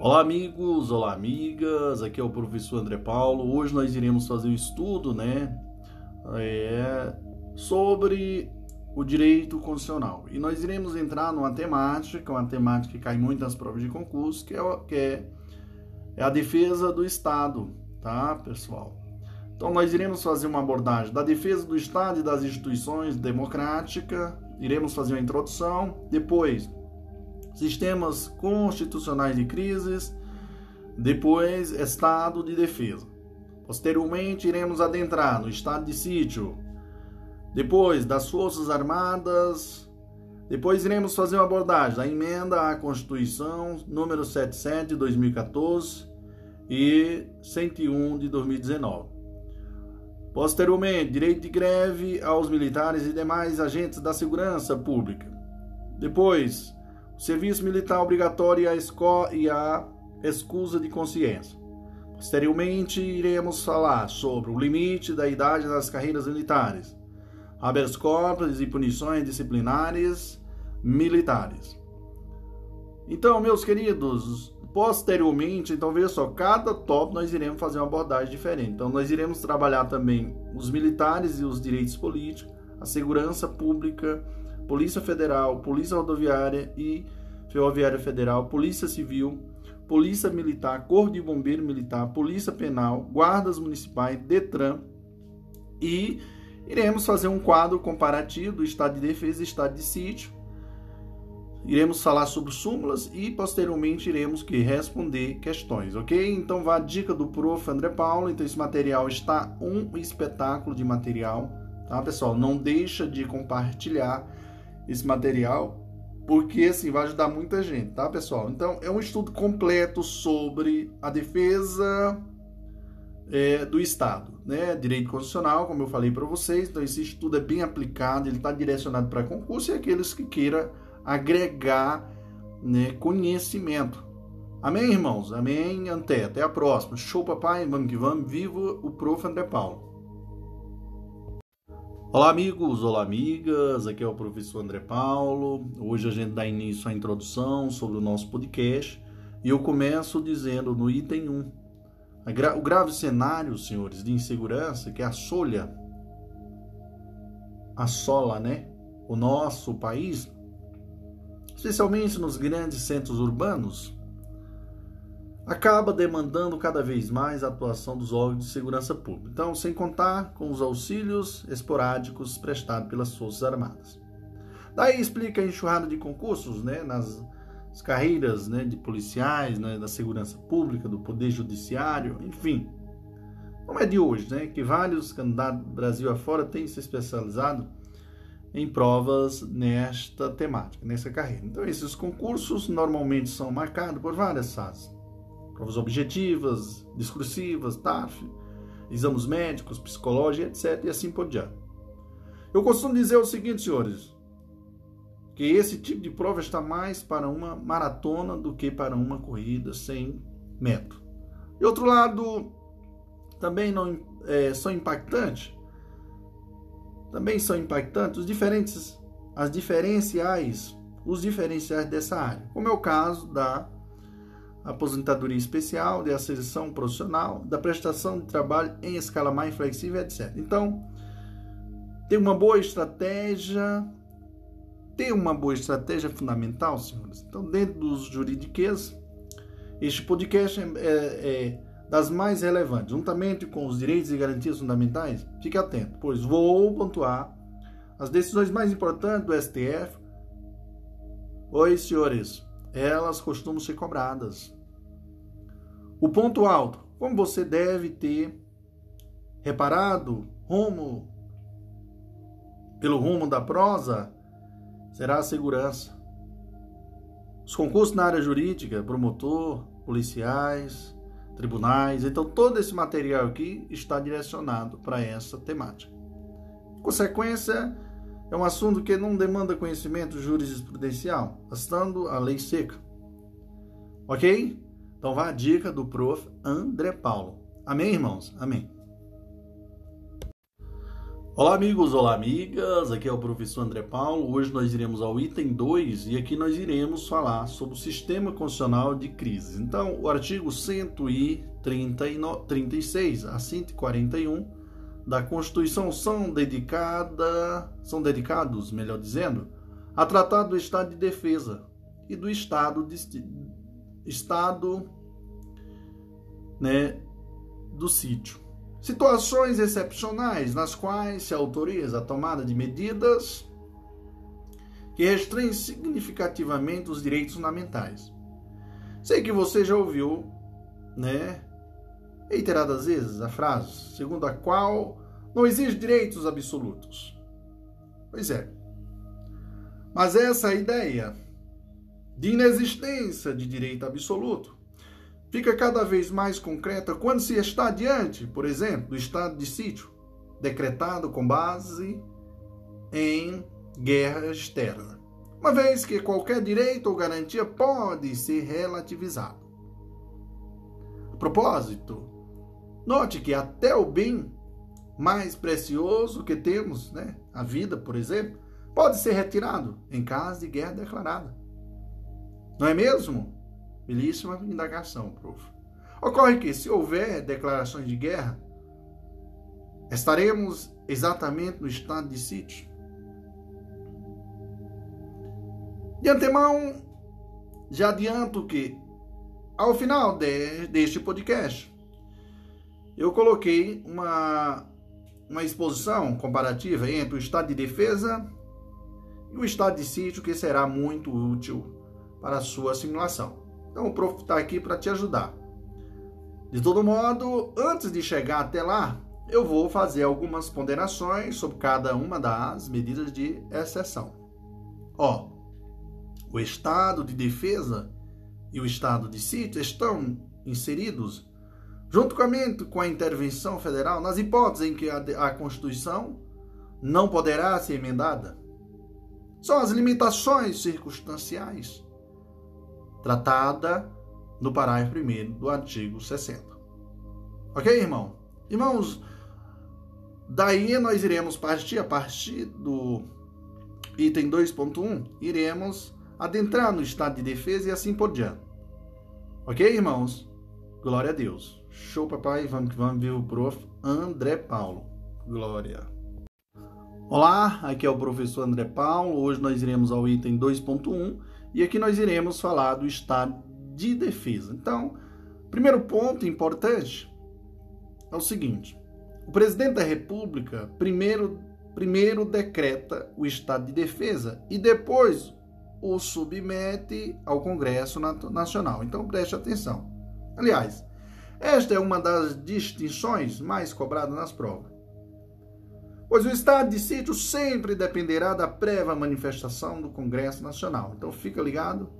Olá amigos, olá amigas, aqui é o professor André Paulo. Hoje nós iremos fazer um estudo, né, é, sobre o direito constitucional. E nós iremos entrar numa temática, uma temática que cai muito nas provas de concurso, que é, que é, é a defesa do Estado, tá, pessoal? Então nós iremos fazer uma abordagem da defesa do Estado e das instituições democráticas, iremos fazer uma introdução, depois sistemas constitucionais de crises, depois estado de defesa. Posteriormente iremos adentrar no estado de sítio, depois das Forças Armadas, depois iremos fazer uma abordagem da emenda à Constituição número 77 de 2014 e 101 de 2019. Posteriormente, direito de greve aos militares e demais agentes da segurança pública. Depois, serviço militar obrigatório e a, escola, e a excusa de consciência. Posteriormente, iremos falar sobre o limite da idade das carreiras militares, habeas corpus e punições disciplinares militares. Então, meus queridos, posteriormente, então veja só, cada top nós iremos fazer uma abordagem diferente. Então, nós iremos trabalhar também os militares e os direitos políticos, a segurança pública, Polícia Federal, Polícia Rodoviária e Ferroviária Federal, Polícia Civil, Polícia Militar, Corpo de Bombeiro Militar, Polícia Penal, Guardas Municipais, Detran e iremos fazer um quadro comparativo do estado de defesa e estado de sítio. Iremos falar sobre súmulas e posteriormente iremos que responder questões, ok? Então vá a dica do prof. André Paulo. Então esse material está um espetáculo de material, tá pessoal? Não deixa de compartilhar esse material, porque assim vai ajudar muita gente, tá, pessoal? Então é um estudo completo sobre a defesa é, do Estado, né? Direito constitucional, como eu falei para vocês. Então esse estudo é bem aplicado, ele está direcionado para concurso e aqueles que queiram agregar né, conhecimento. Amém, irmãos? Amém. Até, até a próxima. Show, papai. Vamos que vamos. Viva o prof. André Paulo. Olá, amigos, olá, amigas. Aqui é o professor André Paulo. Hoje a gente dá início à introdução sobre o nosso podcast e eu começo dizendo no item 1. O grave cenário, senhores, de insegurança que assolha, assola, né, o nosso país, especialmente nos grandes centros urbanos, acaba demandando cada vez mais a atuação dos órgãos de segurança pública. Então, sem contar com os auxílios esporádicos prestados pelas Forças Armadas. Daí explica a enxurrada de concursos né, nas carreiras né, de policiais, né, da segurança pública, do poder judiciário, enfim. Não é de hoje, né, que vários candidatos do Brasil afora têm se especializado em provas nesta temática, nessa carreira. Então, esses concursos normalmente são marcados por várias fases provas objetivas, discursivas, TAF, exames médicos, psicológia, etc. e assim por diante. Eu costumo dizer o seguinte, senhores, que esse tipo de prova está mais para uma maratona do que para uma corrida sem método. De outro lado, também não é, são impactantes, também são impactantes os diferentes, as diferenciais, os diferenciais dessa área, como é o caso da aposentadoria especial, de ascensão profissional, da prestação de trabalho em escala mais flexível, etc. Então, ter uma boa estratégia, ter uma boa estratégia fundamental, senhores. Então, dentro dos juridiquês, este podcast é, é, é, das mais relevantes, juntamente com os direitos e garantias fundamentais. Fique atento, pois vou pontuar as decisões mais importantes do STF. Oi, senhores, elas costumam ser cobradas. O ponto alto, como você deve ter reparado, rumo pelo rumo da prosa, será a segurança. Os concursos na área jurídica, promotor, policiais, tribunais, então todo esse material aqui está direcionado para essa temática. Consequência, é um assunto que não demanda conhecimento jurisprudencial, bastando a lei seca. Ok? Então vá a dica do prof. André Paulo. Amém, irmãos? Amém. Olá amigos, olá amigas, aqui é o professor André Paulo. Hoje nós iremos ao item 2 e aqui nós iremos falar sobre o sistema constitucional de crises. Então, o artigo 136 a 141 da Constituição são dedicada, são dedicados, melhor dizendo, a tratar do estado de defesa e do estado de estado né, do sítio. Situações excepcionais nas quais se autoriza a tomada de medidas que restringem significativamente os direitos fundamentais. Sei que você já ouviu, né, reiteradas vezes a frase segundo a qual não existe direitos absolutos. Pois é. Mas essa ideia de inexistência de direito absoluto fica cada vez mais concreta quando se está diante, por exemplo, do estado de sítio, decretado com base em guerra externa, uma vez que qualquer direito ou garantia pode ser relativizado. A propósito, note que até o bem mais precioso que temos, né, a vida, por exemplo, pode ser retirado em caso de guerra declarada. Não é mesmo? Belíssima indagação, prof. Ocorre que, se houver declarações de guerra, estaremos exatamente no estado de sítio. De antemão, já adianto que, ao final de, deste podcast, eu coloquei uma, uma exposição comparativa entre o estado de defesa e o estado de sítio, que será muito útil para a sua simulação. Então o prof está aqui para te ajudar. De todo modo, antes de chegar até lá, eu vou fazer algumas ponderações sobre cada uma das medidas de exceção. Ó, o estado de defesa e o estado de sítio estão inseridos juntamente com a intervenção federal nas hipóteses em que a, a Constituição não poderá ser emendada. São as limitações circunstanciais tratada no parágrafo 1 do artigo 60. Ok, irmão? Irmãos, daí nós iremos partir, a partir do item 2.1, iremos adentrar no estado de defesa e assim por diante. Ok, irmãos? Glória a Deus. Show, papai. Vamos que vamos ver o prof. André Paulo. Glória. Olá, aqui é o professor André Paulo. Hoje nós iremos ao item 2.1 e aqui nós iremos falar do estado de defesa. Então, primeiro ponto importante é o seguinte: o presidente da República primeiro, primeiro decreta o estado de defesa e depois o submete ao Congresso Nacional. Então preste atenção. Aliás, esta é uma das distinções mais cobradas nas provas pois o estado de sítio sempre dependerá da prévia manifestação do Congresso Nacional. Então fica ligado,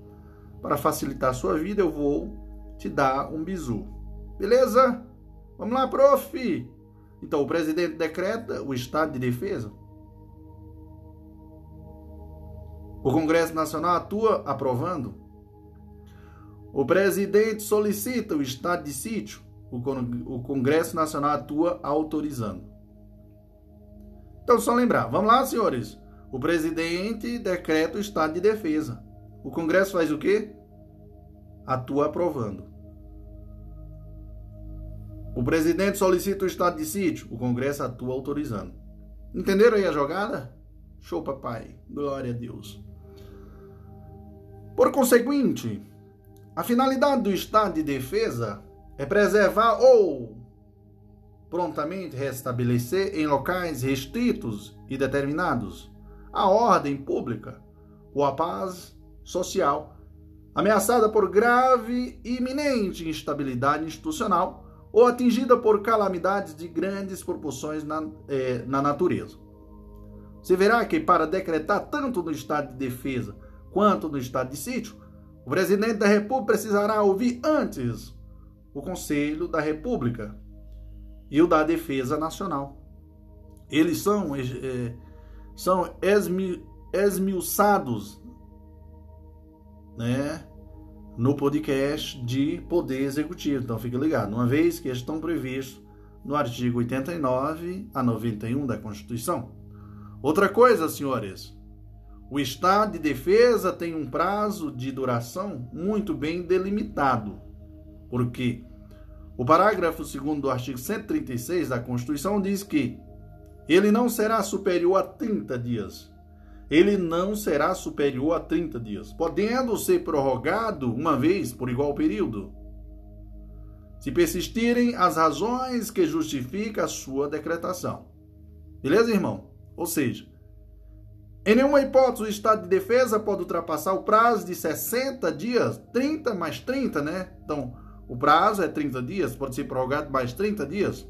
para facilitar a sua vida eu vou te dar um bizu. Beleza? Vamos lá, prof. Então o presidente decreta o estado de defesa. O Congresso Nacional atua aprovando. O presidente solicita o estado de sítio. O Congresso Nacional atua autorizando. Então, só lembrar, vamos lá, senhores. O presidente decreta o estado de defesa. O Congresso faz o quê? Atua aprovando. O presidente solicita o estado de sítio. O Congresso atua autorizando. Entenderam aí a jogada? Show, papai. Glória a Deus. Por conseguinte, a finalidade do estado de defesa é preservar ou prontamente restabelecer em locais restritos e determinados a ordem pública ou a paz social, ameaçada por grave e iminente instabilidade institucional ou atingida por calamidades de grandes proporções na, eh, na natureza. Você verá que para decretar tanto no estado de defesa quanto no estado de sítio, o presidente da República precisará ouvir antes o Conselho da República, e o da Defesa Nacional. Eles são, é, são esmi, esmiuçados né, no podcast de Poder Executivo. Então fique ligado, uma vez que estão previstos no artigo 89 a 91 da Constituição. Outra coisa, senhores, o estado de defesa tem um prazo de duração muito bem delimitado, porque o parágrafo 2 do artigo 136 da Constituição diz que ele não será superior a 30 dias. Ele não será superior a 30 dias, podendo ser prorrogado uma vez por igual período, se persistirem as razões que justificam a sua decretação. Beleza, irmão? Ou seja, em nenhuma hipótese, o estado de defesa pode ultrapassar o prazo de 60 dias, 30 mais 30, né? Então, o prazo é 30 dias, pode ser prorrogado mais 30 dias.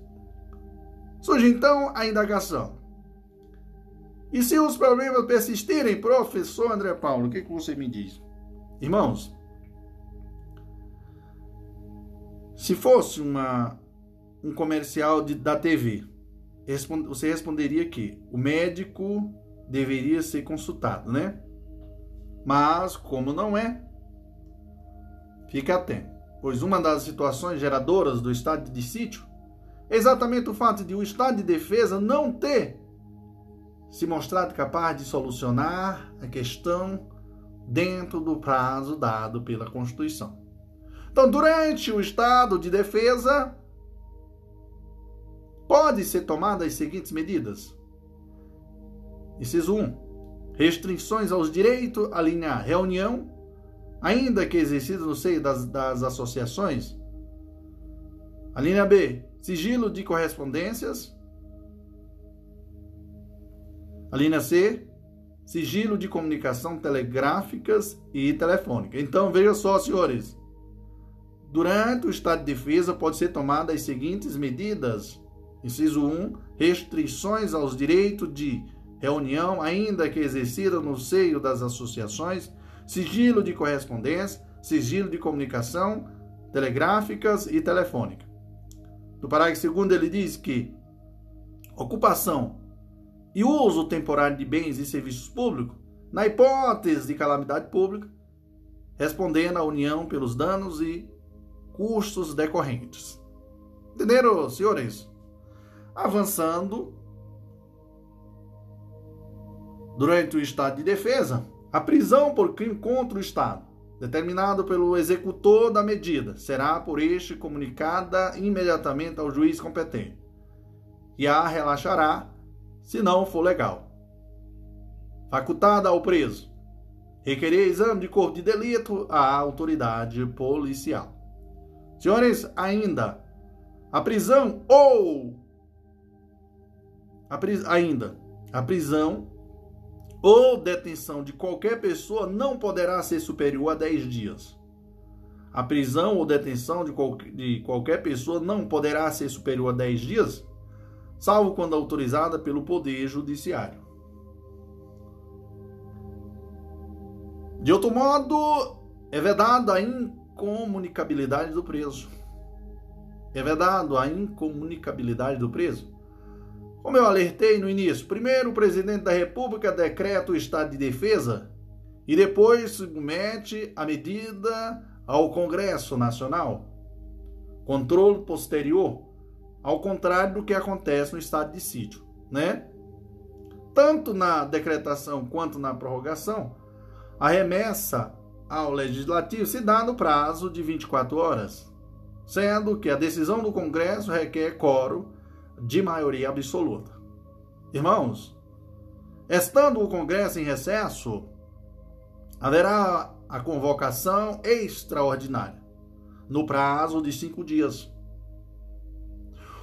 Surge então a indagação. E se os problemas persistirem, professor André Paulo, o que, que você me diz? Irmãos, se fosse uma, um comercial de, da TV, você responderia que o médico deveria ser consultado, né? Mas, como não é, fique atento, pois uma das situações geradoras do estado de sítio é exatamente o fato de o estado de defesa não ter se mostrado capaz de solucionar a questão dentro do prazo dado pela Constituição. Então, durante o estado de defesa, pode ser tomadas as seguintes medidas: Inciso 1. Restrições aos direitos a linha reunião, ainda que exercidas no seio das, das associações. A linha B. Sigilo de correspondências. A linha C. Sigilo de comunicação telegráficas e telefônica. Então, veja só, senhores. Durante o estado de defesa, pode ser tomada as seguintes medidas. Inciso 1. Restrições aos direitos de reunião, ainda que exercida no seio das associações, sigilo de correspondência, sigilo de comunicação telegráficas e telefônica. No parágrafo 2 ele diz que ocupação e uso temporário de bens e serviços públicos, na hipótese de calamidade pública, respondendo à União pelos danos e custos decorrentes. Entenderam, senhores? Avançando durante o estado de defesa, a prisão por crime contra o Estado, determinado pelo executor da medida, será por este comunicada imediatamente ao juiz competente e a relaxará se não for legal. Facultada ao preso requerer exame de corpo de delito à autoridade policial. Senhores, ainda a prisão ou a pris, ainda a prisão ou detenção de qualquer pessoa não poderá ser superior a 10 dias. A prisão ou detenção de, qual, de qualquer pessoa não poderá ser superior a 10 dias, salvo quando autorizada pelo Poder Judiciário. De outro modo, é vedada a incomunicabilidade do preso. É vedado a incomunicabilidade do preso como eu alertei no início, primeiro o presidente da República decreta o estado de defesa e depois submete a medida ao Congresso Nacional. Controle posterior, ao contrário do que acontece no estado de sítio, né? Tanto na decretação quanto na prorrogação, a remessa ao legislativo se dá no prazo de 24 horas, sendo que a decisão do Congresso requer quórum de maioria absoluta. Irmãos, estando o Congresso em recesso, haverá a convocação extraordinária, no prazo de cinco dias.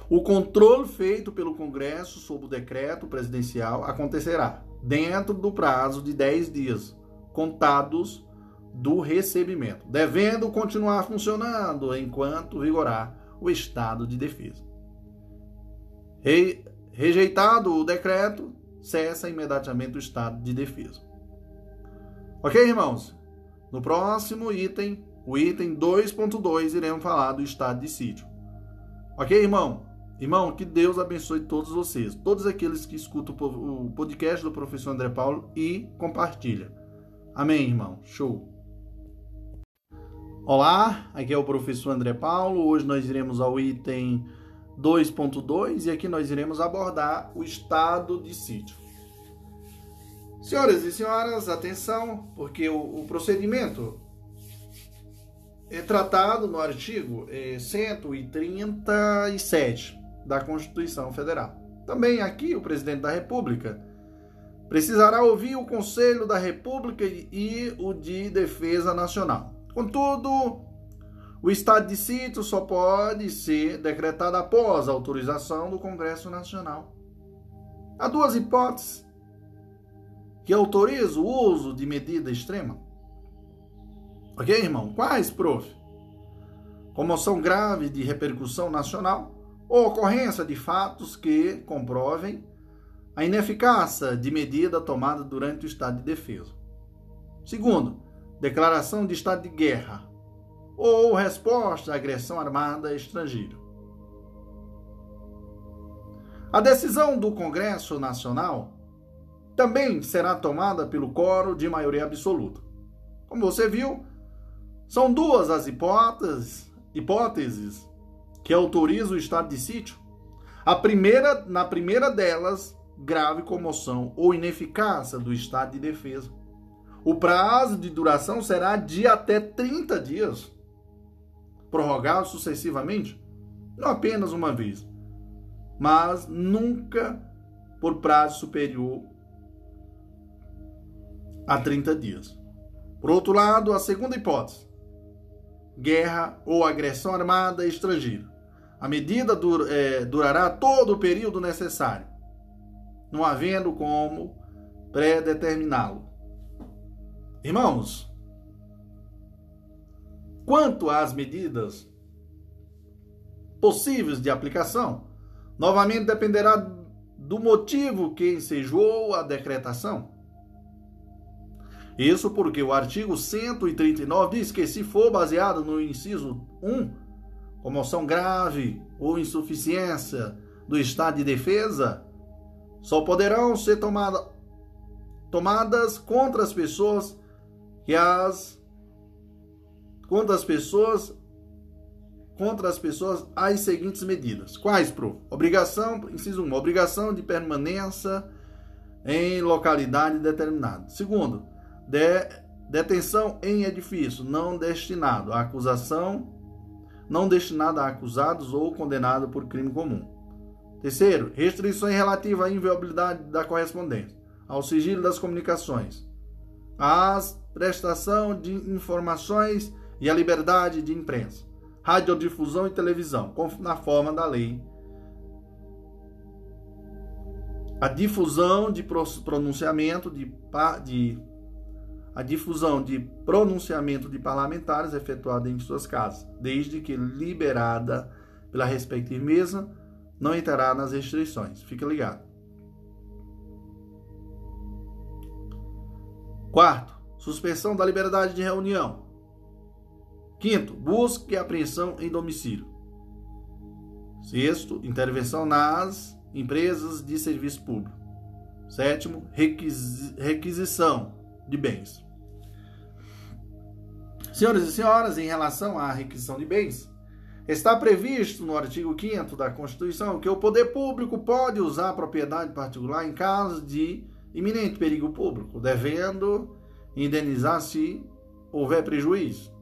O controle feito pelo Congresso sobre o decreto presidencial acontecerá dentro do prazo de dez dias, contados do recebimento, devendo continuar funcionando enquanto vigorar o estado de defesa. Re, rejeitado o decreto, cessa imediatamente o estado de defesa. Ok, irmãos? No próximo item, o item 2.2, iremos falar do estado de sítio. Ok, irmão? Irmão, que Deus abençoe todos vocês, todos aqueles que escutam o podcast do professor André Paulo e compartilha. Amém, irmão. Show. Olá, aqui é o professor André Paulo. Hoje nós iremos ao item 2.2 e aqui nós iremos abordar o estado de sítio. Senhoras e senhoras, atenção, porque o, o procedimento é tratado no artigo é, 137 da Constituição Federal. Também aqui o presidente da República precisará ouvir o Conselho da República e o de Defesa Nacional. Contudo, o estado de sítio só pode ser decretado após a autorização do Congresso Nacional. Há duas hipóteses que autorizam o uso de medida extrema. Ok, irmão? Quais, prof? Comoção grave de repercussão nacional ou ocorrência de fatos que comprovem a ineficácia de medida tomada durante o estado de defesa. Segundo, declaração de estado de guerra ou resposta à agressão armada estrangeira. A decisão do Congresso Nacional também será tomada pelo coro de maioria absoluta. Como você viu, são duas as hipóteses, hipóteses que autorizam o estado de sítio. A primeira, na primeira delas, grave comoção ou ineficácia do estado de defesa. O prazo de duração será de até 30 dias, prorrogado sucessivamente, não apenas uma vez, mas nunca por prazo superior a 30 dias. Por outro lado, a segunda hipótese, guerra ou agressão armada estrangeira. A medida dur, é, durará todo o período necessário, não havendo como predeterminá-lo. Irmãos, quanto às medidas possíveis de aplicação, novamente dependerá do motivo que ensejou a decretação. Isso porque o artigo 139 diz que se for baseado no inciso 1, comoção grave ou insuficiência do estado de defesa, só poderão ser tomada, tomadas contra as pessoas que as contra as pessoas contra as pessoas as seguintes medidas. Quais, pro? Obrigação, inciso 1, obrigação de permanência em localidade determinada. Segundo, de, detenção em edifício não destinado à acusação, não destinado a acusados ou condenado por crime comum. Terceiro, restrições relativas à inviolabilidade da correspondência, ao sigilo das comunicações, à prestação de informações e à liberdade de imprensa, radiodifusão e televisão, na forma da lei. A difusão de pronunciamento de, de a difusão de pronunciamento de parlamentares efetuada em suas casas, desde que liberada pela respectiva mesa, não entrará nas restrições. Fica ligado. Quarto, suspensão da liberdade de reunião. Quinto, busca e apreensão em domicílio. Sexto, intervenção nas empresas de serviço público. Sétimo, requisição de bens. Senhoras e senhoras, em relação à requisição de bens, está previsto no artigo 5 da Constituição que o poder público pode usar a propriedade particular em caso de iminente perigo público, devendo indenizar se houver prejuízo.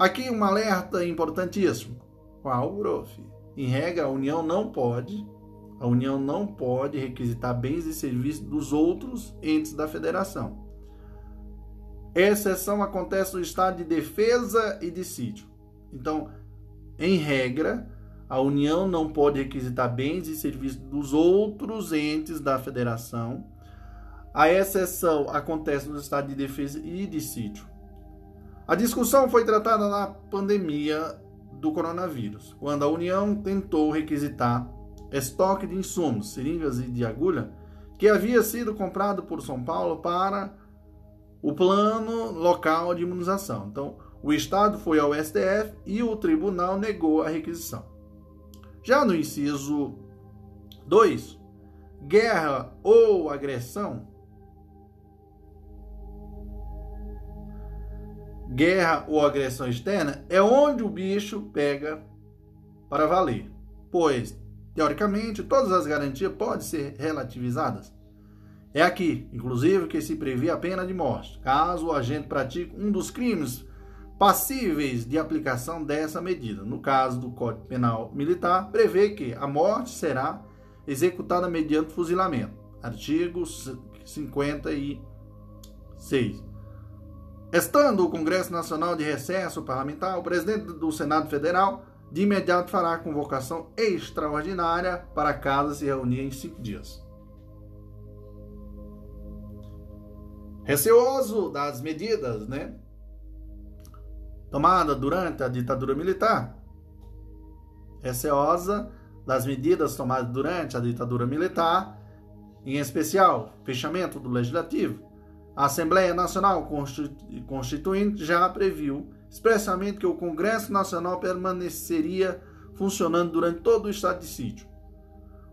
Aqui um alerta importantíssimo. Qual, prof? Em regra, a União não pode, a União não pode requisitar bens e serviços dos outros entes da federação. Exceção acontece no estado de defesa e de sítio. Então, em regra, a União não pode requisitar bens e serviços dos outros entes da federação. A exceção acontece no estado de defesa e de sítio. A discussão foi tratada na pandemia do coronavírus, quando a União tentou requisitar estoque de insumos, seringas e de agulha, que havia sido comprado por São Paulo para o plano local de imunização. Então, o Estado foi ao STF e o tribunal negou a requisição. Já no inciso 2, guerra ou agressão, guerra ou agressão externa é onde o bicho pega para valer. pois, teoricamente, todas as garantias podem ser relativizadas. É aqui, inclusive, que se prevê a pena de morte, caso o agente pratique um dos crimes passíveis de aplicação dessa medida. No caso do Código Penal Militar, prevê que a morte será executada mediante fuzilamento. Artigo 56. Estando o Congresso Nacional de recesso parlamentar, o presidente do Senado Federal de imediato fará convocação extraordinária para a casa se reunir em cinco dias. Receoso das medidas, né? Tomada durante a ditadura militar. Receosa das medidas tomadas durante a ditadura militar, em especial, fechamento do legislativo. A Assembleia Nacional Constituinte já previu expressamente que o Congresso Nacional permaneceria funcionando durante todo o estado de sítio.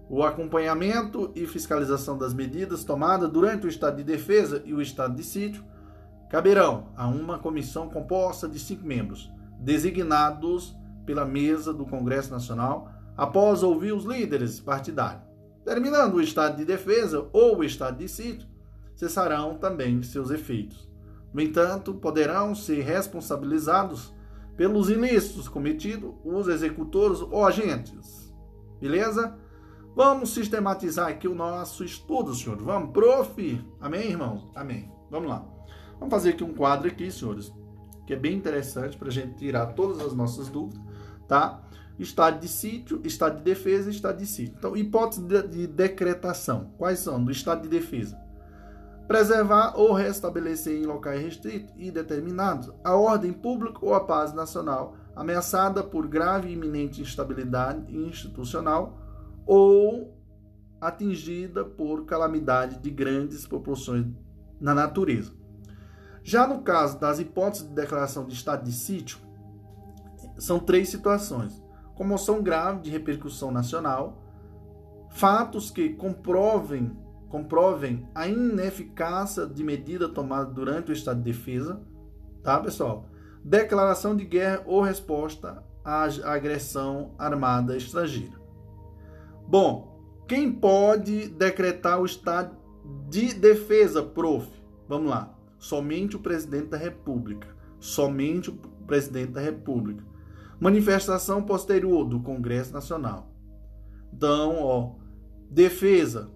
O acompanhamento e fiscalização das medidas tomadas durante o estado de defesa e o estado de sítio caberão a uma comissão composta de cinco membros, designados pela mesa do Congresso Nacional após ouvir os líderes partidários. Terminando o estado de defesa ou o estado de sítio, cessarão também seus efeitos. No entanto, poderão ser responsabilizados pelos ilícitos cometidos os executores ou agentes. Beleza? Vamos sistematizar aqui o nosso estudo, senhores. Vamos, prof. Amém, irmãos? Amém. Vamos lá. Vamos fazer aqui um quadro aqui, senhores, que é bem interessante para a gente tirar todas as nossas dúvidas, tá? Estado de sítio, estado de defesa e estado de sítio. Então, hipótese de decretação. Quais são? Do estado de defesa. Preservar ou restabelecer em locais restritos e determinados a ordem pública ou a paz nacional ameaçada por grave e iminente instabilidade institucional ou atingida por calamidade de grandes proporções na natureza. Já no caso das hipóteses de declaração de estado de sítio, são três situações: comoção grave de repercussão nacional, fatos que comprovem, comprovem a ineficácia de medida tomada durante o estado de defesa, tá, pessoal? Declaração de guerra ou resposta à agressão armada estrangeira. Bom, quem pode decretar o estado de defesa, prof? Vamos lá. Somente o presidente da República. Somente o presidente da República. Manifestação posterior do Congresso Nacional. Então, ó, defesa.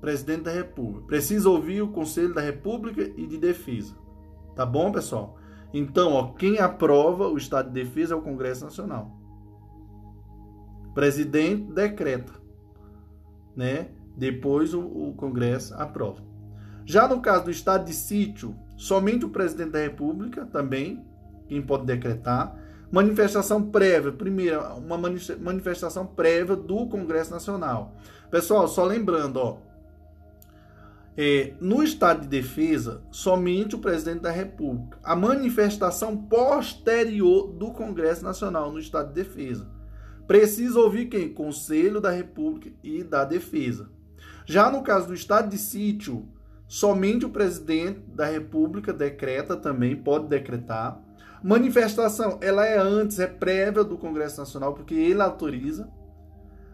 Presidente da República. Precisa ouvir o Conselho da República e de Defesa. Tá bom, pessoal? Então, ó, quem aprova o estado de defesa é o Congresso Nacional presidente decreta, né? Depois o, o Congresso aprova. Já no caso do estado de sítio, somente o presidente da República também quem pode decretar. Manifestação prévia, primeiro, uma manifestação prévia do Congresso Nacional. Pessoal, só lembrando, ó, é, no estado de defesa, somente o presidente da República. A manifestação posterior do Congresso Nacional no estado de defesa. Precisa ouvir quem? Conselho da República e da Defesa. Já no caso do estado de sítio, somente o presidente da República decreta também, pode decretar. Manifestação, ela é antes, é prévia do Congresso Nacional, porque ele autoriza.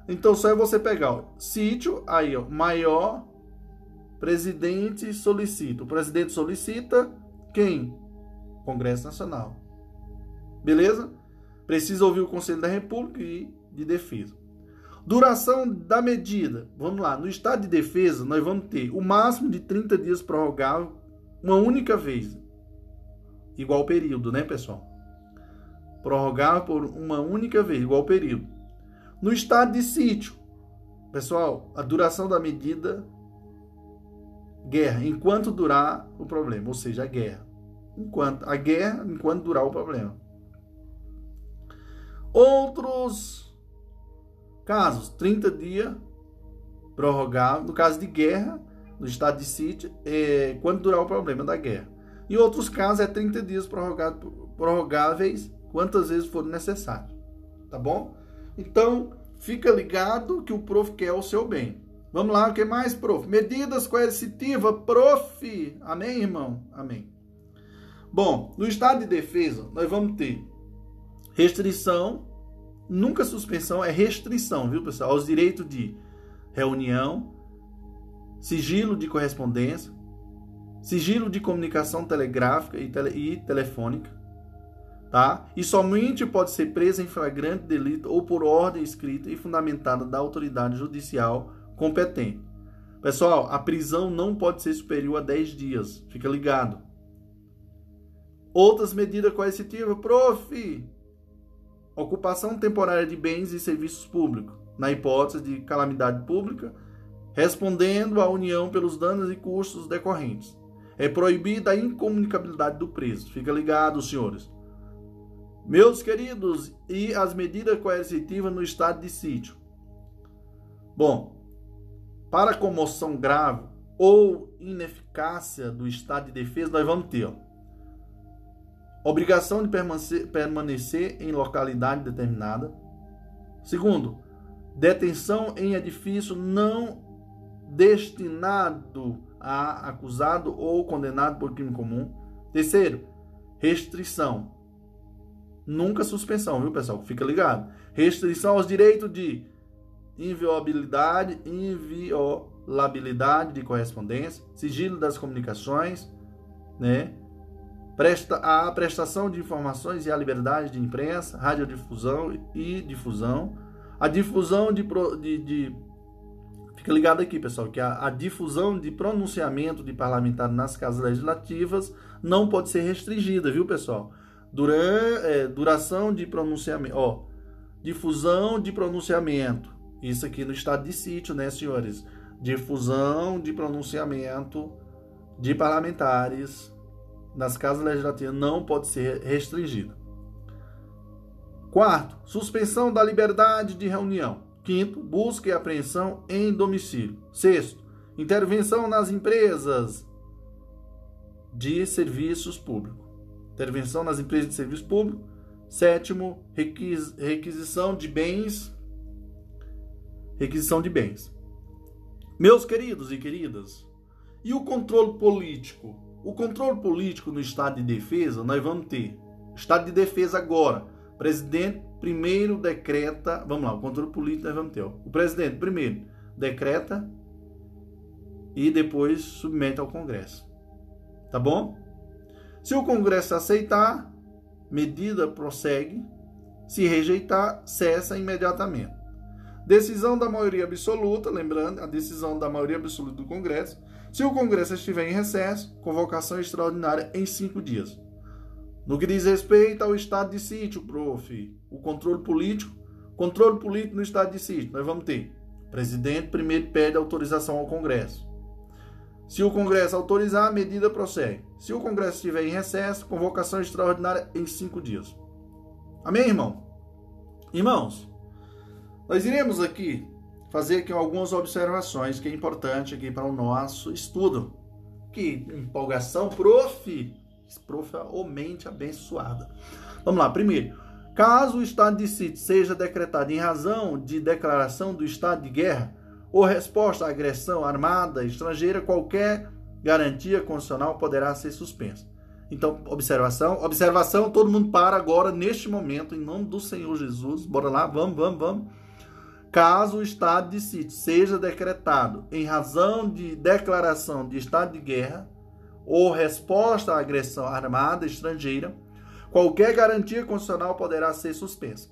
Então só é você pegar, sítio, aí, ó, maior, presidente solicita. O presidente solicita quem? Congresso Nacional. Beleza? Precisa ouvir o Conselho da República e de Defesa. Duração da medida. Vamos lá. No estado de defesa, nós vamos ter o máximo de 30 dias prorrogável uma única vez. Igual período, né, pessoal? Prorrogável por uma única vez, igual período. No estado de sítio, pessoal, a duração da medida guerra, enquanto durar o problema, ou seja, a guerra. Enquanto a guerra, enquanto durar o problema. Outros casos, 30 dias prorrogável, no caso de guerra, no estado de sítio, é, quando durar o problema da guerra. Em outros casos, é 30 dias prorrogáveis, quantas vezes for necessário. Tá bom? Então, fica ligado que o prof quer o seu bem. Vamos lá, o que mais, prof? Medidas coercitivas, prof. Amém, irmão? Amém. Bom, no estado de defesa, nós vamos ter restrição nunca suspensão, é restrição, viu, pessoal? Aos direitos de reunião, sigilo de correspondência, sigilo de comunicação telegráfica e, tele, e telefônica, tá? E somente pode ser presa em flagrante delito ou por ordem escrita e fundamentada da autoridade judicial competente. Pessoal, a prisão não pode ser superior a 10 dias. Fica ligado. Outras medidas coercitivas, prof. Ocupação temporária de bens e serviços públicos, na hipótese de calamidade pública, respondendo à União pelos danos e custos decorrentes. É proibida a incomunicabilidade do preso. Fica ligado, senhores. Meus queridos, e as medidas coercitivas no estado de sítio? Bom, para comoção grave ou ineficácia do estado de defesa, nós vamos ter ó, obrigação de permanecer, permanecer em localidade determinada. Segundo, detenção em edifício não destinado a acusado ou condenado por crime comum. Terceiro, restrição Nunca suspensão, viu, pessoal? Fica ligado. Restrição aos direitos de inviolabilidade, inviolabilidade de correspondência, sigilo das comunicações, né? Presta, a prestação de informações e a liberdade de imprensa, radiodifusão e difusão, a difusão de, de, de fica ligado aqui, pessoal, que a, a difusão de pronunciamento de parlamentar nas casas legislativas não pode ser restringida, viu, pessoal? Durante, é, duração de pronunciamento, ó, difusão de pronunciamento. Isso aqui no estado de sítio, né, senhores? Difusão de pronunciamento de parlamentares nas casas legislativas não pode ser restringida. Quarto, suspensão da liberdade de reunião. Quinto, busca e apreensão em domicílio. Sexto, intervenção nas empresas de serviços públicos intervenção nas empresas de serviço público. Sétimo, requis, requisição de bens. Requisição de bens. Meus queridos e queridas, e o controle político? O controle político no estado de defesa, nós vamos ter. Estado de defesa agora. Presidente primeiro decreta. Vamos lá, o controle político nós vamos ter. Ó. O presidente primeiro decreta e depois submete ao Congresso. Tá bom? Se o Congresso aceitar, medida prossegue. Se rejeitar, cessa imediatamente. Decisão da maioria absoluta, lembrando, a decisão da maioria absoluta do Congresso. Se o Congresso estiver em recesso, convocação extraordinária em cinco dias. No que diz respeito ao estado de sítio, prof, o controle político, controle político no estado de sítio, nós vamos ter. presidente primeiro pede autorização ao Congresso. Se o Congresso autorizar, a medida prossegue. Se o Congresso estiver em recesso, convocação extraordinária em cinco dias. Amém, irmão? Irmãos, nós iremos aqui fazer aqui algumas observações que é importante aqui para o nosso estudo. Que empolgação, prof! Prof, ou mente abençoada. Vamos lá, primeiro. Caso o estado de sítio seja decretado em razão de declaração do estado de guerra, ou resposta à agressão armada estrangeira, qualquer garantia constitucional poderá ser suspensa. Então, observação, observação, todo mundo para agora, neste momento, em nome do Senhor Jesus. Bora lá, vamos, vamos, vamos. Caso o estado de sítio seja decretado em razão de declaração de estado de guerra ou resposta à agressão armada estrangeira, qualquer garantia constitucional poderá ser suspensa.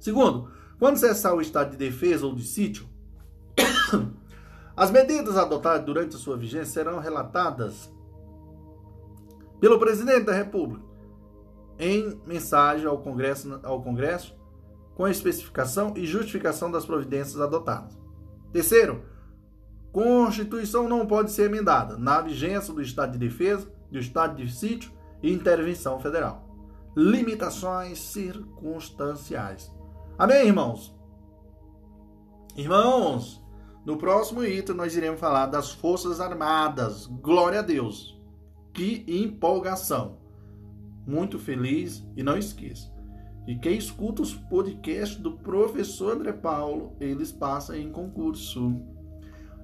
Segundo, quando cessar o estado de defesa ou de sítio, as medidas adotadas durante a sua vigência serão relatadas pelo presidente da República em mensagem ao Congresso, ao Congresso com a especificação e justificação das providências adotadas. Terceiro, Constituição não pode ser emendada na vigência do estado de defesa, do estado de sítio e intervenção federal. Limitações circunstanciais. Amém, irmãos? Irmãos, no próximo item, nós iremos falar das Forças Armadas. Glória a Deus! Que empolgação! Muito feliz e não esqueça. E quem escuta os podcasts do professor André Paulo, eles passam em concurso.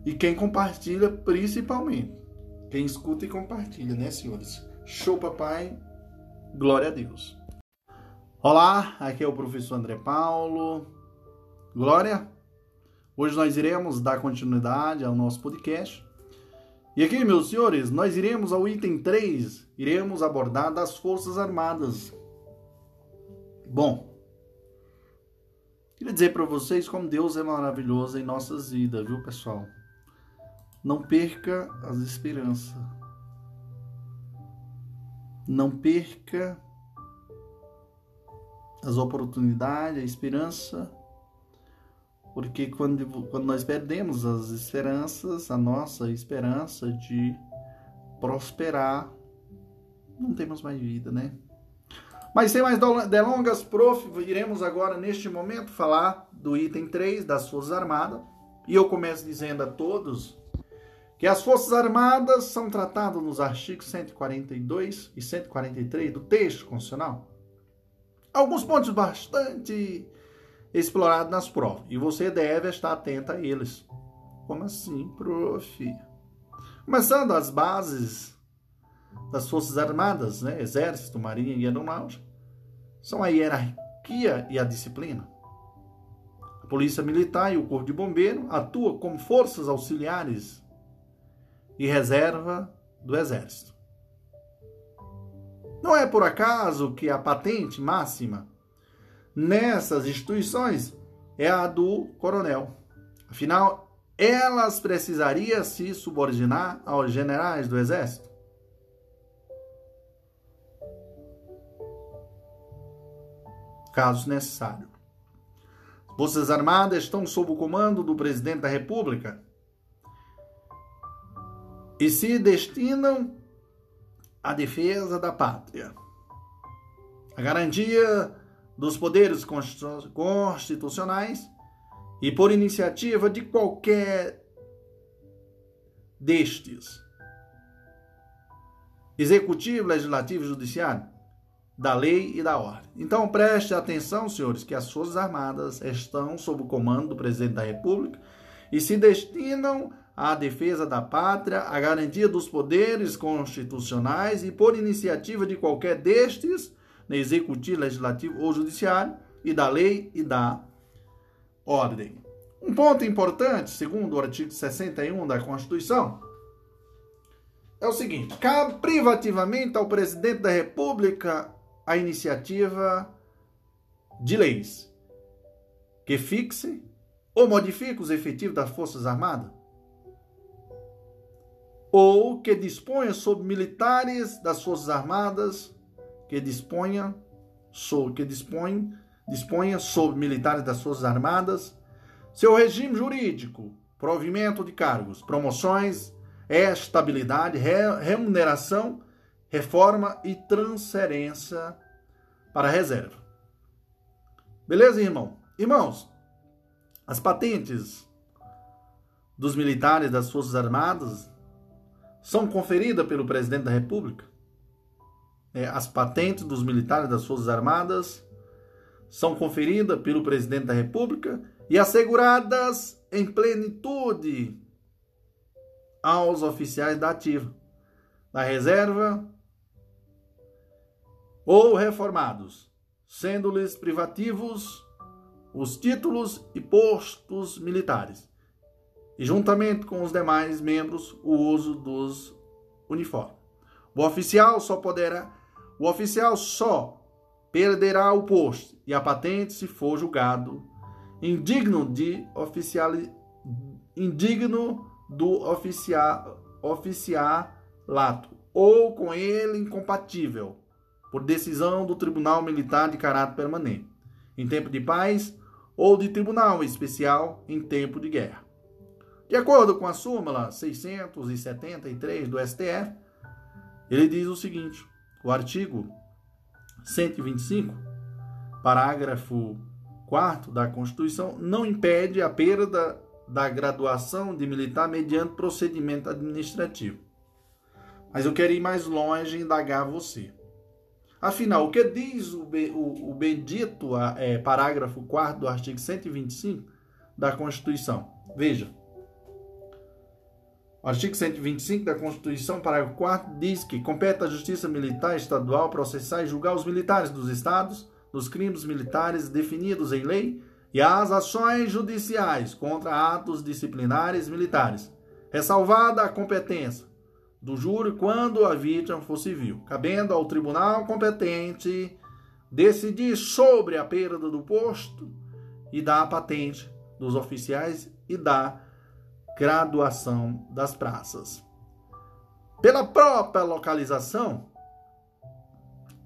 E quem compartilha, principalmente. Quem escuta e compartilha, né, senhores? Show, papai. Glória a Deus. Olá, aqui é o professor André Paulo. Glória! Hoje nós iremos dar continuidade ao nosso podcast. E aqui, meus senhores, nós iremos ao item 3, iremos abordar das Forças Armadas. Bom, queria dizer para vocês como Deus é maravilhoso em nossas vidas, viu, pessoal? Não perca as esperanças. Não perca as oportunidades, a esperança, porque quando, quando nós perdemos as esperanças, a nossa esperança de prosperar, não temos mais vida, né? Mas sem mais delongas, prof, iremos agora neste momento falar do item 3 das Forças Armadas. E eu começo dizendo a todos que as Forças Armadas são tratadas nos artigos 142 e 143 do texto constitucional alguns pontos bastante explorados nas provas. E você deve estar atento a eles. Como assim, prof? Começando as bases das Forças Armadas, né? Exército, Marinha e Aeronáutica, são a hierarquia e a disciplina. A Polícia Militar e o Corpo de Bombeiro atuam como forças auxiliares e reserva do Exército. Não é por acaso que a patente máxima nessas instituições é a do coronel. Afinal, elas precisariam se subordinar aos generais do exército? Caso necessário. Forças Armadas estão sob o comando do presidente da República e se destinam a defesa da pátria, a garantia dos poderes constitucionais e por iniciativa de qualquer destes, executivo, legislativo e judiciário, da lei e da ordem. Então preste atenção, senhores, que as Forças Armadas estão sob o comando do presidente da República e se destinam à defesa da pátria, à garantia dos poderes constitucionais e por iniciativa de qualquer destes, executivo, legislativo ou judiciário, e da lei e da ordem. Um ponto importante, segundo o artigo 61 da Constituição, é o seguinte: cabe privativamente ao presidente da República a iniciativa de leis. Que fixe ou modifique os efetivos das Forças Armadas. Ou que disponha sobre militares das Forças Armadas, que disponha sobre, que dispõe, disponha sobre militares das Forças Armadas, seu regime jurídico, provimento de cargos, promoções, estabilidade, remuneração, reforma e transferência para reserva. Beleza, irmão? Irmãos, as patentes dos militares das Forças Armadas são conferidas pelo presidente da República. É, as patentes dos militares das Forças Armadas são conferidas pelo presidente da República e asseguradas em plenitude aos oficiais da ativa, da reserva ou reformados, sendo-lhes privativos os títulos e postos militares e, juntamente com os demais membros, o uso dos uniformes. O oficial só poderá, o oficial só perderá o posto e a patente se for julgado indigno de oficial indigno do oficial oficialato ou com ele incompatível por decisão do Tribunal Militar de caráter permanente em tempo de paz ou de tribunal especial em tempo de guerra. De acordo com a súmula 673 do STF, ele diz o seguinte: o artigo 125, parágrafo 4 da Constituição, não impede a perda da graduação de militar mediante procedimento administrativo. Mas eu quero ir mais longe e indagar você. Afinal, o que diz o, o, o bendito é, parágrafo 4 do artigo 125 da Constituição? Veja. O artigo 125 da Constituição, parágrafo 4, diz que compete à Justiça Militar Estadual processar e julgar os militares dos estados, dos crimes militares definidos em lei e as ações judiciais contra atos disciplinares militares, ressalvada a competência do júri quando a vítima for civil, cabendo ao tribunal competente decidir sobre a perda do posto e da patente dos oficiais e da graduação das praças. Pela própria localização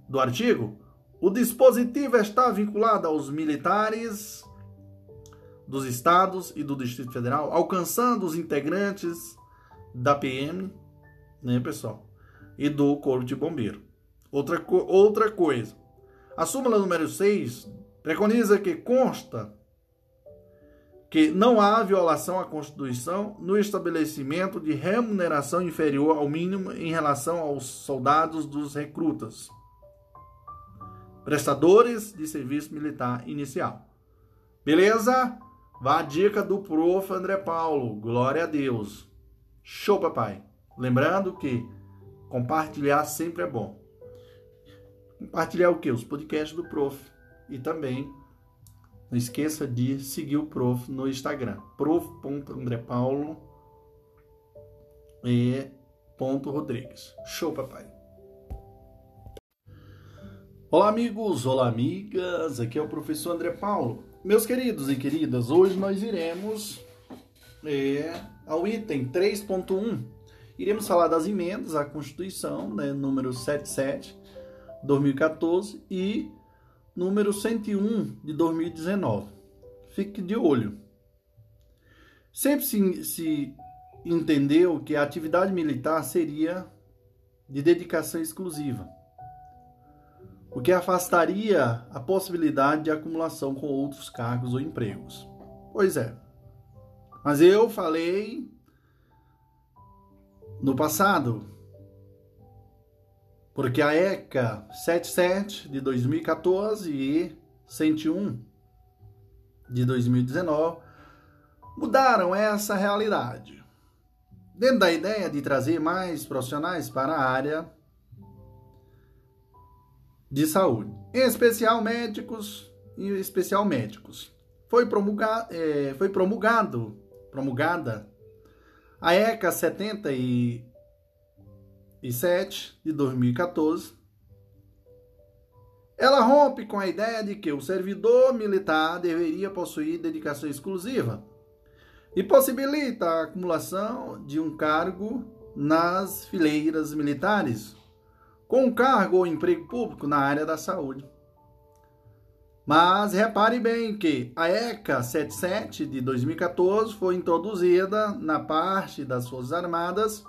do artigo, o dispositivo está vinculado aos militares dos estados e do Distrito Federal, alcançando os integrantes da PM, né, pessoal, e do Corpo de Bombeiro. Outra, outra coisa, a súmula número 6 preconiza que consta que não há violação à Constituição no estabelecimento de remuneração inferior ao mínimo em relação aos soldados dos recrutas, prestadores de serviço militar inicial. Beleza? Vá a dica do prof. André Paulo. Glória a Deus. Show, papai. Lembrando que compartilhar sempre é bom. Compartilhar o que? Os podcasts do prof. E também não esqueça de seguir o prof no Instagram. prof.andrepaulo e ponto Rodrigues. Show, papai. Olá, amigos. Olá, amigas. Aqui é o professor André Paulo. Meus queridos e queridas, hoje nós iremos é, ao item 3.1. Iremos falar das emendas à Constituição, né, número 77, 2014 e número 101 de 2019. Fique de olho. Sempre se, se entendeu que a atividade militar seria de dedicação exclusiva, o que afastaria a possibilidade de acumulação com outros cargos ou empregos. Pois é. Mas eu falei no passado porque a ECA 77 de 2014 e 101 de 2019 mudaram essa realidade. Dentro da ideia de trazer mais profissionais para a área de saúde, em especial médicos, em especial médicos. Foi, é, foi promulgado, promulgada a ECA 70 e 7 de 2014, ela rompe com a ideia de que o servidor militar deveria possuir dedicação exclusiva e possibilita a acumulação de um cargo nas fileiras militares, com um cargo ou emprego público na área da saúde. Mas repare bem que a ECA 77 de 2014 foi introduzida na parte das Forças Armadas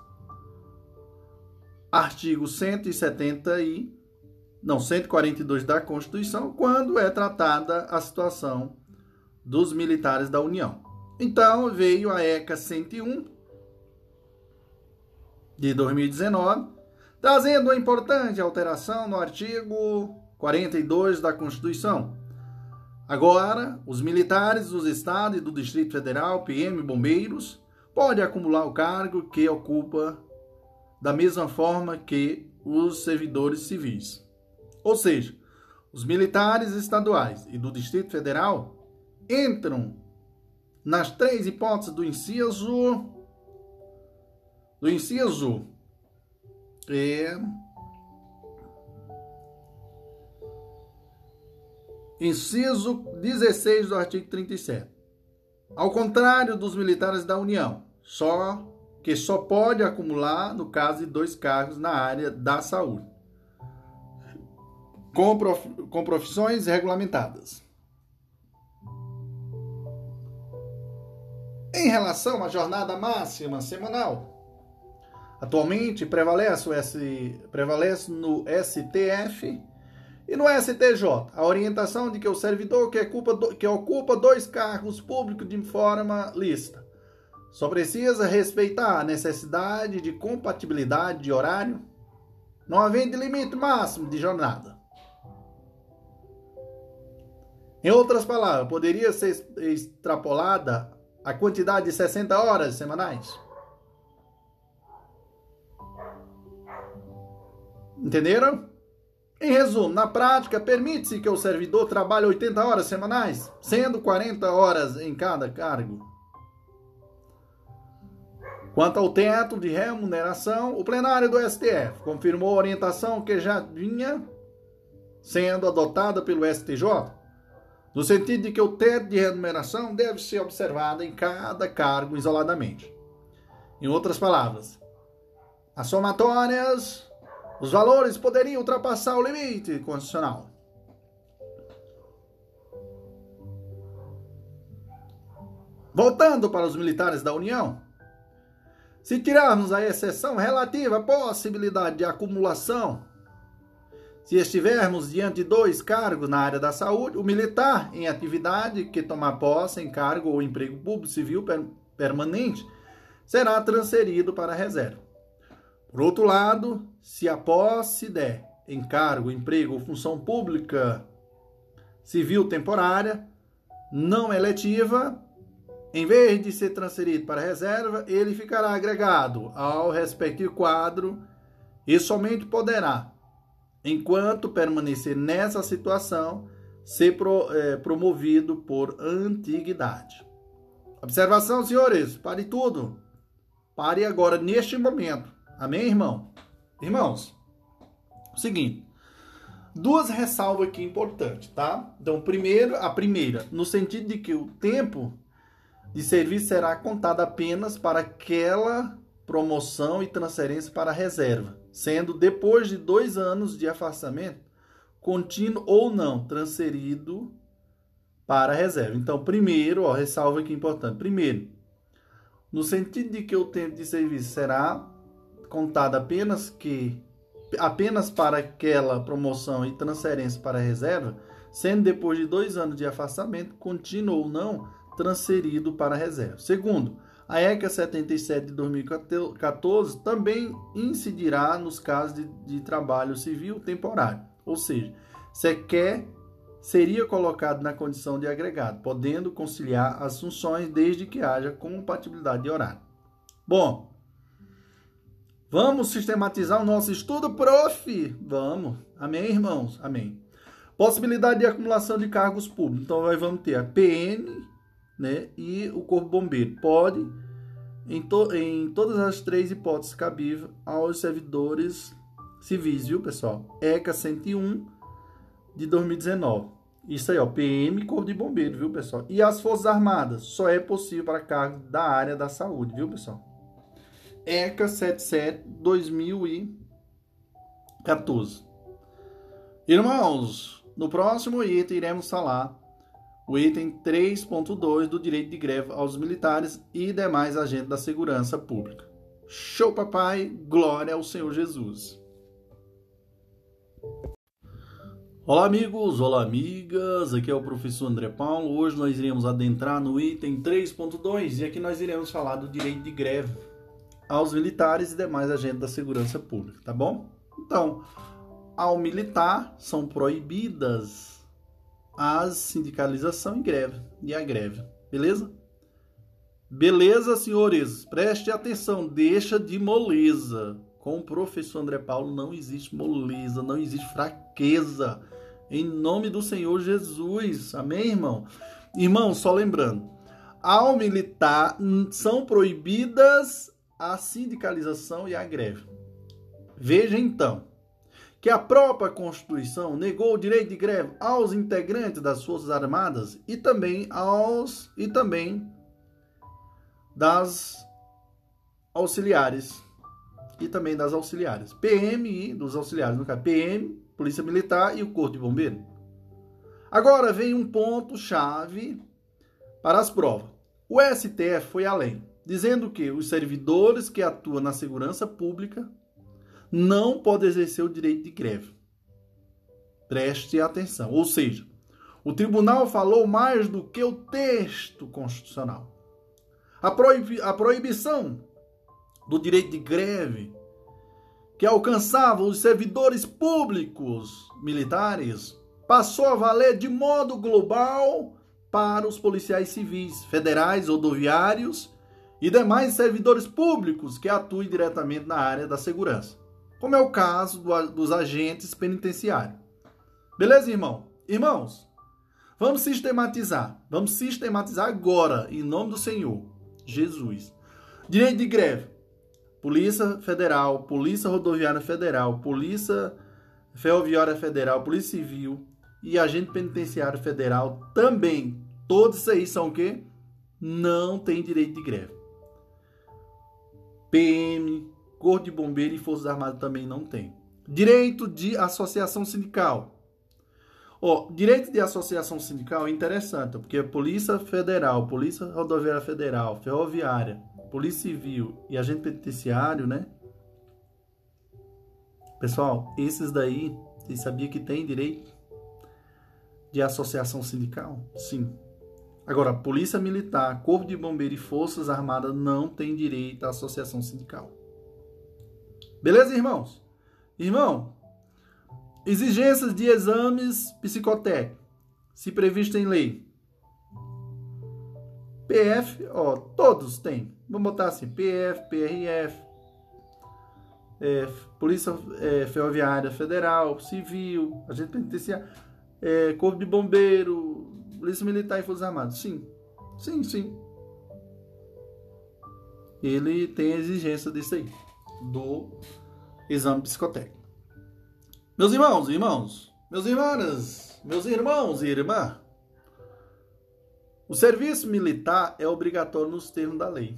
artigo 170 e não 142 da Constituição, quando é tratada a situação dos militares da União. Então veio a ECA 101 de 2019, trazendo uma importante alteração no artigo 42 da Constituição. Agora, os militares dos estados e do Distrito Federal, PM bombeiros, podem acumular o cargo que ocupa da mesma forma que os servidores civis. Ou seja, os militares estaduais e do Distrito Federal entram nas três hipóteses do inciso do inciso é, inciso 16 do artigo 37. Ao contrário dos militares da União, só que só pode acumular no caso de dois cargos na área da saúde, com, prof, com profissões regulamentadas. Em relação à jornada máxima semanal, atualmente prevalece, o S, prevalece no STF e no STJ a orientação de que o servidor que ocupa, que ocupa dois cargos públicos de forma lícita só precisa respeitar a necessidade de compatibilidade de horário, não havendo limite máximo de jornada. Em outras palavras, poderia ser extrapolada a quantidade de 60 horas semanais. Entenderam? Em resumo, na prática, permite-se que o servidor trabalhe 80 horas semanais, sendo 40 horas em cada cargo. Quanto ao teto de remuneração, o plenário do STF confirmou a orientação que já vinha sendo adotada pelo STJ, no sentido de que o teto de remuneração deve ser observado em cada cargo isoladamente. Em outras palavras, as somatórias, os valores poderiam ultrapassar o limite constitucional. Voltando para os militares da União, se tirarmos a exceção relativa à possibilidade de acumulação, se estivermos diante de dois cargos na área da saúde, o militar em atividade que tomar posse em cargo ou emprego público civil permanente será transferido para a reserva. Por outro lado, se a posse der em cargo, emprego ou função pública civil temporária, não eletiva, em vez de ser transferido para a reserva, ele ficará agregado ao respectivo quadro e somente poderá, enquanto permanecer nessa situação, ser pro, é, promovido por antiguidade. Observação, senhores, pare tudo. Pare agora, neste momento. Amém, irmão? Irmãos, seguinte. Duas ressalvas aqui importantes, tá? Então, primeiro, a primeira, no sentido de que o tempo de serviço será contado apenas para aquela promoção e transferência para a reserva, sendo depois de dois anos de afastamento, contínuo ou não, transferido para a reserva. Então, primeiro, ó, ressalva aqui importante. Primeiro, no sentido de que o tempo de serviço será contado apenas que apenas para aquela promoção e transferência para a reserva, sendo depois de dois anos de afastamento, contínuo ou não, transferido para a reserva. Segundo, a ECA 77 de 2014 também incidirá nos casos de, de trabalho civil temporário, ou seja, sequer seria colocado na condição de agregado, podendo conciliar as funções desde que haja compatibilidade de horário. Bom, vamos sistematizar o nosso estudo, prof? Vamos. Amém, irmãos? Amém. Possibilidade de acumulação de cargos públicos. Então, nós vamos ter a PN, né? E o Corpo Bombeiro pode, em, to, em todas as três hipóteses cabíveis, aos servidores civis, viu, pessoal? ECA 101 de 2019. Isso aí, ó, PM Corpo de Bombeiro, viu, pessoal? E as Forças Armadas, só é possível para cargos da área da saúde, viu, pessoal? ECA 77 2014. Irmãos, no próximo item iremos falar o item 3.2 do direito de greve aos militares e demais agentes da segurança pública. Show, papai! Glória ao Senhor Jesus! Olá, amigos! Olá, amigas! Aqui é o professor André Paulo. Hoje nós iremos adentrar no item 3.2 e aqui nós iremos falar do direito de greve aos militares e demais agentes da segurança pública, tá bom? Então, ao militar são proibidas a sindicalização e greve e a greve, beleza? Beleza, senhores? Preste atenção, deixa de moleza. Com o professor André Paulo não existe moleza, não existe fraqueza. Em nome do Senhor Jesus. Amém, irmão? Irmão, só lembrando, ao militar são proibidas a sindicalização e a greve. Veja então, que a própria Constituição negou o direito de greve aos integrantes das Forças Armadas e também aos e também das auxiliares e também das auxiliares. PMI dos auxiliares, no caso PM, Polícia Militar e o Corpo de Bombeiro. Agora vem um ponto chave para as provas. O STF foi além, dizendo que os servidores que atuam na segurança pública não pode exercer o direito de greve. Preste atenção. Ou seja, o tribunal falou mais do que o texto constitucional. A, proibi a proibição do direito de greve, que alcançava os servidores públicos militares, passou a valer de modo global para os policiais civis, federais, rodoviários e demais servidores públicos que atuem diretamente na área da segurança. como é o caso do, dos agentes penitenciários. Beleza, irmão? Irmãos, vamos sistematizar. Vamos sistematizar agora, em nome do Senhor Jesus. Direito de greve. Polícia Federal, Polícia Rodoviária Federal, Polícia Ferroviária Federal, Polícia Civil e Agente Penitenciário Federal também. Todos aí são o quê? Não tem direito de greve. PM, Corpo de Bombeiro e Forças Armadas também não tem. Direito de associação sindical. Ó, direito de associação sindical é interessante, porque a Polícia Federal, Polícia Rodoviária Federal, Ferroviária, Polícia Civil e Agente Penitenciário, né? Pessoal, esses daí, vocês sabiam que tem direito de associação sindical? Sim. Agora, Polícia Militar, Corpo de Bombeiro e Forças Armadas não têm direito à associação sindical. Beleza, irmãos? Irmão, exigências de exames psicotécnicos, se previsto em lei. PF, ó, todos têm. Vamos botar assim, PF, PRF, é, Polícia é, Ferroviária Federal, Civil, Agente Penitenciário, é, Corpo de Bombeiro, Polícia Militar e Forças Armadas. Sim, sim, sim. Ele tem a exigência disso aí, do exame psicotécnico. Meus irmãos, irmãos, meus irmãs, meus irmãos e irmã, o serviço militar é obrigatório nos termos da lei.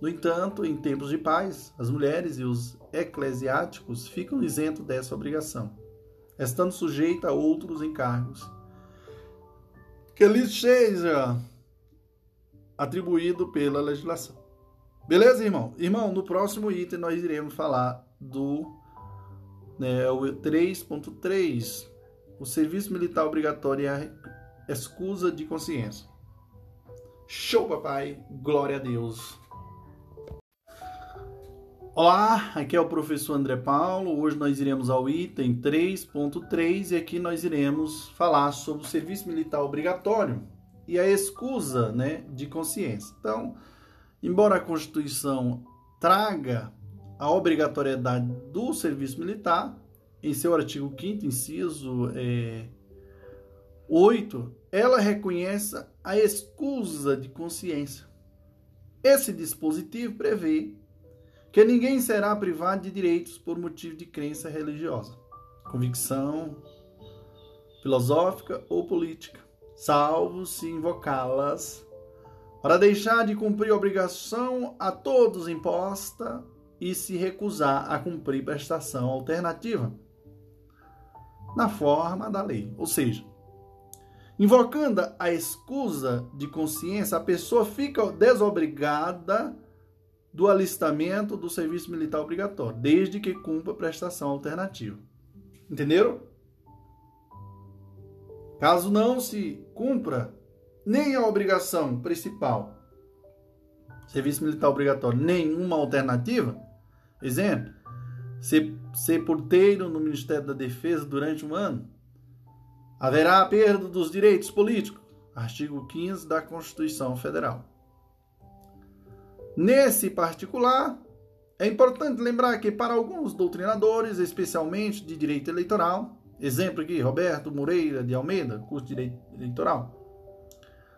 No entanto, em tempos de paz, as mulheres e os eclesiásticos ficam isentos dessa obrigação, estando sujeitos a outros encargos que lhes seja atribuído pela legislação. Beleza, irmão? Irmão, no próximo item nós iremos falar do né, o 3.3, o serviço militar obrigatório e a excusa de consciência. Show, papai! Glória a Deus! Olá, aqui é o professor André Paulo. Hoje nós iremos ao item 3.3 e aqui nós iremos falar sobre o serviço militar obrigatório e a excusa né, de consciência. Então, embora a Constituição traga a obrigatoriedade do serviço militar, em seu artigo 5 inciso é, 8, ela reconhece a excusa de consciência. Esse dispositivo prevê que ninguém será privado de direitos por motivo de crença religiosa, convicção filosófica ou política, salvo se invocá-las para deixar de cumprir obrigação a todos imposta e se recusar a cumprir prestação alternativa na forma da lei. Ou seja, invocando a excusa de consciência, a pessoa fica desobrigada do alistamento do serviço militar obrigatório, desde que cumpra prestação alternativa. Entenderam? Caso não se cumpra nem a obrigação principal, serviço militar obrigatório, nenhuma alternativa, exemplo, ser, ser porteiro no Ministério da Defesa durante um ano, haverá perda dos direitos políticos, artigo 15 da Constituição Federal. Nesse particular, é importante lembrar que para alguns doutrinadores, especialmente de direito eleitoral, exemplo aqui, Roberto Moreira de Almeida, curso de direito eleitoral,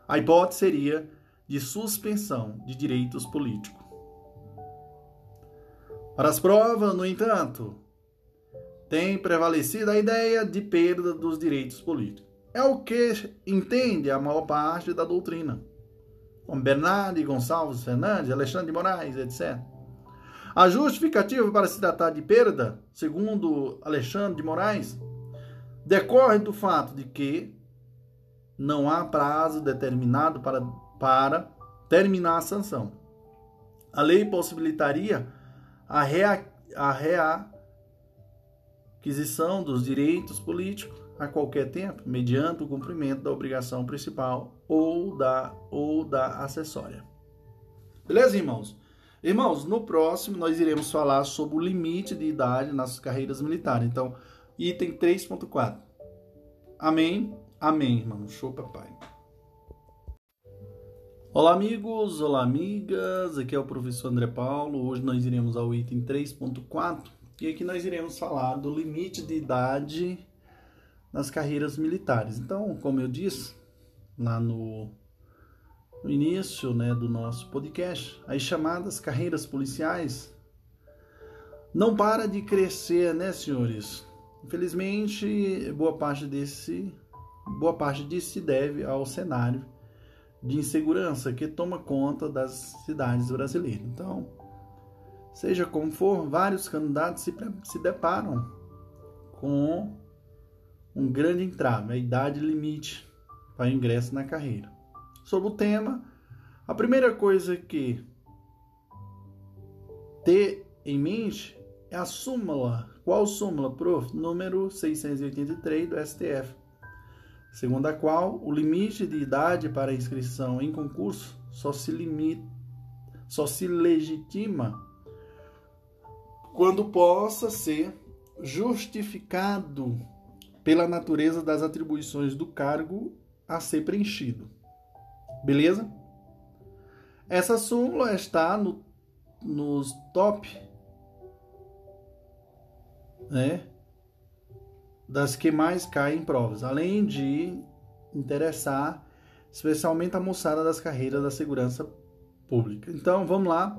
a hipótese seria de suspensão de direitos políticos. Para as provas, no entanto, tem prevalecido a ideia de perda dos direitos políticos. É o que entende a maior parte da doutrina como Bernardo Gonçalves Fernandes, Alexandre de Moraes, etc. A justificativa para se tratar de perda, segundo Alexandre de Moraes, decorre do fato de que não há prazo determinado para, para terminar a sanção. A lei possibilitaria a, rea, a reaquisição dos direitos políticos a qualquer tempo, mediante o cumprimento da obrigação principal ou da, ou da acessória. Beleza, irmãos? Irmãos, no próximo nós iremos falar sobre o limite de idade nas carreiras militares. Então, item 3.4. Amém? Amém, irmão. Show, papai. Olá, amigos. Olá, amigas. Aqui é o professor André Paulo. Hoje nós iremos ao item 3.4 E aqui nós iremos falar do limite de idade nas carreiras militares. Então, como eu disse lá no, no início né, do nosso podcast, as chamadas carreiras policiais não para de crescer, né, senhores? Infelizmente, boa parte desse boa parte disso se deve ao cenário de insegurança que toma conta das cidades brasileiras. Então, seja como for, vários candidatos se, se deparam com um grande entrave, a idade limite para ingresso na carreira. Sobre o tema, a primeira coisa que ter em mente é a súmula. Qual súmula, prof? Número 683 do STF segundo a qual o limite de idade para inscrição em concurso só se limita, só se legitima quando possa ser justificado pela natureza das atribuições do cargo a ser preenchido. Beleza? Essa súmula está no, nos top né, das que mais caem em provas, além de interessar especialmente a moçada das carreiras da segurança pública. Então, vamos lá.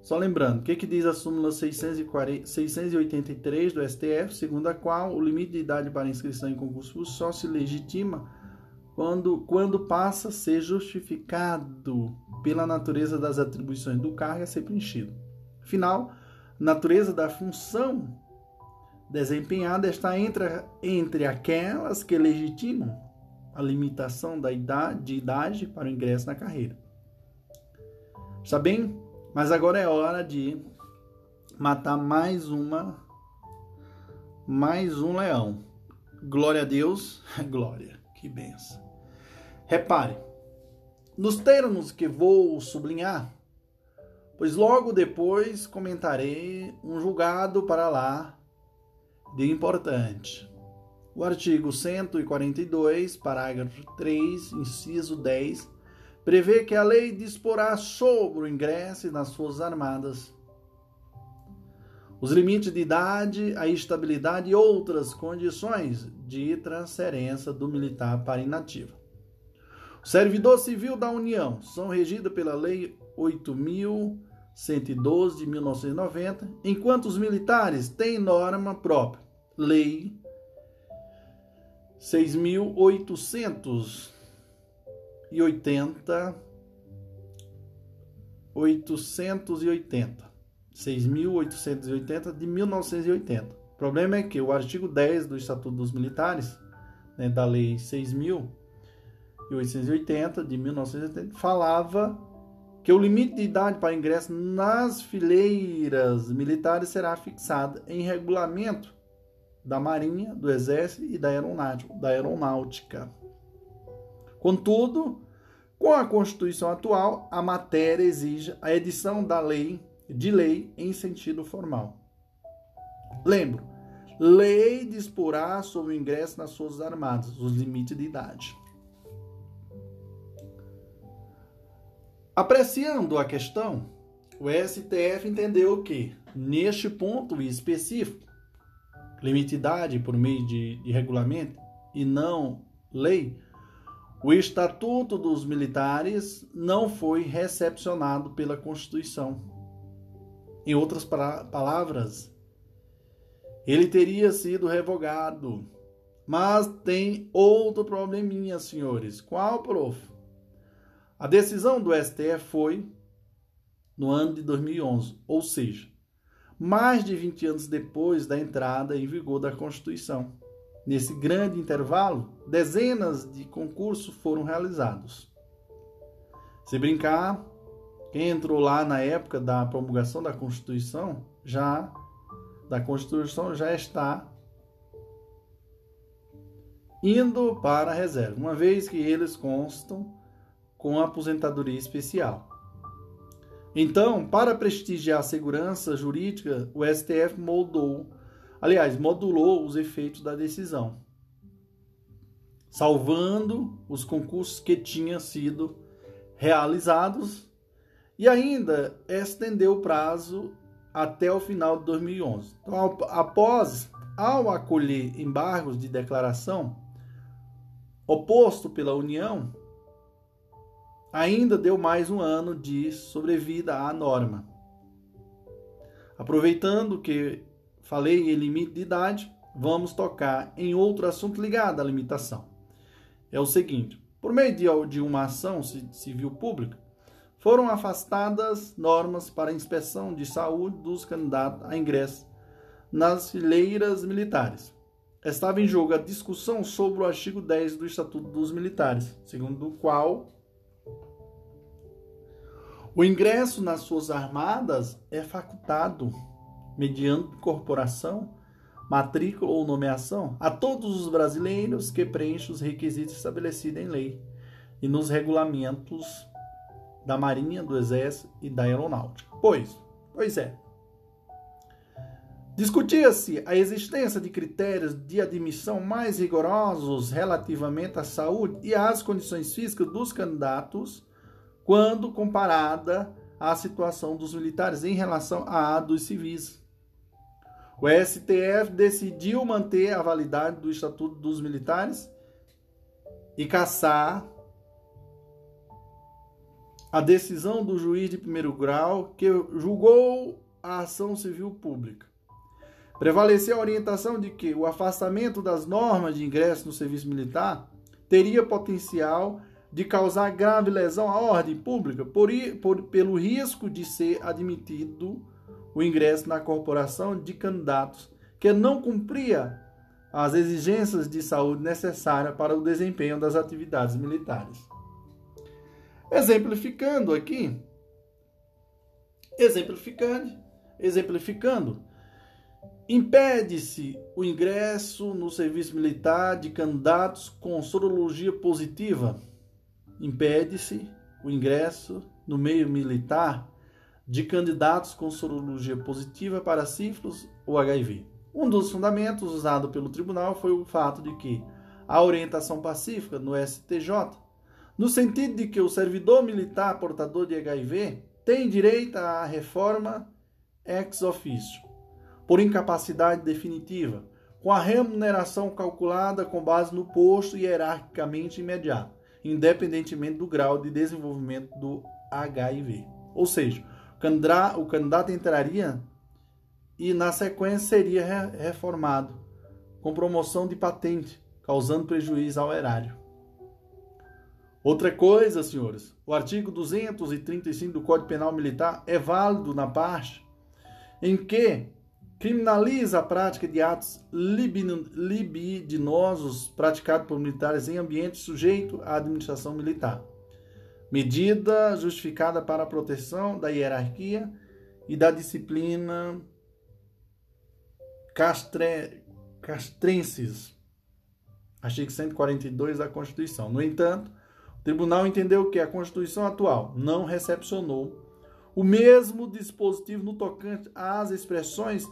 Só lembrando, o que, que diz a súmula 640, 683 do STF, segundo a qual o limite de idade para inscrição em concurso só se legitima quando, quando passa a ser justificado pela natureza das atribuições do cargo a ser preenchido. Afinal, natureza da função desempenhada está entre, entre aquelas que legitimam a limitação da idade, de idade para o ingresso na carreira. Está bem? Mas agora é hora de matar mais uma mais um leão. Glória a Deus, glória, que benção. Repare, nos termos que vou sublinhar, pois logo depois comentarei um julgado para lá de importante. O artigo 142, parágrafo 3, inciso 10, prevê que a lei disporá sobre o ingresso nas Forças Armadas os limites de idade, a estabilidade e outras condições de transferência do militar para inativa. Servidor civil da União são regidos pela Lei 8.112 de 1990, enquanto os militares têm norma própria. Lei 6.880 880 6.880 de 1980. O problema é que o artigo 10 do Estatuto dos Militares, né, da Lei 6.880 de 1980, falava que o limite de idade para ingresso nas fileiras militares será fixado em regulamento da Marinha, do Exército e da Aeronáutica. Da aeronáutica. Contudo, com a Constituição atual, a matéria exige a edição da lei de lei em sentido formal. Lembro, lei disporá sobre o ingresso nas Forças Armadas, os limites de idade. Apreciando a questão, o STF entendeu que, neste ponto específico, limitidade por meio de, de regulamento e não lei, o Estatuto dos Militares não foi recepcionado pela Constituição. Em outras palavras, ele teria sido revogado. Mas tem outro probleminha, senhores. Qual, prof? A decisão do STF foi no ano de 2011, ou seja, mais de 20 anos depois da entrada em vigor da Constituição. Nesse grande intervalo, dezenas de concursos foram realizados. Se brincar, quem entrou lá na época da promulgação da Constituição já da Constituição já está indo para a reserva, uma vez que eles constam com aposentadoria especial. Então, para prestigiar a segurança jurídica, o STF moldou, aliás, modulou os efeitos da decisão, salvando os concursos que tinham sido realizados e ainda estendeu o prazo até o final de 2011. Então, após, ao acolher embargos de declaração oposto pela União, ainda deu mais um ano de sobrevida à norma. Aproveitando que falei em limite de idade, vamos tocar em outro assunto ligado à limitação. É o seguinte: por meio de uma ação civil pública, foram afastadas normas para inspeção de saúde dos candidatos a ingresso nas fileiras militares. Estava em jogo a discussão sobre o artigo 10 do Estatuto dos Militares, segundo o qual o ingresso nas suas armadas é facultado mediante incorporação, matrícula ou nomeação a todos os brasileiros que preenchem os requisitos estabelecidos em lei e nos regulamentos da Marinha, do Exército e da Aeronáutica. Pois, pois é. Discutia-se a existência de critérios de admissão mais rigorosos relativamente à saúde e às condições físicas dos candidatos, quando comparada à situação dos militares em relação à dos civis. O STF decidiu manter a validade do Estatuto dos Militares e caçar a decisão do juiz de primeiro grau que julgou a ação civil pública. Prevaleceu a orientação de que o afastamento das normas de ingresso no serviço militar teria potencial de causar grave lesão à ordem pública por, por, pelo risco de ser admitido o ingresso na corporação de candidatos que não cumpria as exigências de saúde necessárias para o desempenho das atividades militares. Exemplificando aqui, exemplificando, exemplificando, impede-se o ingresso no serviço militar de candidatos com sorologia positiva. Impede-se o ingresso no meio militar de candidatos com sorologia positiva para sífilis ou HIV. Um dos fundamentos usado pelo tribunal foi o fato de que a orientação pacífica no STJ no sentido de que o servidor militar portador de HIV tem direito à reforma ex officio, por incapacidade definitiva, com a remuneração calculada com base no posto hierarquicamente imediato, independentemente do grau de desenvolvimento do HIV. Ou seja, o candidato entraria e na sequência seria reformado, com promoção de patente, causando prejuízo ao erário. Outra coisa, senhores, o artigo 235 do Código Penal Militar é válido na parte em que criminaliza a prática de atos libidinosos praticados por militares em ambiente sujeito à administração militar. Medida justificada para a proteção da hierarquia e da disciplina castre, castrenses. Artigo 142 da Constituição. No entanto, o tribunal entendeu que a Constituição atual não recepcionou o mesmo dispositivo no tocante às expressões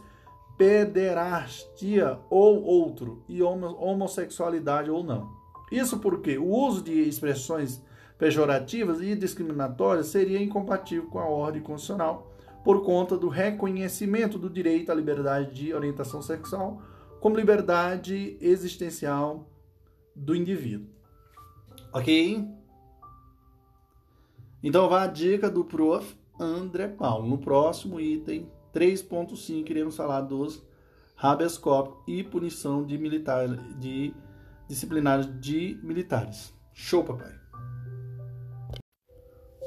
pederastia ou outro e homossexualidade ou não. Isso porque o uso de expressões pejorativas e discriminatórias seria incompatível com a ordem constitucional por conta do reconhecimento do direito à liberdade de orientação sexual como liberdade existencial do indivíduo. Ok? Então, vá a dica do prof. André Paulo. No próximo item 3.5, iremos falar dos habeas corpus e punição de militares, de disciplinares de militares. Show, papai!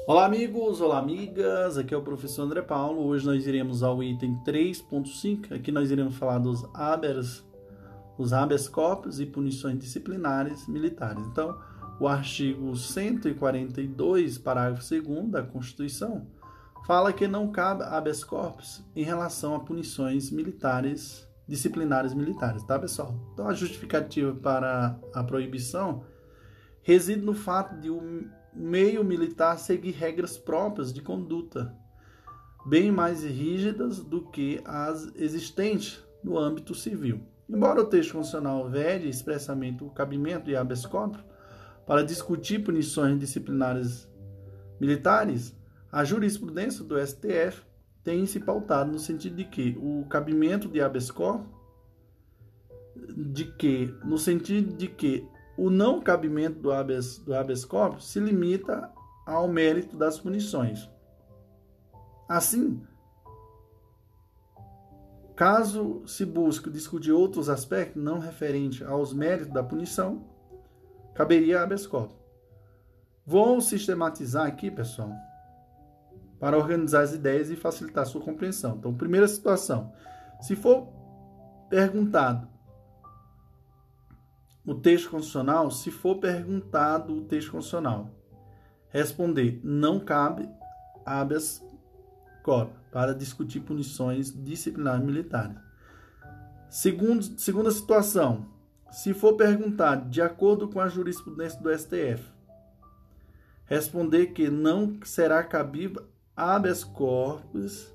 Olá, amigos! Olá, amigas! Aqui é o professor André Paulo. Hoje nós iremos ao item 3.5. Aqui nós iremos falar dos habeas, os habeas corpus e punições disciplinares militares. Então, o artigo 142, parágrafo 2 da Constituição, fala que não cabe habeas corpus em relação a punições militares, disciplinares militares, tá, pessoal? Então, a justificativa para a proibição reside no fato de o meio militar seguir regras próprias de conduta, bem mais rígidas do que as existentes no âmbito civil. Embora o texto constitucional vede expressamente o cabimento de habeas corpus, para discutir punições disciplinares militares, a jurisprudência do STF tem se pautado no sentido de que o cabimento de habeas corpus, de que, no sentido de que o não cabimento do habeas, do habeas corpus se limita ao mérito das punições. Assim, caso se busque discutir outros aspectos não referentes aos méritos da punição, caberia habeas corpus. Vou sistematizar aqui, pessoal, para organizar as ideias e facilitar sua compreensão. Então, primeira situação: se for perguntado o texto constitucional, se for perguntado o texto constitucional, responder não cabe habeas corpus para discutir punições disciplinares militares. Segundo, segunda situação, se for perguntado de acordo com a jurisprudência do STF, responder que não será cabível habeas corpus,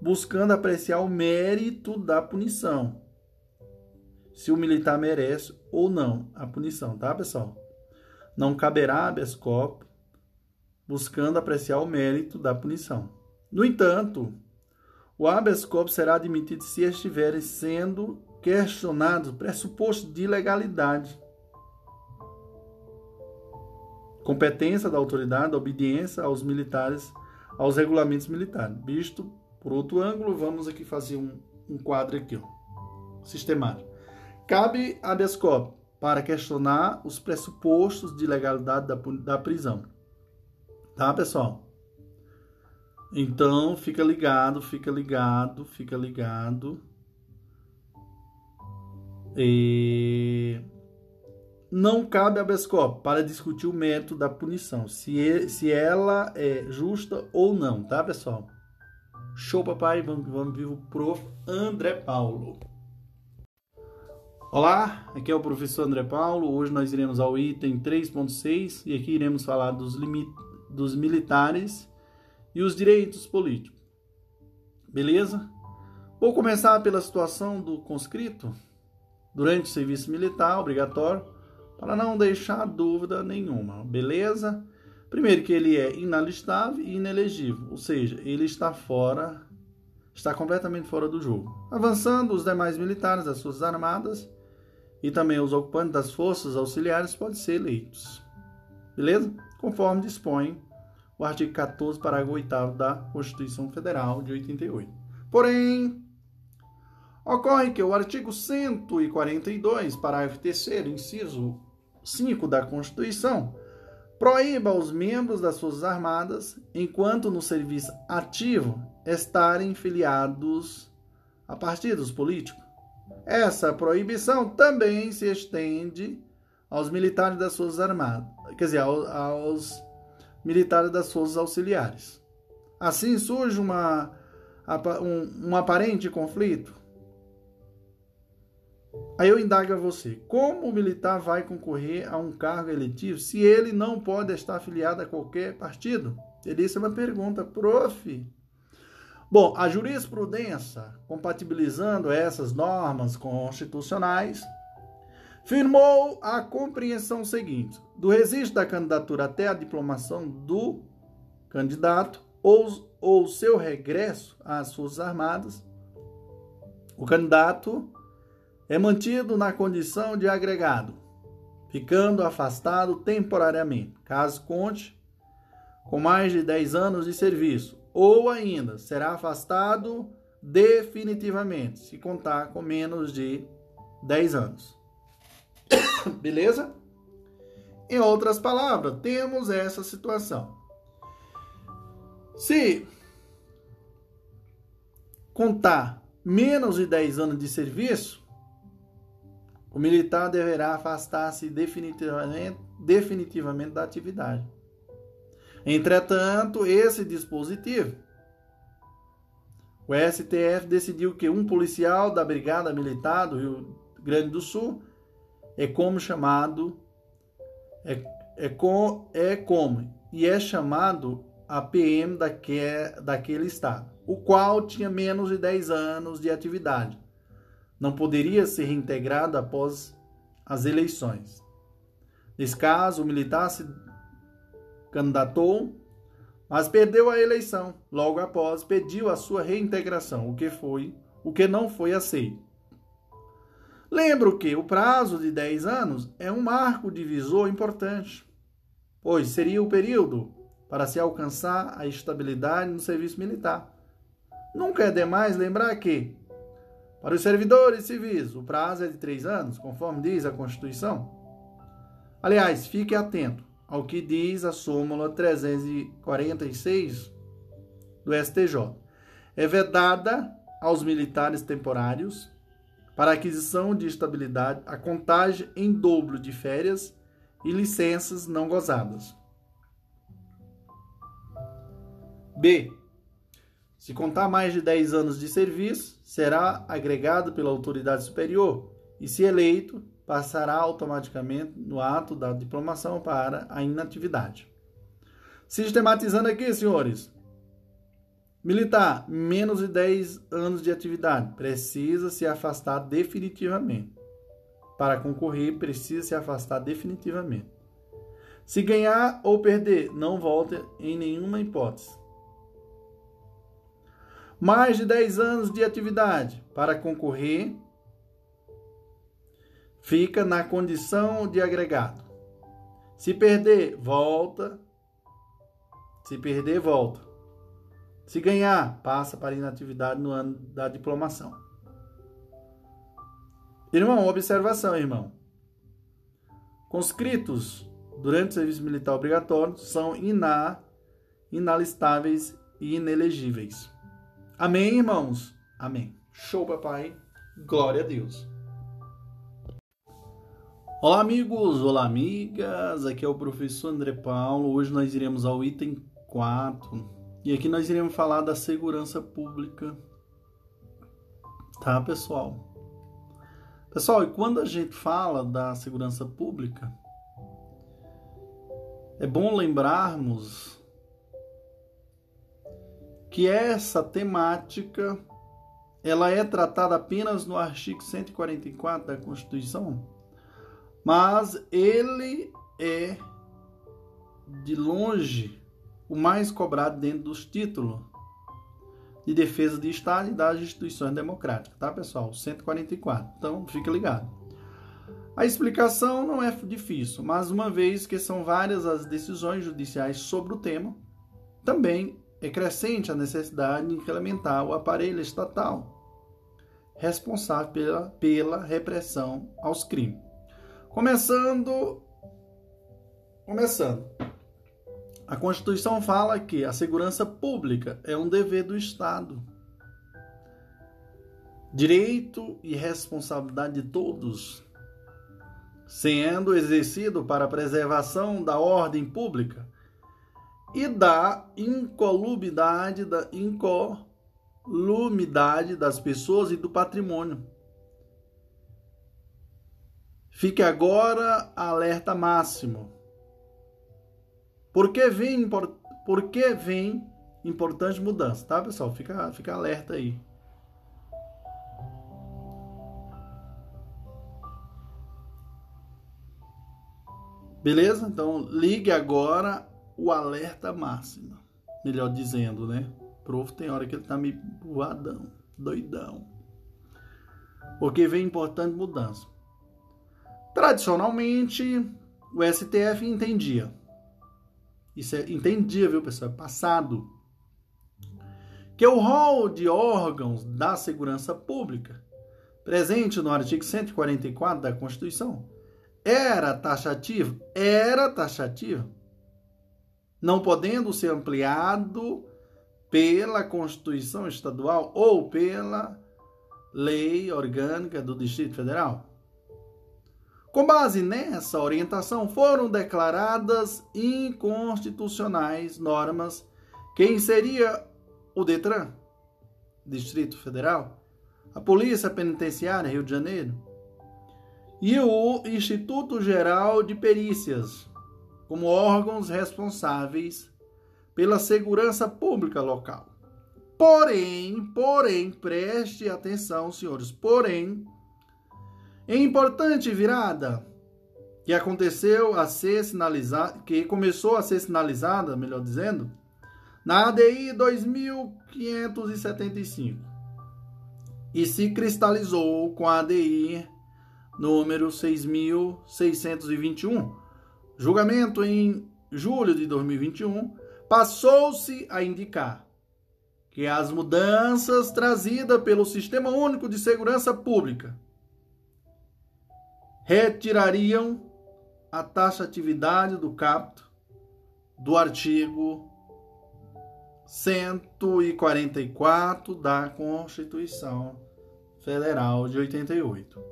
buscando apreciar o mérito da punição. Se o militar merece ou não a punição, tá, pessoal? Não caberá habeas corpus, buscando apreciar o mérito da punição. No entanto, o habeas corpus será admitido se estiverem sendo questionados pressupostos de legalidade competência da autoridade, obediência aos militares aos regulamentos militares. Visto por outro ângulo, vamos aqui fazer um, um quadro aqui, ó, sistemático. Cabe habeas corpus para questionar os pressupostos de legalidade da, da prisão. Tá, pessoal? Então, fica ligado, fica ligado, fica ligado. E não cabe habeas corpus para discutir o mérito da punição, se, se ela é justa ou não, tá, pessoal? Show, papai. Vamos, vamos ver o prof. André Paulo. Olá, aqui é o professor André Paulo. Hoje nós iremos ao item 3.6 e aqui iremos falar dos, limites dos militares e os direitos políticos. Beleza? Vou começar pela situação do conscrito durante o serviço militar obrigatório para não deixar dúvida nenhuma, beleza? Primeiro que ele é inalistável e inelegível, ou seja, ele está fora, está completamente fora do jogo. Avançando, os demais militares das Forças Armadas e também os ocupantes das forças auxiliares podem ser eleitos. Beleza? Conforme dispõe o artigo 14, parágrafo 8 da Constituição Federal de 88. Porém, ocorre que o artigo 142, parágrafo 3 inciso 5 da Constituição proíba aos membros das Forças Armadas, enquanto no serviço ativo, estarem filiados a partidos políticos. Essa proibição também se estende aos militares das Forças Armadas, quer dizer, aos, aos militares das Forças Auxiliares. Assim surge uma, um, um aparente conflito Aí eu indago a você: como o militar vai concorrer a um cargo eletivo se ele não pode estar afiliado a qualquer partido? Isso é uma pergunta, prof. Bom, a jurisprudência, compatibilizando essas normas constitucionais, firmou a compreensão seguinte: do registro da candidatura até a diplomação do candidato ou, ou seu regresso às Forças Armadas, o candidato é mantido na condição de agregado, ficando afastado temporariamente, caso conte com mais de 10 anos de serviço, ou ainda será afastado definitivamente, se contar com menos de 10 anos. Beleza? Em outras palavras, temos essa situação. Se contar menos de 10 anos de serviço, o militar deverá afastar-se definitivamente, definitivamente da atividade. Entretanto, esse dispositivo, o STF decidiu que um policial da Brigada Militar do Rio Grande do Sul é como chamado é, é, com, é como e é chamado a PM daque, daquele estado, o qual tinha menos de 10 anos de atividade não poderia ser reintegrado após as eleições. Nesse caso, o militar se candidatou mas perdeu a eleição. Logo após, pediu a sua reintegração, o que foi, o que não foi aceito. Lembro que o prazo de 10 anos é um marco divisor importante, pois seria o período para se alcançar a estabilidade no serviço militar. Nunca é demais lembrar que, para os servidores civis, o prazo é de três anos, conforme diz a Constituição. Aliás, fique atento ao que diz a súmula 346 do STJ. É vedada aos militares temporários para aquisição de estabilidade a contagem em dobro de férias e licenças não gozadas. B. Se contar mais de 10 anos de serviço, será agregado pela autoridade superior e, se eleito, passará automaticamente no ato da diplomação para a inatividade. Sistematizando aqui, senhores. Militar, menos de 10 anos de atividade, precisa se afastar definitivamente. Para concorrer, precisa se afastar definitivamente. Se ganhar ou perder, não volta em nenhuma hipótese. Mais de 10 anos de atividade para concorrer, fica na condição de agregado. Se perder, volta. Se perder, volta. Se ganhar, passa para inatividade no ano da diplomação. Irmão, observação, irmão. Conscritos durante o serviço militar obrigatório são iná, inalistáveis e inelegíveis. Amém, irmãos? Amém. Show, papai. Glória a Deus. Olá, amigos! Olá, amigas! Aqui é o professor André Paulo. Hoje nós iremos ao item 4 e aqui nós iremos falar da segurança pública. Tá, pessoal? Pessoal, e quando a gente fala da segurança pública, é bom lembrarmos que essa temática ela é tratada apenas no artigo 144 da Constituição mas ele é de longe o mais cobrado dentro dos títulos de defesa de Estado e das instituições democráticas, tá, pessoal? 144. Então, fica ligado. A explicação não é difícil, mas uma vez que são várias as decisões judiciais sobre o tema, também é crescente a necessidade de incrementar o aparelho estatal responsável pela, pela repressão aos crimes. Começando. Começando. A Constituição fala que a segurança pública é um dever do Estado. Direito e responsabilidade de todos, sendo exercido para a preservação da ordem pública e da incolumidade, da incolumidade das pessoas e do patrimônio Fique agora alerta máximo. Porque vem, porque vem importante mudança, tá, pessoal? Fica, fica alerta aí. Beleza? Então ligue agora o alerta máximo. Melhor dizendo, né? Prof tem hora que ele tá me voadão, doidão. Porque vem importante mudança. Tradicionalmente, o STF entendia. Isso é, entendia, viu, pessoal? É passado. Que o rol de órgãos da segurança pública, presente no artigo 144 da Constituição, era taxativo, era taxativo, não podendo ser ampliado pela Constituição Estadual ou pela lei orgânica do Distrito Federal. Com base nessa orientação, foram declaradas inconstitucionais normas que inseria o Detran, Distrito Federal, a Polícia Penitenciária Rio de Janeiro e o Instituto Geral de Perícias como órgãos responsáveis pela segurança pública local. Porém, porém, preste atenção, senhores, porém, é importante virada que aconteceu a ser sinalizada, que começou a ser sinalizada, melhor dizendo, na ADI 2575 e se cristalizou com a ADI número 6621. Julgamento em julho de 2021 passou-se a indicar que as mudanças trazidas pelo Sistema Único de Segurança Pública retirariam a taxatividade do capto do artigo 144 da Constituição Federal de 88.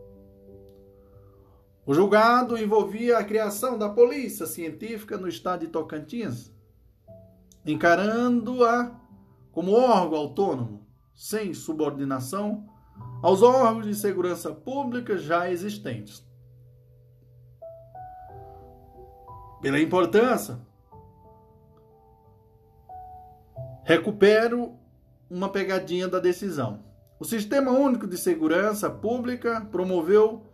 O julgado envolvia a criação da Polícia Científica no estado de Tocantins, encarando-a como órgão autônomo, sem subordinação aos órgãos de segurança pública já existentes. Pela importância, recupero uma pegadinha da decisão. O Sistema Único de Segurança Pública promoveu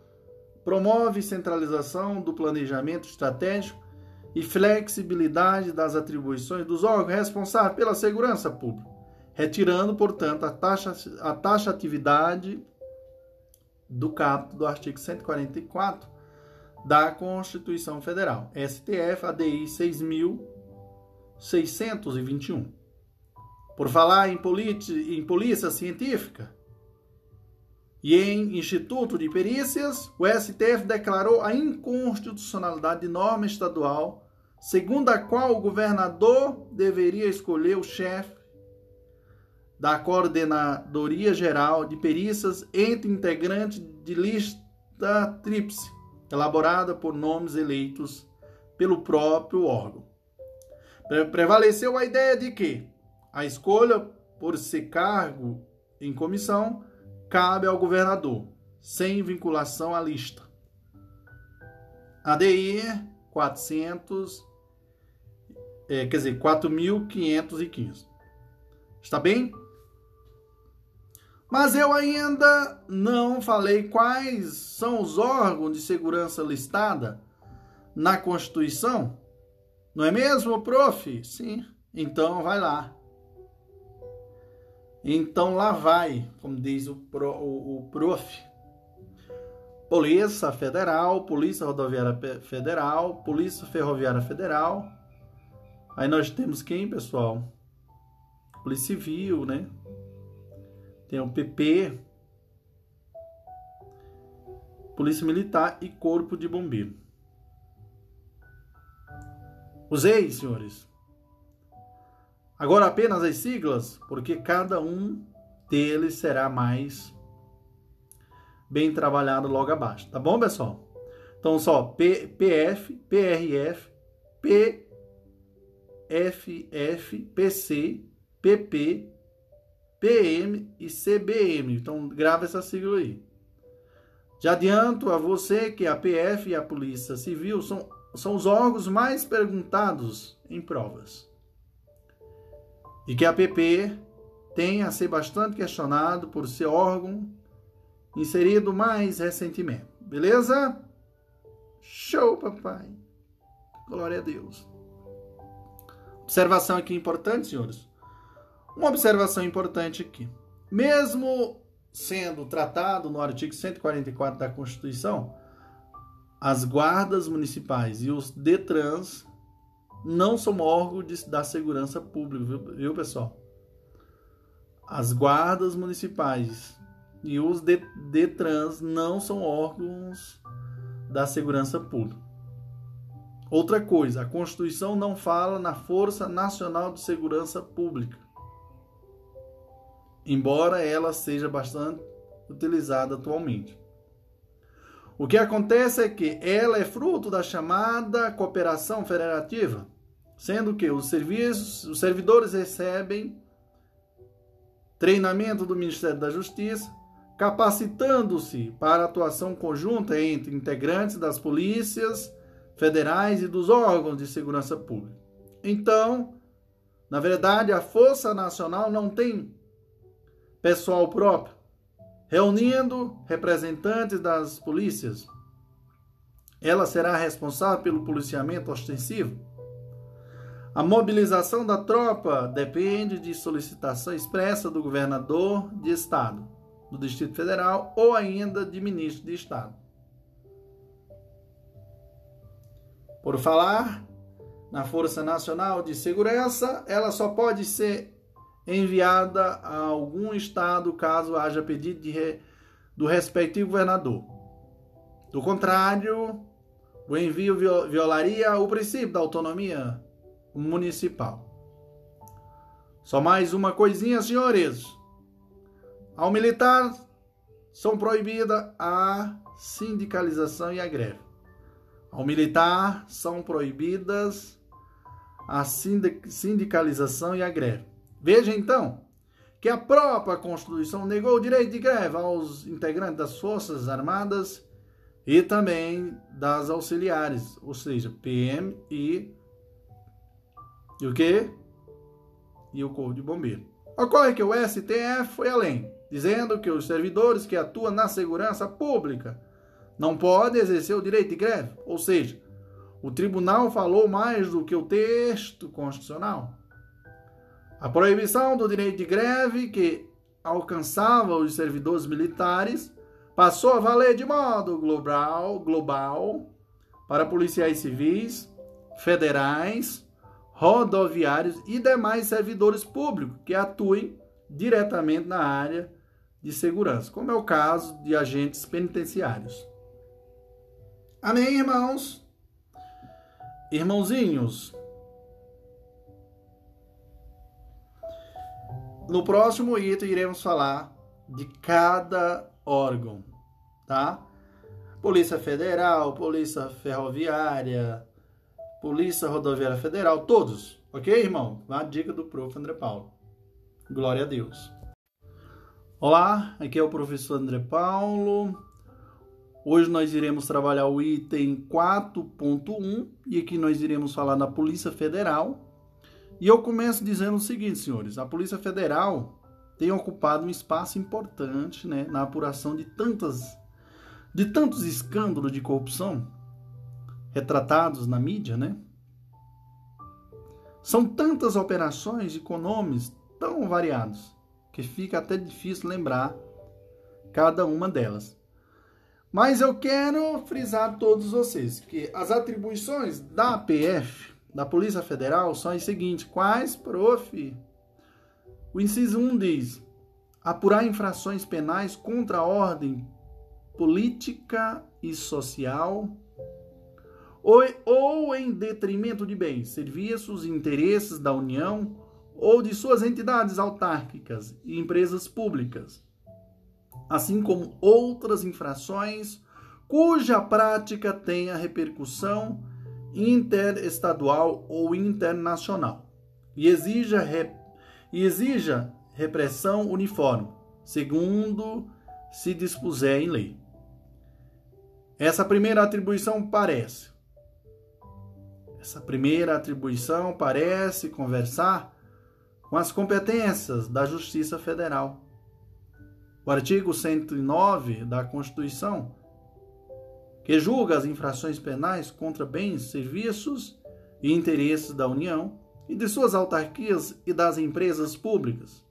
promove centralização do planejamento estratégico e flexibilidade das atribuições dos órgãos responsáveis pela segurança pública, retirando, portanto, a, taxa, a taxatividade do capto do artigo 144 da Constituição Federal, STF ADI 6.621. Por falar em, em polícia científica e em Instituto de Perícias, o STF declarou a inconstitucionalidade de norma estadual segundo a qual o governador deveria escolher o chefe da Coordenadoria Geral de Perícias entre integrantes de lista tríplice elaborada por nomes eleitos pelo próprio órgão. Prevaleceu a ideia de que a escolha por ser cargo em comissão cabe ao governador, sem vinculação à lista. ADI 400, é, quer dizer, 4.515. Está bem? Mas eu ainda não falei quais são os órgãos de segurança listada na Constituição. Não é mesmo, prof? Sim. Então vai lá. Então lá vai, como diz o, pro, o, o prof. Polícia Federal, Polícia Rodoviária Federal, Polícia Ferroviária Federal. Aí nós temos quem, pessoal? Polícia Civil, né? tem o PP, Polícia Militar e Corpo de Bombeiro. Usei, senhores. Agora apenas as siglas, porque cada um deles será mais bem trabalhado logo abaixo, tá bom, pessoal? Então só P, PF, PRF, PFF, PC, PP, PM e CBM. Então grava essa sigla aí. Já adianto a você que a PF e a Polícia Civil são, são os órgãos mais perguntados em provas. E que a PP tem a ser bastante questionado por ser órgão inserido mais recentemente. Beleza? Show, papai. Glória a Deus. Observação aqui importante, senhores. Uma observação importante aqui. Mesmo sendo tratado no artigo 144 da Constituição, as guardas municipais e os DETRANS não são órgãos da segurança pública, viu, viu pessoal? As guardas municipais e os DETRANS não são órgãos da segurança pública. Outra coisa, a Constituição não fala na Força Nacional de Segurança Pública embora ela seja bastante utilizada atualmente. O que acontece é que ela é fruto da chamada cooperação federativa, sendo que os serviços, os servidores recebem treinamento do Ministério da Justiça, capacitando-se para atuação conjunta entre integrantes das polícias federais e dos órgãos de segurança pública. Então, na verdade, a Força Nacional não tem pessoal próprio, reunindo representantes das polícias. Ela será responsável pelo policiamento ostensivo. A mobilização da tropa depende de solicitação expressa do governador de estado, do Distrito Federal ou ainda de ministro de estado. Por falar na Força Nacional de Segurança, ela só pode ser enviada a algum estado caso haja pedido re... do respectivo governador. Do contrário, o envio violaria o princípio da autonomia municipal. Só mais uma coisinha, senhores. Ao militar são proibida a sindicalização e a greve. Ao militar são proibidas a sindicalização e a greve. Veja então que a própria Constituição negou o direito de greve aos integrantes das Forças Armadas e também das auxiliares, ou seja, PM e, e o que? E o Corpo de Bombeiro. Ocorre que o STF foi além, dizendo que os servidores que atuam na segurança pública não podem exercer o direito de greve, ou seja, o tribunal falou mais do que o texto constitucional. A proibição do direito de greve, que alcançava os servidores militares, passou a valer de modo global, global para policiais civis, federais, rodoviários e demais servidores públicos que atuem diretamente na área de segurança, como é o caso de agentes penitenciários. Amém, irmãos? Irmãozinhos, No próximo item iremos falar de cada órgão, tá? Polícia Federal, Polícia Ferroviária, Polícia Rodoviária Federal, todos, ok, irmão? A dica do prof. André Paulo. Glória a Deus. Olá, aqui é o professor André Paulo. Hoje nós iremos trabalhar o item 4.1 e aqui nós iremos falar da Polícia Federal e eu começo dizendo o seguinte, senhores: a Polícia Federal tem ocupado um espaço importante né, na apuração de tantas de tantos escândalos de corrupção retratados na mídia, né? São tantas operações e com nomes tão variados que fica até difícil lembrar cada uma delas. Mas eu quero frisar a todos vocês que as atribuições da APF da Polícia Federal são as seguintes. Quais, prof? O inciso 1 diz: apurar infrações penais contra a ordem política e social ou, ou em detrimento de bens, serviços e interesses da União ou de suas entidades autárquicas e empresas públicas, assim como outras infrações cuja prática tenha repercussão interestadual ou internacional e exija, rep, e exija repressão uniforme, segundo se dispuser em lei. Essa primeira atribuição parece. Essa primeira atribuição parece conversar com as competências da Justiça Federal. O artigo 109 da Constituição que julga as infrações penais contra bens, serviços e interesses da União e de suas autarquias e das empresas públicas.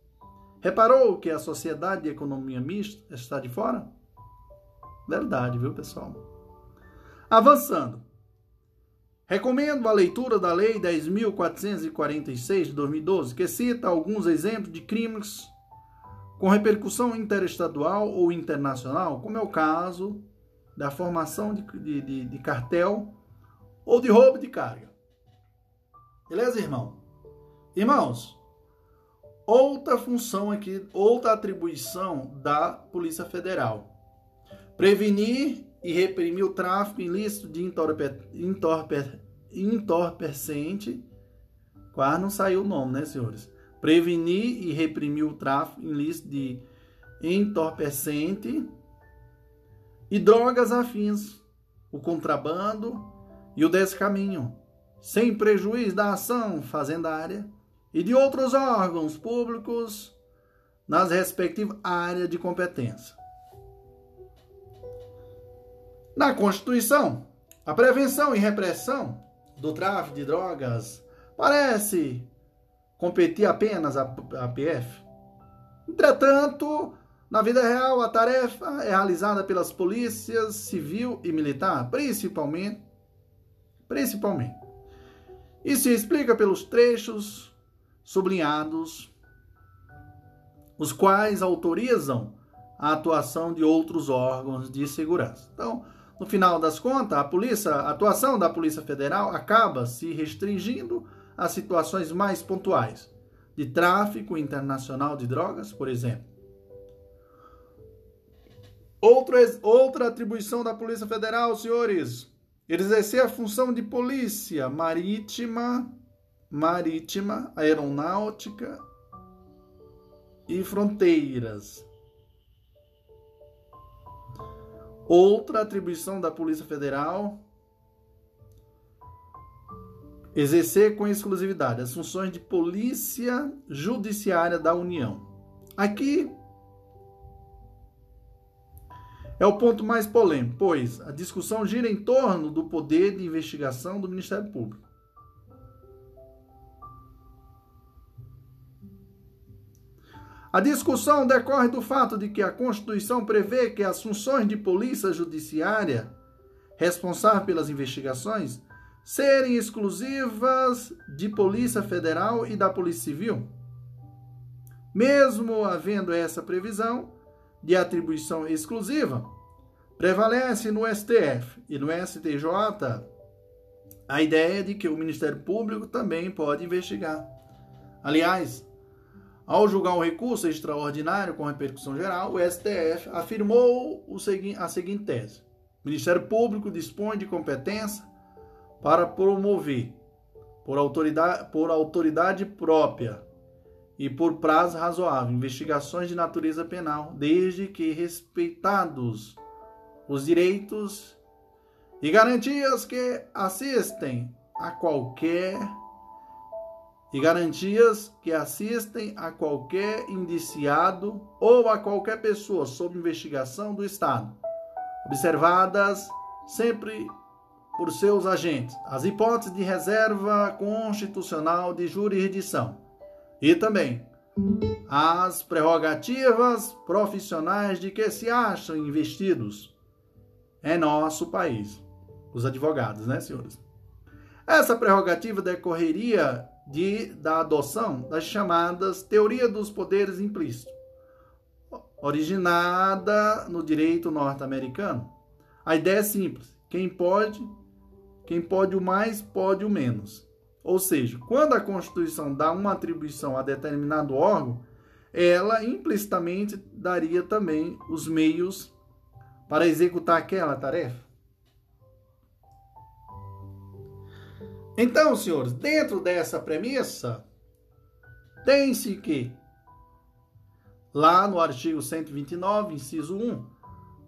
Reparou que a sociedade de economia mista está de fora? Verdade, viu, pessoal? Avançando. Recomendo a leitura da Lei 10.446 de 2012, que cita alguns exemplos de crimes com repercussão interestadual ou internacional, como é o caso da formação de, de, de, cartel ou de roubo de carga. Beleza, irmão? Irmãos, outra função aqui, outra atribuição da Polícia Federal. Prevenir e reprimir o tráfico ilícito de entorpe, entorpe, entorpecente. Quase não saiu o nome, né, senhores? Prevenir e reprimir o tráfico ilícito de entorpecente e drogas afins, o contrabando e o descaminho, sem prejuízo da ação fazendária e de outros órgãos públicos nas respectivas áreas de competência. Na Constituição, a prevenção e repressão do tráfico de drogas parece competir apenas a PF. Entretanto, na vida real, a tarefa é realizada pelas polícias civil e militar, principalmente, principalmente. E se explica pelos trechos sublinhados, os quais autorizam a atuação de outros órgãos de segurança. Então, no final das contas, a polícia, a atuação da Polícia Federal acaba se restringindo a situações mais pontuais, de tráfico internacional de drogas, por exemplo Outra, outra atribuição da Polícia Federal, senhores, exercer a função de polícia marítima, marítima, aeronáutica e fronteiras. Outra atribuição da Polícia Federal exercer com exclusividade as funções de polícia judiciária da União. Aqui é o ponto mais polêmico, pois a discussão gira em torno do poder de investigação do Ministério Público. A discussão decorre do fato de que a Constituição prevê que as funções de polícia judiciária responsável pelas investigações serem exclusivas de Polícia Federal e da Polícia Civil. Mesmo havendo essa previsão, de atribuição exclusiva, prevalece no STF e no STJ a ideia de que o Ministério Público também pode investigar. Aliás, ao julgar um recurso extraordinário com repercussão geral, o STF afirmou a seguinte tese: o Ministério Público dispõe de competência para promover, por autoridade, por autoridade própria, e por prazo razoável investigações de natureza penal, desde que respeitados os direitos e garantias que assistem a qualquer e garantias que assistem a qualquer indiciado ou a qualquer pessoa sob investigação do Estado, observadas sempre por seus agentes. As hipóteses de reserva constitucional de jurisdição e também as prerrogativas profissionais de que se acham investidos em nosso país, os advogados, né, senhores? Essa prerrogativa decorreria de, da adoção das chamadas teoria dos poderes implícitos, originada no direito norte-americano. A ideia é simples: quem pode, quem pode o mais, pode o menos. Ou seja, quando a Constituição dá uma atribuição a determinado órgão, ela implicitamente daria também os meios para executar aquela tarefa. Então, senhores, dentro dessa premissa, tem-se que, lá no artigo 129, inciso 1,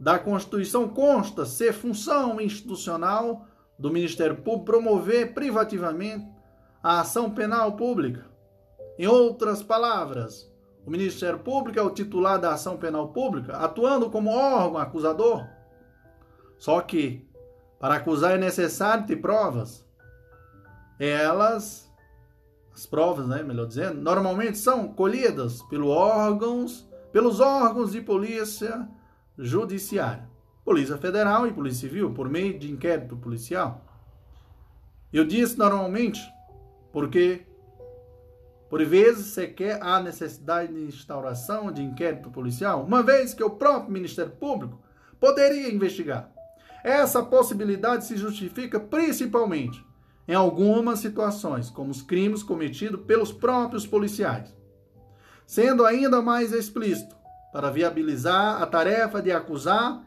da Constituição consta ser função institucional do Ministério Público promover privativamente a ação penal pública. Em outras palavras, o Ministério Público é o titular da ação penal pública, atuando como órgão acusador. Só que, para acusar é necessário ter provas. Elas, as provas, né, melhor dizendo, normalmente são colhidas pelos órgãos, pelos órgãos de polícia judiciária, Polícia Federal e Polícia Civil, por meio de inquérito policial. Eu disse normalmente porque, por vezes, sequer há necessidade de instauração de inquérito policial, uma vez que o próprio Ministério Público poderia investigar. Essa possibilidade se justifica principalmente em algumas situações, como os crimes cometidos pelos próprios policiais. Sendo ainda mais explícito, para viabilizar a tarefa de acusar,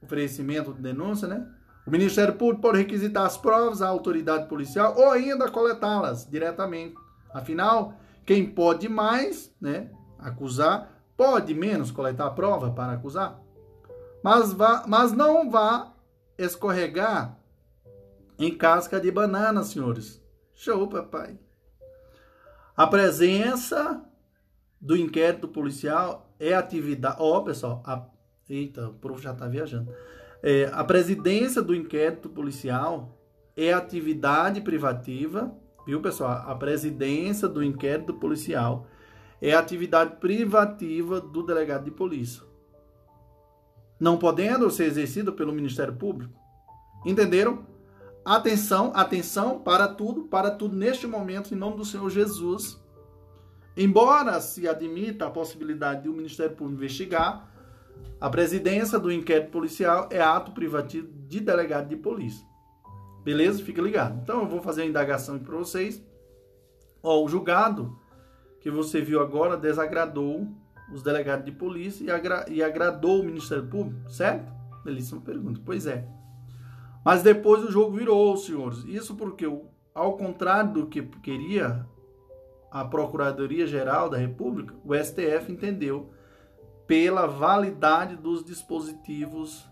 oferecimento de denúncia, né? O Ministério Público pode requisitar as provas à autoridade policial ou ainda coletá-las diretamente. Afinal, quem pode mais, né, acusar, pode menos coletar a prova para acusar. Mas, vá, mas não vá escorregar em casca de banana, senhores. Show, papai. A presença do inquérito policial é atividade. Ó, oh, pessoal, a... eita, o prof já está viajando. É, a presidência do inquérito policial é atividade privativa Viu, pessoal? A presidência do inquérito policial é atividade privativa do delegado de polícia. Não podendo ser exercida pelo Ministério Público. Entenderam? Atenção, atenção para tudo, para tudo neste momento, em nome do Senhor Jesus. Embora se admita a possibilidade de o Ministério Público investigar, a presidência do inquérito policial é ato privativo de delegado de polícia. Beleza? Fica ligado. Então eu vou fazer a indagação para vocês. Ó, o julgado que você viu agora desagradou os delegados de polícia e, agra e agradou o Ministério Público, certo? Belíssima pergunta. Pois é. Mas depois o jogo virou, senhores. Isso porque, ao contrário do que queria a Procuradoria-Geral da República, o STF entendeu pela validade dos dispositivos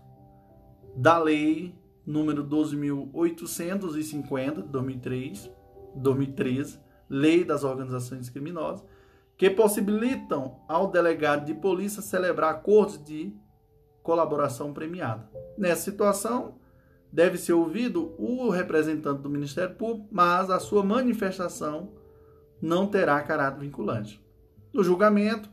da lei número 12.850 de 2003, 2013, Lei das Organizações Criminosas, que possibilitam ao delegado de polícia celebrar acordos de colaboração premiada. Nessa situação, deve ser ouvido o representante do Ministério Público, mas a sua manifestação não terá caráter vinculante. No julgamento,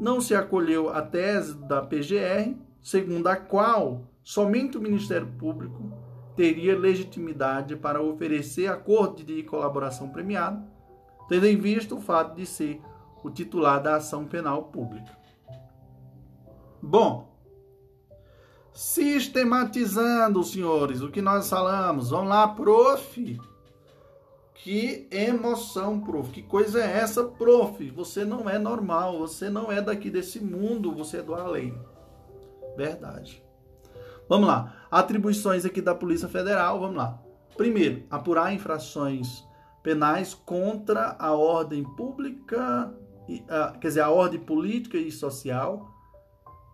não se acolheu a tese da PGR, segundo a qual somente o Ministério Público teria legitimidade para oferecer acordo de colaboração premiada, tendo em vista o fato de ser o titular da ação penal pública. Bom, Sistematizando, senhores, o que nós falamos. Vamos lá, prof. Que emoção, prof. Que coisa é essa, prof? Você não é normal, você não é daqui desse mundo, você é do além. Verdade. Vamos lá. Atribuições aqui da Polícia Federal, vamos lá. Primeiro, apurar infrações penais contra a ordem pública, ah, quer dizer, a ordem política e social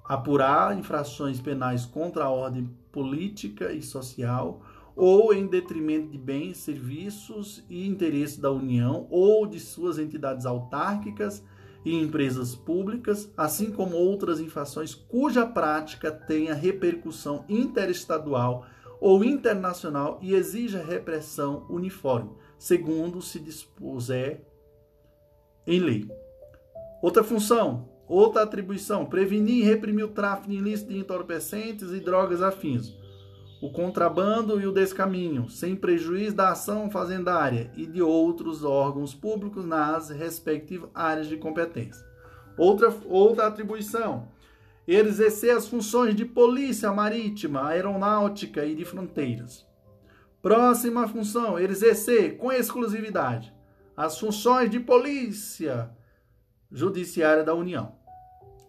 apurar infrações penais contra a ordem política e social ou em detrimento de bens, serviços e interesses da União ou de suas entidades autárquicas e empresas públicas, assim como outras infrações cuja prática tenha repercussão interestadual ou internacional e exija repressão uniforme, segundo se dispuser em lei. Outra função, Outra atribuição: prevenir e reprimir o tráfico ilícito de entorpecentes e drogas afins, o contrabando e o descaminho, sem prejuízo da ação fazendária e de outros órgãos públicos nas respectivas áreas de competência. Outra, outra atribuição: exercer as funções de polícia marítima, aeronáutica e de fronteiras. Próxima função: exercer com exclusividade as funções de polícia Judiciária da União.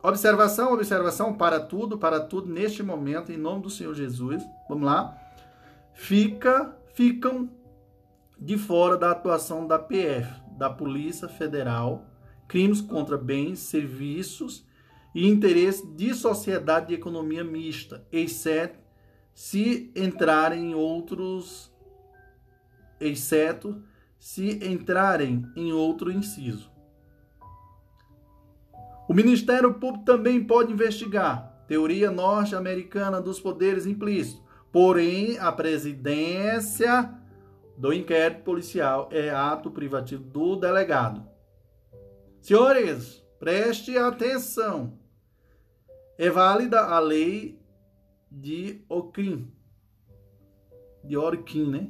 Observação, observação para tudo, para tudo neste momento, em nome do Senhor Jesus. Vamos lá. Fica, ficam de fora da atuação da PF, da Polícia Federal, crimes contra bens, serviços e interesse de sociedade de economia mista, exceto se entrarem em outros, exceto se entrarem em outro inciso. O Ministério Público também pode investigar teoria norte-americana dos poderes implícitos. Porém, a presidência do inquérito policial é ato privativo do delegado. Senhores, preste atenção. É válida a lei de Ocrim. De Orquim, né?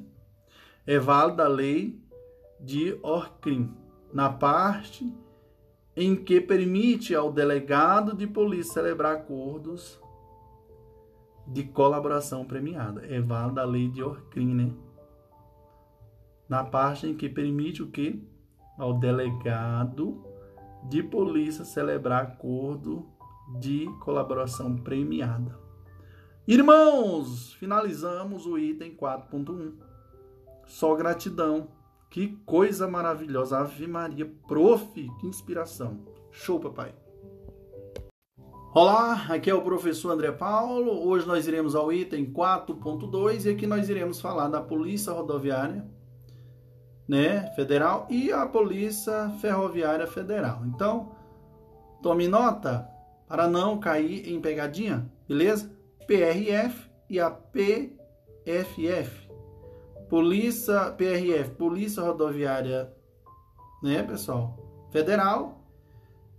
É válida a lei de Orquim. Na parte em que permite ao delegado de polícia celebrar acordos de colaboração premiada. É válida a lei de Orcrim, né? Na parte em que permite o que? Ao delegado de polícia celebrar acordo de colaboração premiada. Irmãos, finalizamos o item 4.1. Só gratidão. Que coisa maravilhosa. Ave Maria, prof, que inspiração. Show, papai. Olá, aqui é o professor André Paulo. Hoje nós iremos ao item 4.2 e aqui nós iremos falar da Polícia Rodoviária né, Federal e a Polícia Ferroviária Federal. Então, tome nota para não cair em pegadinha, beleza? PRF e a PFF. Polícia PRF, Polícia Rodoviária, né, pessoal? Federal.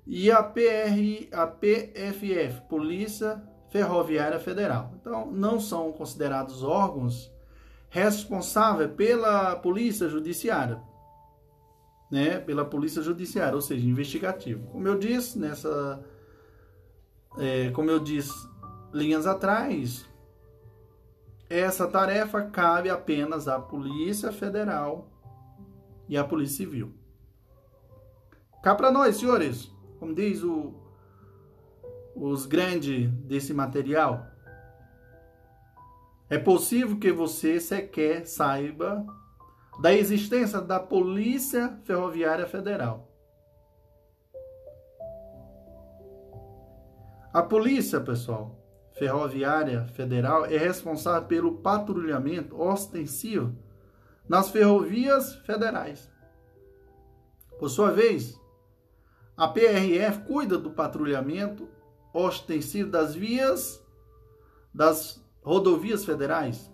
E a PR, a PFF, Polícia Ferroviária Federal. Então, não são considerados órgãos responsáveis pela Polícia Judiciária, né? Pela Polícia Judiciária, ou seja, investigativo. Como eu disse nessa, é, como eu disse linhas atrás, essa tarefa cabe apenas à Polícia Federal e à Polícia Civil. Cá para nós, senhores, como diz o, os grandes desse material, é possível que você sequer saiba da existência da Polícia Ferroviária Federal. A polícia, pessoal, Ferroviária Federal é responsável pelo patrulhamento ostensivo nas ferrovias federais. Por sua vez, a PRF cuida do patrulhamento ostensivo das vias das rodovias federais.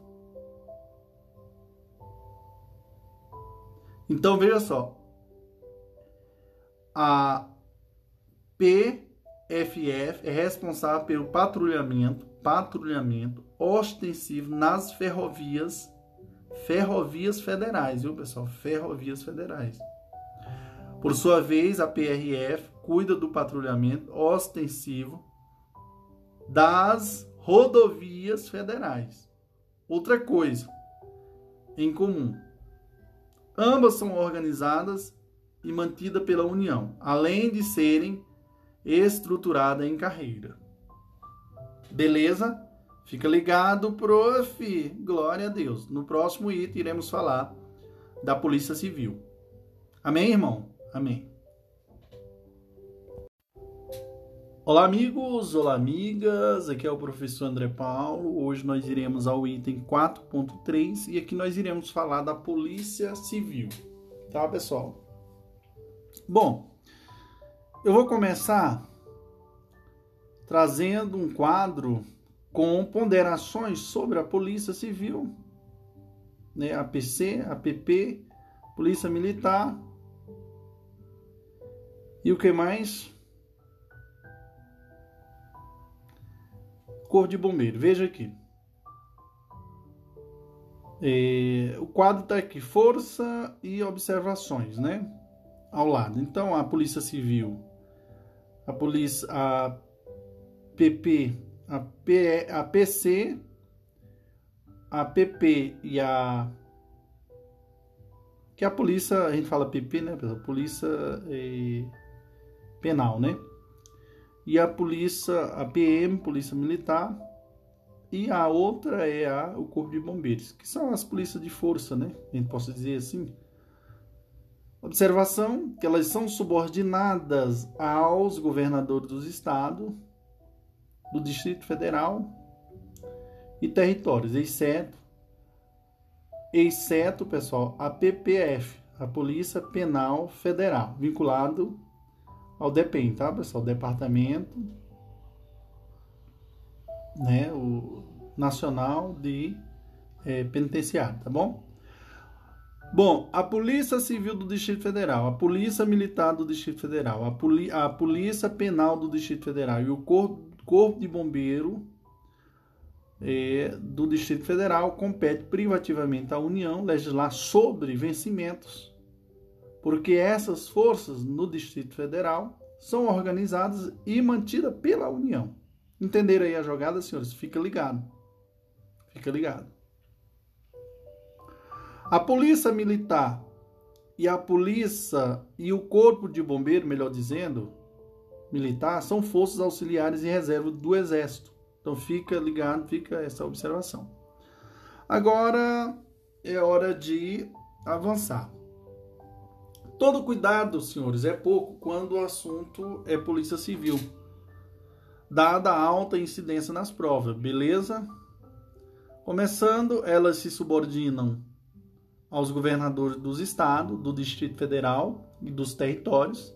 Então veja só, a P FF é responsável pelo patrulhamento, patrulhamento ostensivo nas ferrovias, ferrovias federais, viu, pessoal? Ferrovias federais. Por sua vez, a PRF cuida do patrulhamento ostensivo das rodovias federais. Outra coisa em comum: ambas são organizadas e mantidas pela União, além de serem estruturada em carreira. Beleza? Fica ligado, prof. Glória a Deus. No próximo item iremos falar da Polícia Civil. Amém, irmão? Amém. Olá, amigos, olá, amigas. Aqui é o professor André Paulo. Hoje nós iremos ao item 4.3 e aqui nós iremos falar da Polícia Civil. Tá, pessoal? Bom, eu vou começar trazendo um quadro com ponderações sobre a Polícia Civil, né, a PC, a PP, Polícia Militar e o que mais? Corpo de Bombeiro. Veja aqui. É, o quadro está aqui, força e observações, né? Ao lado. Então, a Polícia Civil a polícia, a PP, a, P, a PC, a PP e a que a polícia, a gente fala PP, né, pessoal? Polícia é, penal, né? E a polícia, a PM, Polícia Militar, e a outra é a, o Corpo de Bombeiros, que são as polícias de força, né? A gente possa dizer assim. Observação que elas são subordinadas aos governadores dos estados, do Distrito Federal e territórios, exceto, exceto, pessoal, a PPF, a Polícia Penal Federal, vinculado ao DEPEN, tá, pessoal? Departamento né, o Nacional de é, Penitenciário, tá bom? Bom, a Polícia Civil do Distrito Federal, a Polícia Militar do Distrito Federal, a, Poli a Polícia Penal do Distrito Federal e o Corpo, Corpo de Bombeiro é, do Distrito Federal compete privativamente à União legislar sobre vencimentos, porque essas forças no Distrito Federal são organizadas e mantidas pela União. Entenderam aí a jogada, senhores? Fica ligado. Fica ligado. A polícia militar e a polícia e o corpo de bombeiro, melhor dizendo, militar, são forças auxiliares e reserva do exército. Então fica ligado, fica essa observação. Agora é hora de avançar. Todo cuidado, senhores, é pouco quando o assunto é polícia civil, dada a alta incidência nas provas, beleza? Começando, elas se subordinam aos governadores dos estados, do Distrito Federal e dos territórios.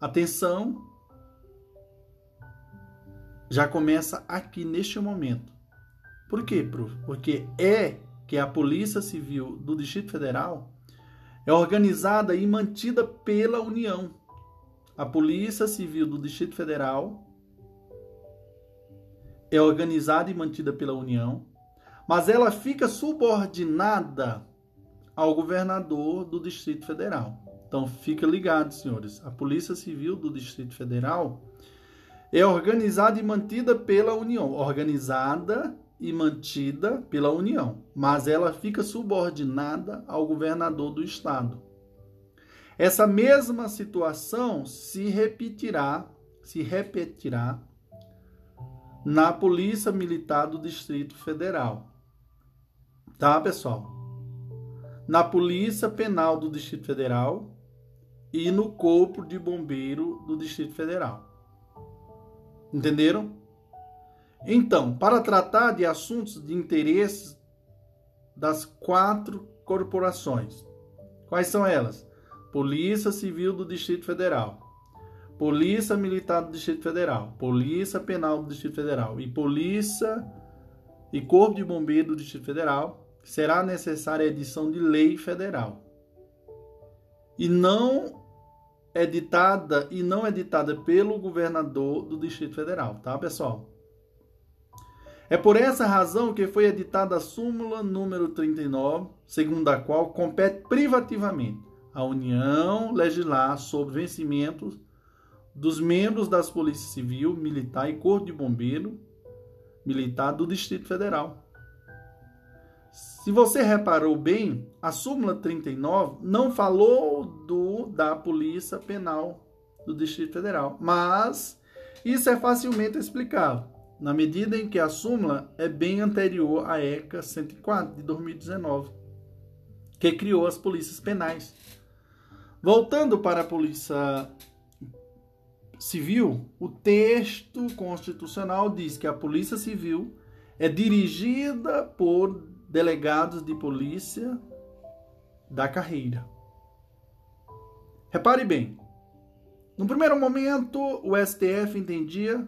Atenção, já começa aqui neste momento. Por quê, prof? Porque é que a Polícia Civil do Distrito Federal, é organizada e mantida pela União. A Polícia Civil do Distrito Federal é organizada e mantida pela União, mas ela fica subordinada ao governador do Distrito Federal. Então fica ligado, senhores. A Polícia Civil do Distrito Federal é organizada e mantida pela União, organizada e mantida pela União, mas ela fica subordinada ao governador do estado. Essa mesma situação se repetirá, se repetirá na Polícia Militar do Distrito Federal. Tá, pessoal? Na Polícia Penal do Distrito Federal e no Corpo de Bombeiro do Distrito Federal. Entenderam? Então, para tratar de assuntos de interesse das quatro corporações, quais são elas? Polícia Civil do Distrito Federal, Polícia Militar do Distrito Federal, Polícia Penal do Distrito Federal e Polícia e Corpo de Bombeiro do Distrito Federal, será necessária a edição de lei federal. E não editada e não editada pelo governador do Distrito Federal, tá, pessoal? É por essa razão que foi editada a súmula número 39, segundo a qual compete privativamente à União legislar sobre vencimentos dos membros das Polícias Civil, Militar e Corpo de Bombeiro Militar do Distrito Federal. Se você reparou bem, a súmula 39 não falou do da Polícia Penal do Distrito Federal, mas isso é facilmente explicável na medida em que a súmula é bem anterior à ECA 104 de 2019, que criou as polícias penais. Voltando para a Polícia Civil, o texto constitucional diz que a Polícia Civil é dirigida por delegados de polícia da carreira. Repare bem, no primeiro momento o STF entendia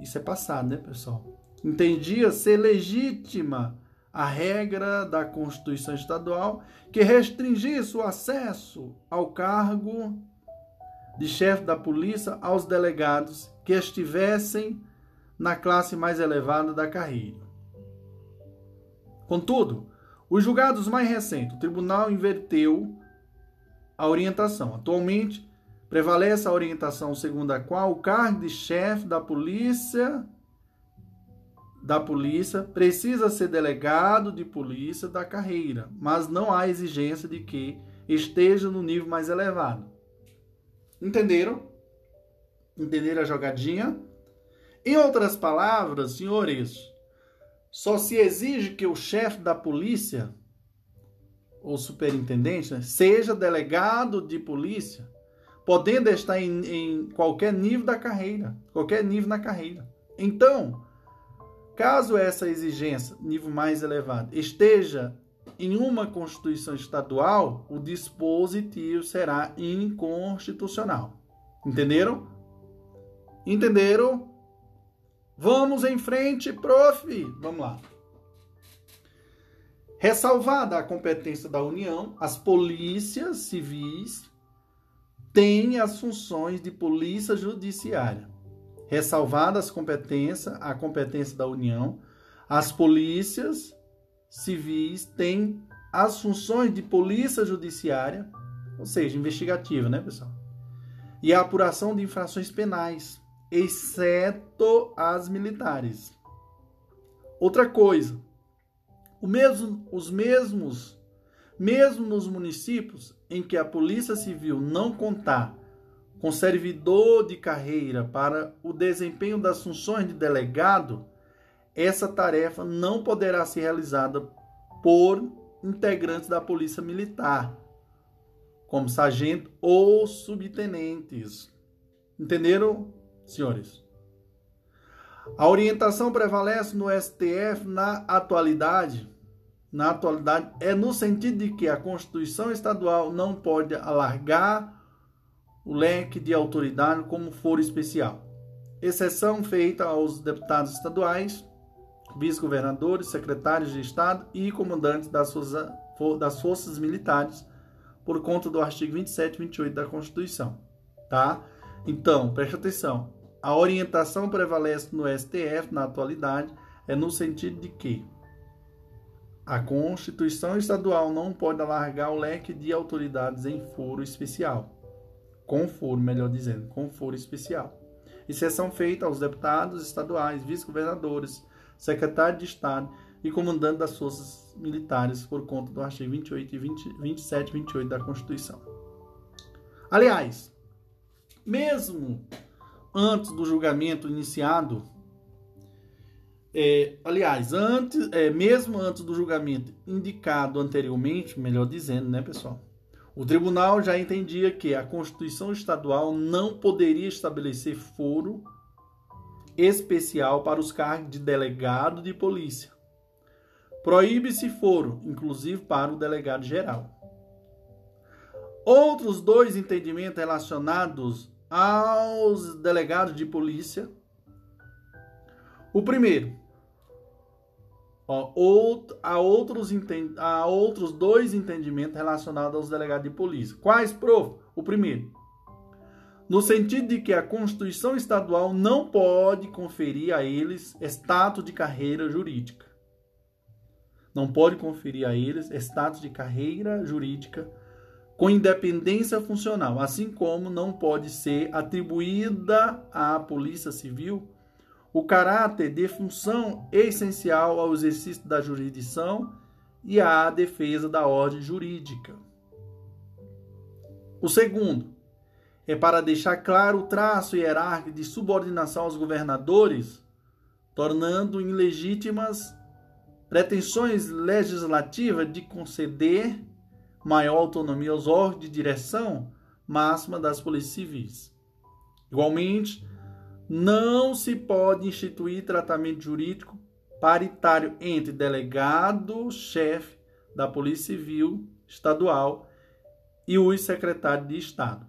isso é passado, né, pessoal? Entendia ser legítima a regra da Constituição Estadual que restringisse o acesso ao cargo de chefe da polícia aos delegados que estivessem na classe mais elevada da carreira. Contudo, os julgados mais recentes, o tribunal inverteu a orientação. Atualmente, Prevalece a orientação segundo a qual o cargo de chefe da polícia da polícia precisa ser delegado de polícia da carreira, mas não há exigência de que esteja no nível mais elevado. Entenderam? Entenderam a jogadinha? Em outras palavras, senhores, só se exige que o chefe da polícia ou superintendente né, seja delegado de polícia podendo estar em, em qualquer nível da carreira, qualquer nível na carreira. Então, caso essa exigência, nível mais elevado, esteja em uma Constituição estadual, o dispositivo será inconstitucional. Entenderam? Entenderam? Vamos em frente, prof. Vamos lá. Ressalvada a competência da União, as polícias civis tem as funções de polícia judiciária. Ressalvadas as competências, a competência da União, as polícias civis têm as funções de polícia judiciária, ou seja, investigativa, né, pessoal? E a apuração de infrações penais, exceto as militares. Outra coisa, mesmo, os mesmos mesmo nos municípios em que a Polícia Civil não contar com servidor de carreira para o desempenho das funções de delegado, essa tarefa não poderá ser realizada por integrantes da Polícia Militar, como sargento ou subtenentes. Entenderam, senhores? A orientação prevalece no STF na atualidade na atualidade é no sentido de que a Constituição Estadual não pode alargar o leque de autoridade como foro especial. Exceção feita aos deputados estaduais, vice-governadores, secretários de Estado e comandantes das forças, das forças militares, por conta do artigo 27 e 28 da Constituição. Tá? Então, preste atenção. A orientação prevalece no STF na atualidade é no sentido de que a Constituição estadual não pode alargar o leque de autoridades em foro especial. Com foro, melhor dizendo, com foro especial. Exceção feita aos deputados estaduais, vice-governadores, secretário de Estado e comandante das forças militares por conta do artigo 28 e 20, 27 e 28 da Constituição. Aliás, mesmo antes do julgamento iniciado, é, aliás, antes, é, mesmo antes do julgamento indicado anteriormente, melhor dizendo, né, pessoal? O tribunal já entendia que a Constituição Estadual não poderia estabelecer foro especial para os cargos de delegado de polícia. Proíbe-se foro, inclusive para o delegado geral. Outros dois entendimentos relacionados aos delegados de polícia. O primeiro, ó, há, outros, há outros dois entendimentos relacionados aos delegados de polícia. Quais, prof? O primeiro, no sentido de que a Constituição Estadual não pode conferir a eles status de carreira jurídica. Não pode conferir a eles status de carreira jurídica com independência funcional, assim como não pode ser atribuída à Polícia Civil o caráter de função essencial ao exercício da jurisdição e à defesa da ordem jurídica. O segundo, é para deixar claro o traço hierárquico de subordinação aos governadores, tornando ilegítimas pretensões legislativas de conceder maior autonomia aos órgãos de direção máxima das polícias civis. Igualmente, não se pode instituir tratamento jurídico paritário entre delegado-chefe da Polícia Civil Estadual e os secretários de Estado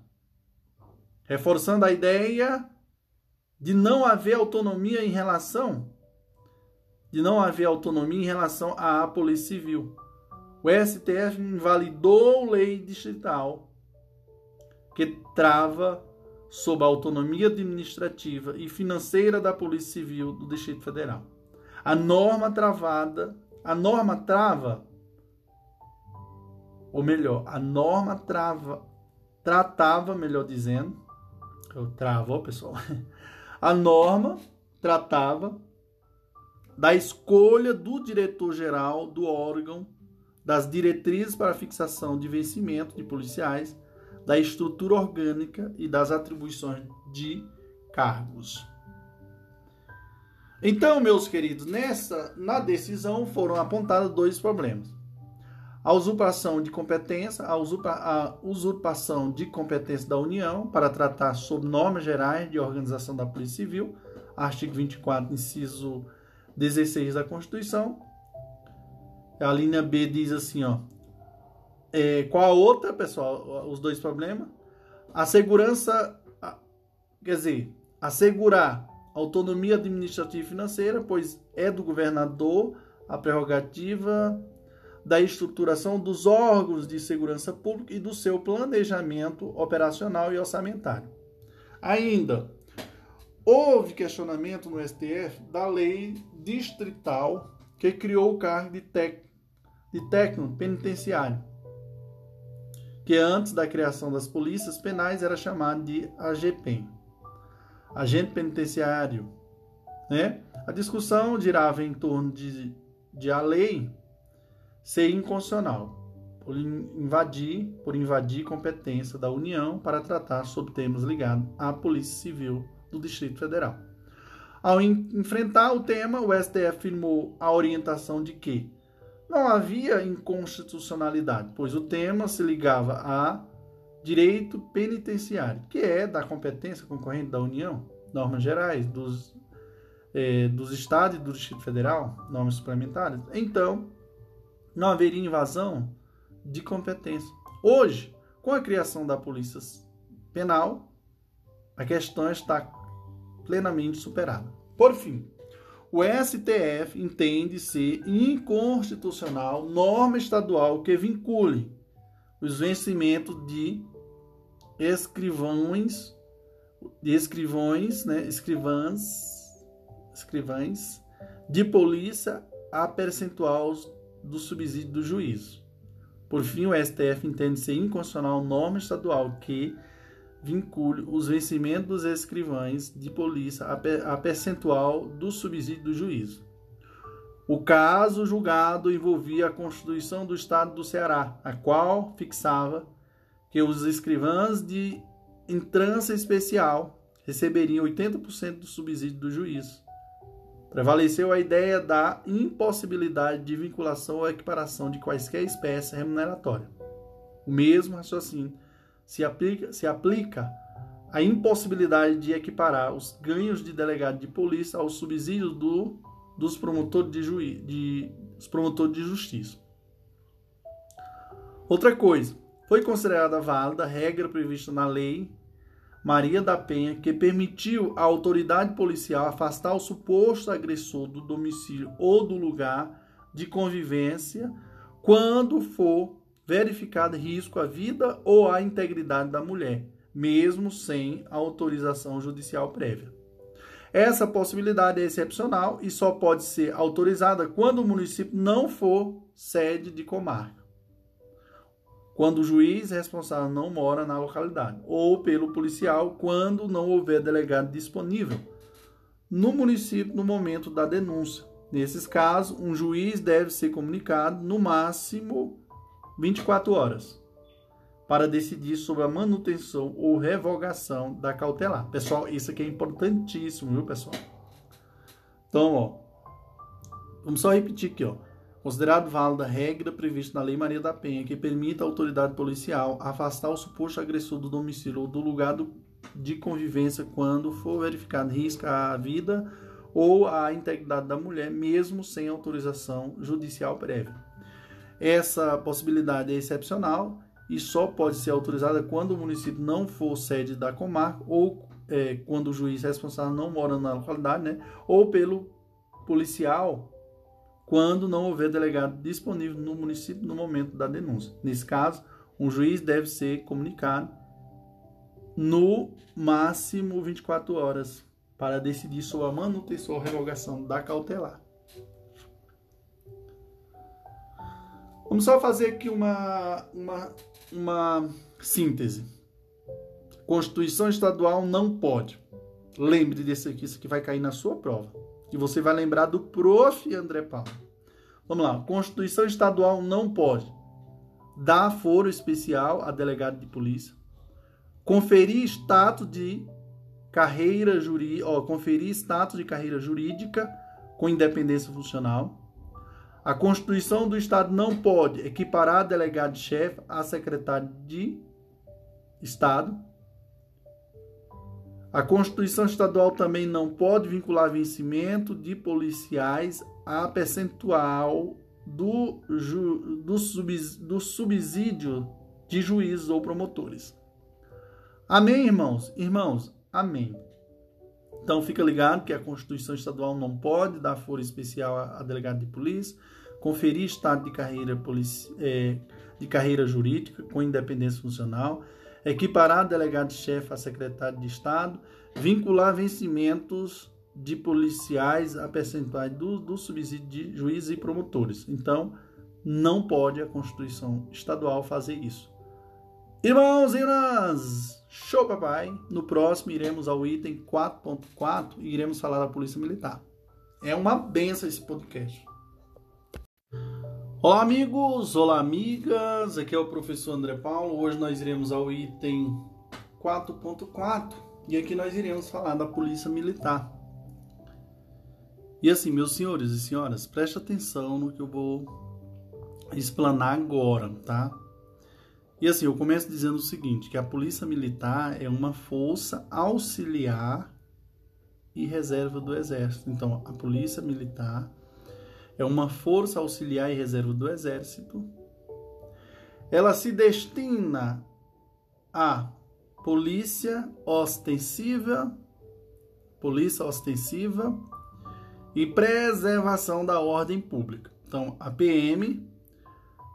reforçando a ideia de não haver autonomia em relação de não haver autonomia em relação à Polícia Civil. O STF invalidou lei distrital que trava sob a autonomia administrativa e financeira da Polícia Civil do Distrito Federal. A norma travada, a norma trava ou melhor, a norma trava tratava, melhor dizendo, eu travou, pessoal. A norma tratava da escolha do diretor-geral do órgão, das diretrizes para fixação de vencimento de policiais, da estrutura orgânica e das atribuições de cargos. Então, meus queridos, nessa na decisão foram apontados dois problemas a usurpação de competência, a, usurpa, a, usurpação de competência da União para tratar sobre normas gerais de organização da Polícia Civil, artigo 24, inciso 16 da Constituição. A linha B diz assim, ó, é, qual a outra, pessoal, os dois problemas? A segurança, quer dizer, assegurar autonomia administrativa e financeira, pois é do governador a prerrogativa da estruturação dos órgãos de segurança pública e do seu planejamento operacional e orçamentário. Ainda, houve questionamento no STF da lei distrital que criou o cargo de, tec, de técnico penitenciário, que antes da criação das polícias penais era chamado de AGPEN, agente penitenciário. Né? A discussão girava em torno de, de a lei ser inconstitucional por invadir, por invadir competência da União para tratar sobre temas ligados à Polícia Civil do Distrito Federal. Ao enfrentar o tema, o STF afirmou a orientação de que não havia inconstitucionalidade, pois o tema se ligava a direito penitenciário, que é da competência concorrente da União, normas gerais dos, eh, dos estados e do Distrito Federal, normas suplementares. Então, não haveria invasão de competência. Hoje, com a criação da Polícia Penal, a questão está plenamente superada. Por fim, o STF entende ser inconstitucional norma estadual que vincule os vencimentos de escrivães, de escrivões, né, escrivãs, escrivães de polícia a percentual do subsídio do juízo. Por fim, o STF entende ser inconstitucional norma estadual que vincule os vencimentos dos escrivães de polícia a percentual do subsídio do juízo. O caso julgado envolvia a Constituição do Estado do Ceará, a qual fixava que os escrivães de entrância especial receberiam 80% do subsídio do juízo. Prevaleceu a ideia da impossibilidade de vinculação ou equiparação de quaisquer espécies remuneratórias. O mesmo raciocínio se aplica, se aplica a impossibilidade de equiparar os ganhos de delegado de polícia aos subsídios do, dos promotores de, juiz, de, dos promotores de justiça. Outra coisa, foi considerada válida a regra prevista na lei Maria da Penha, que permitiu à autoridade policial afastar o suposto agressor do domicílio ou do lugar de convivência quando for verificado risco à vida ou à integridade da mulher, mesmo sem autorização judicial prévia. Essa possibilidade é excepcional e só pode ser autorizada quando o município não for sede de comarca quando o juiz responsável não mora na localidade, ou pelo policial quando não houver delegado disponível no município no momento da denúncia. Nesses casos, um juiz deve ser comunicado no máximo 24 horas para decidir sobre a manutenção ou revogação da cautelar. Pessoal, isso aqui é importantíssimo, viu, pessoal? Então, ó, vamos só repetir aqui, ó. Considerado válida a regra prevista na Lei Maria da Penha que permita à autoridade policial afastar o suposto agressor do domicílio ou do lugar de convivência quando for verificado risco à vida ou à integridade da mulher, mesmo sem autorização judicial prévia. Essa possibilidade é excepcional e só pode ser autorizada quando o município não for sede da comarca ou é, quando o juiz responsável não mora na localidade, né, ou pelo policial quando não houver delegado disponível no município no momento da denúncia. Nesse caso, um juiz deve ser comunicado no máximo 24 horas para decidir sobre a manutenção ou revogação da cautelar. Vamos só fazer aqui uma, uma, uma síntese. Constituição estadual não pode. Lembre desse aqui, isso aqui vai cair na sua prova que você vai lembrar do prof. André Paulo. Vamos lá. Constituição estadual não pode dar foro especial a delegado de polícia, conferir status de carreira jurídica, conferir status de carreira jurídica com independência funcional. A Constituição do Estado não pode equiparar delegado-chefe a secretário de Estado a Constituição Estadual também não pode vincular vencimento de policiais a percentual do, ju, do, do subsídio de juízes ou promotores. Amém, irmãos? Irmãos, amém. Então fica ligado que a Constituição Estadual não pode dar foro especial a, a delegado de polícia, conferir estado de carreira, é, de carreira jurídica com independência funcional equiparar delegado-chefe a secretário de Estado, vincular vencimentos de policiais a percentuais do, do subsídio de juízes e promotores. Então, não pode a Constituição Estadual fazer isso. Irmãos e irmãs, show papai! No próximo iremos ao item 4.4 e iremos falar da Polícia Militar. É uma benção esse podcast. Olá, amigos! Olá, amigas! Aqui é o professor André Paulo. Hoje nós iremos ao item 4.4 e aqui nós iremos falar da Polícia Militar. E assim, meus senhores e senhoras, preste atenção no que eu vou explanar agora, tá? E assim, eu começo dizendo o seguinte, que a Polícia Militar é uma força auxiliar e reserva do Exército. Então, a Polícia Militar é uma força auxiliar e reserva do Exército. Ela se destina à polícia ostensiva, polícia ostensiva e preservação da ordem pública. Então, a PM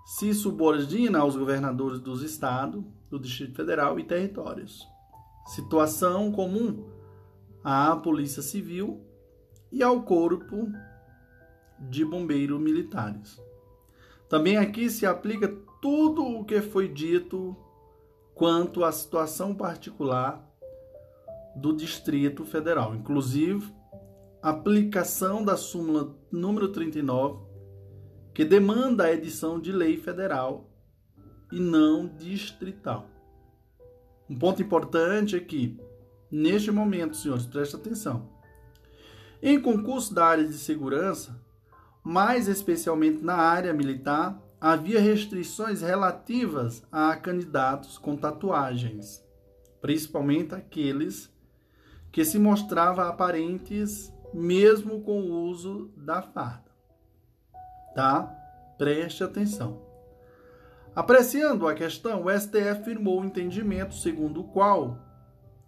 se subordina aos governadores dos estados, do Distrito Federal e territórios. Situação comum à Polícia Civil e ao Corpo de Bombeiros Militares. Também aqui se aplica tudo o que foi dito quanto à situação particular do Distrito Federal, inclusive aplicação da súmula número 39, que demanda a edição de lei federal e não distrital. Um ponto importante é que, neste momento, senhores, preste atenção. Em concurso da área de segurança, mais especialmente na área militar, havia restrições relativas a candidatos com tatuagens, principalmente aqueles que se mostravam aparentes mesmo com o uso da farda. Tá? Preste atenção. Apreciando a questão, o STF firmou o entendimento segundo o qual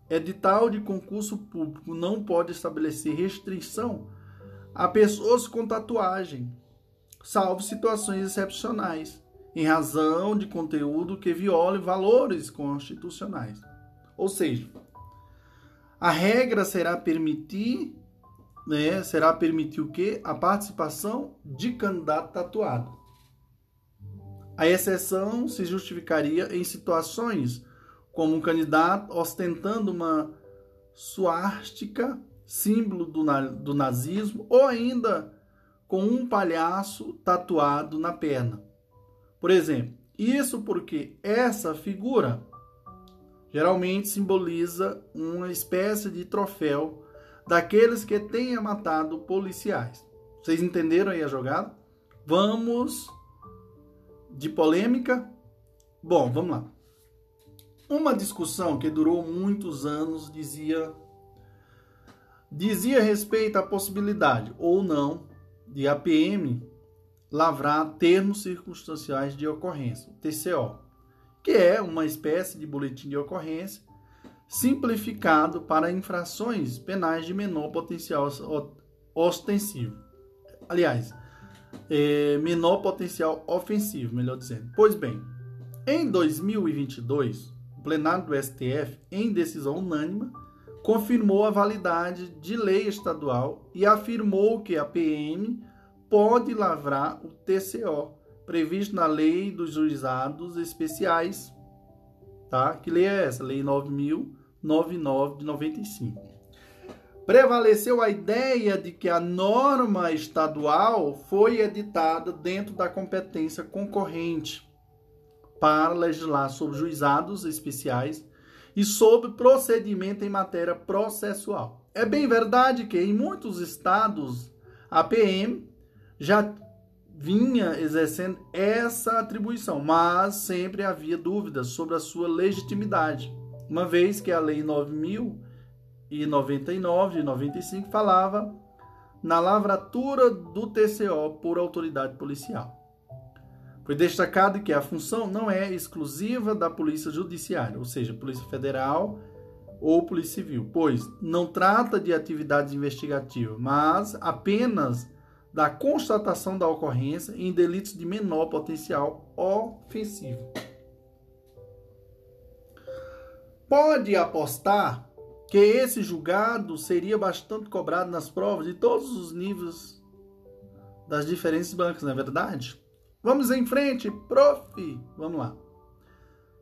edital de concurso público não pode estabelecer restrição a pessoas com tatuagem, salvo situações excepcionais, em razão de conteúdo que viole valores constitucionais. Ou seja, a regra será permitir, né, será permitir o quê? A participação de candidato tatuado. A exceção se justificaria em situações como um candidato ostentando uma suástica, símbolo do, do nazismo, ou ainda com um palhaço tatuado na perna. Por exemplo, isso porque essa figura geralmente simboliza uma espécie de troféu daqueles que tenham matado policiais. Vocês entenderam aí a jogada? Vamos de polêmica? Bom, vamos lá. Uma discussão que durou muitos anos dizia dizia respeito à possibilidade ou não de APM lavrar termos circunstanciais de ocorrência, TCO, que é uma espécie de boletim de ocorrência simplificado para infrações penais de menor potencial ostensivo. Aliás, é, menor potencial ofensivo, melhor dizendo. Pois bem, em 2022, o plenário do STF, em decisão unânime, confirmou a validade de lei estadual e afirmou que a PM pode lavrar o TCO previsto na Lei dos Juizados Especiais, tá? Que lei é essa? Lei 9099 de 95. Prevaleceu a ideia de que a norma estadual foi editada dentro da competência concorrente para legislar sobre juizados especiais e sobre procedimento em matéria processual. É bem verdade que em muitos estados a PM já vinha exercendo essa atribuição, mas sempre havia dúvidas sobre a sua legitimidade, uma vez que a Lei 9099 de 95 falava na lavratura do TCO por autoridade policial. Foi destacado que a função não é exclusiva da Polícia Judiciária, ou seja, Polícia Federal ou Polícia Civil, pois não trata de atividades investigativas, mas apenas da constatação da ocorrência em delitos de menor potencial ofensivo. Pode apostar que esse julgado seria bastante cobrado nas provas de todos os níveis das diferentes bancas, não é verdade? Vamos em frente, prof. Vamos lá.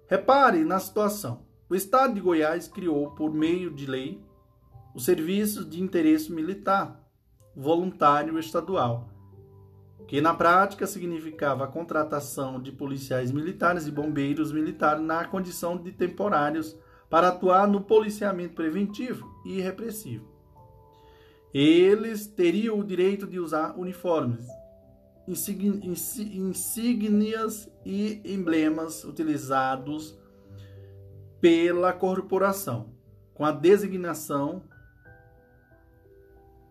Repare na situação. O Estado de Goiás criou, por meio de lei, o Serviço de Interesse Militar Voluntário Estadual, que na prática significava a contratação de policiais militares e bombeiros militares na condição de temporários para atuar no policiamento preventivo e repressivo. Eles teriam o direito de usar uniformes, insígnias e emblemas utilizados pela corporação, com a designação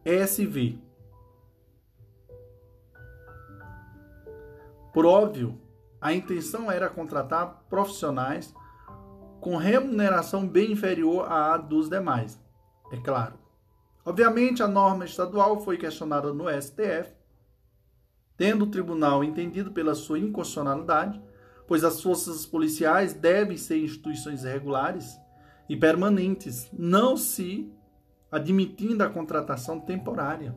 SV. Por óbvio, a intenção era contratar profissionais com remuneração bem inferior à dos demais, é claro. Obviamente, a norma estadual foi questionada no STF, tendo o tribunal entendido pela sua inconstitucionalidade, pois as forças policiais devem ser instituições regulares e permanentes, não se admitindo a contratação temporária.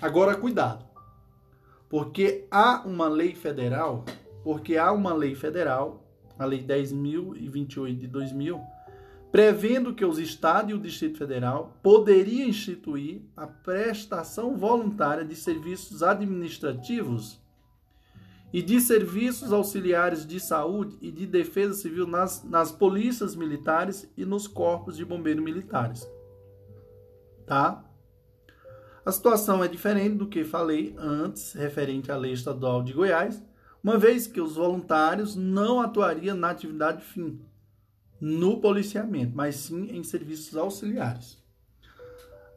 Agora, cuidado, porque há uma lei federal, porque há uma lei federal, a Lei 10.028 de 2000, prevendo que os estados e o Distrito Federal poderiam instituir a prestação voluntária de serviços administrativos e de serviços auxiliares de saúde e de defesa civil nas, nas polícias militares e nos corpos de bombeiros militares. Tá? A situação é diferente do que falei antes, referente à lei estadual de Goiás, uma vez que os voluntários não atuariam na atividade fim, no policiamento, mas sim em serviços auxiliares.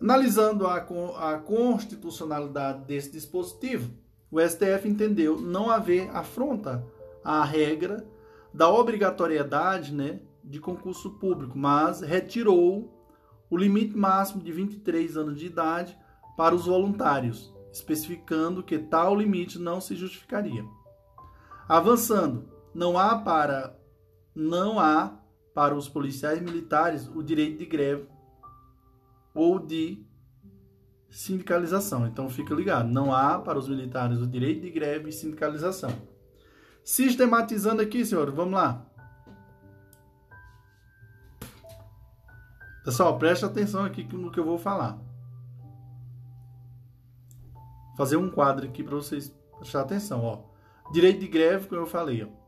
Analisando a, a constitucionalidade desse dispositivo, o STF entendeu não haver afronta à regra da obrigatoriedade né, de concurso público, mas retirou o limite máximo de 23 anos de idade para os voluntários, especificando que tal limite não se justificaria. Avançando, não há para não há para os policiais militares o direito de greve ou de sindicalização. Então fica ligado, não há para os militares o direito de greve e sindicalização. Sistematizando aqui, senhores, vamos lá. Pessoal, preste atenção aqui no que eu vou falar fazer um quadro aqui para vocês prestar atenção, ó. Direito de greve, como eu falei, ó.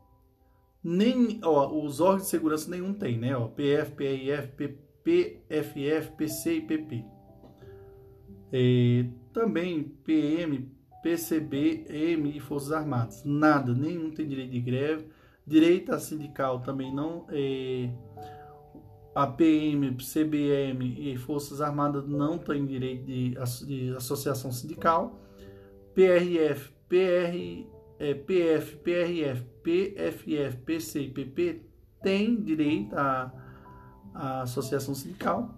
Nem, ó, os órgãos de segurança nenhum tem, né, ó. PF, PRF, PFF, PC e PP. E também PM, PCB, EM e Forças Armadas. Nada, nenhum tem direito de greve. Direito a sindical também não. É, a PM, CBM e Forças Armadas não têm direito de, de associação sindical. PRF, PR, é, PF, PRF, PFF, PC e PP têm direito à, à associação sindical.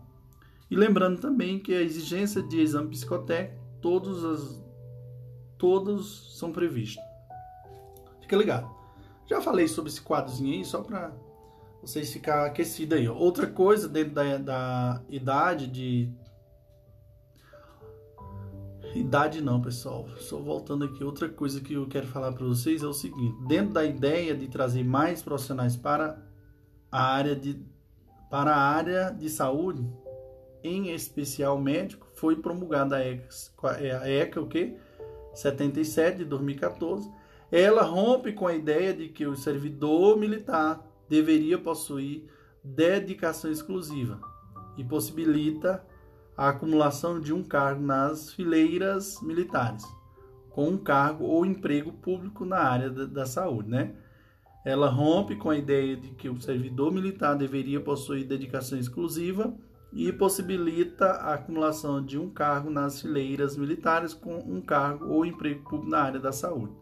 E lembrando também que a exigência de exame psicotécnico, todos, as, todos são previstos. Fica ligado. Já falei sobre esse quadrozinho aí, só para vocês ficar aquecidos aí. Outra coisa dentro da, da idade de Idade não, pessoal. Só voltando aqui, outra coisa que eu quero falar para vocês é o seguinte: dentro da ideia de trazer mais profissionais para a área de para a área de saúde, em especial médico, foi promulgada a ECA, a ECA o quê? 77 de 2014. Ela rompe com a ideia de que o servidor militar deveria possuir dedicação exclusiva e possibilita a acumulação de um cargo nas fileiras militares, com um cargo ou emprego público na área da, saúde, né? Ela rompe com a ideia de que o servidor militar deveria possuir dedicação exclusiva e possibilita a acumulação de um cargo nas fileiras militares com um cargo ou emprego público na área da saúde.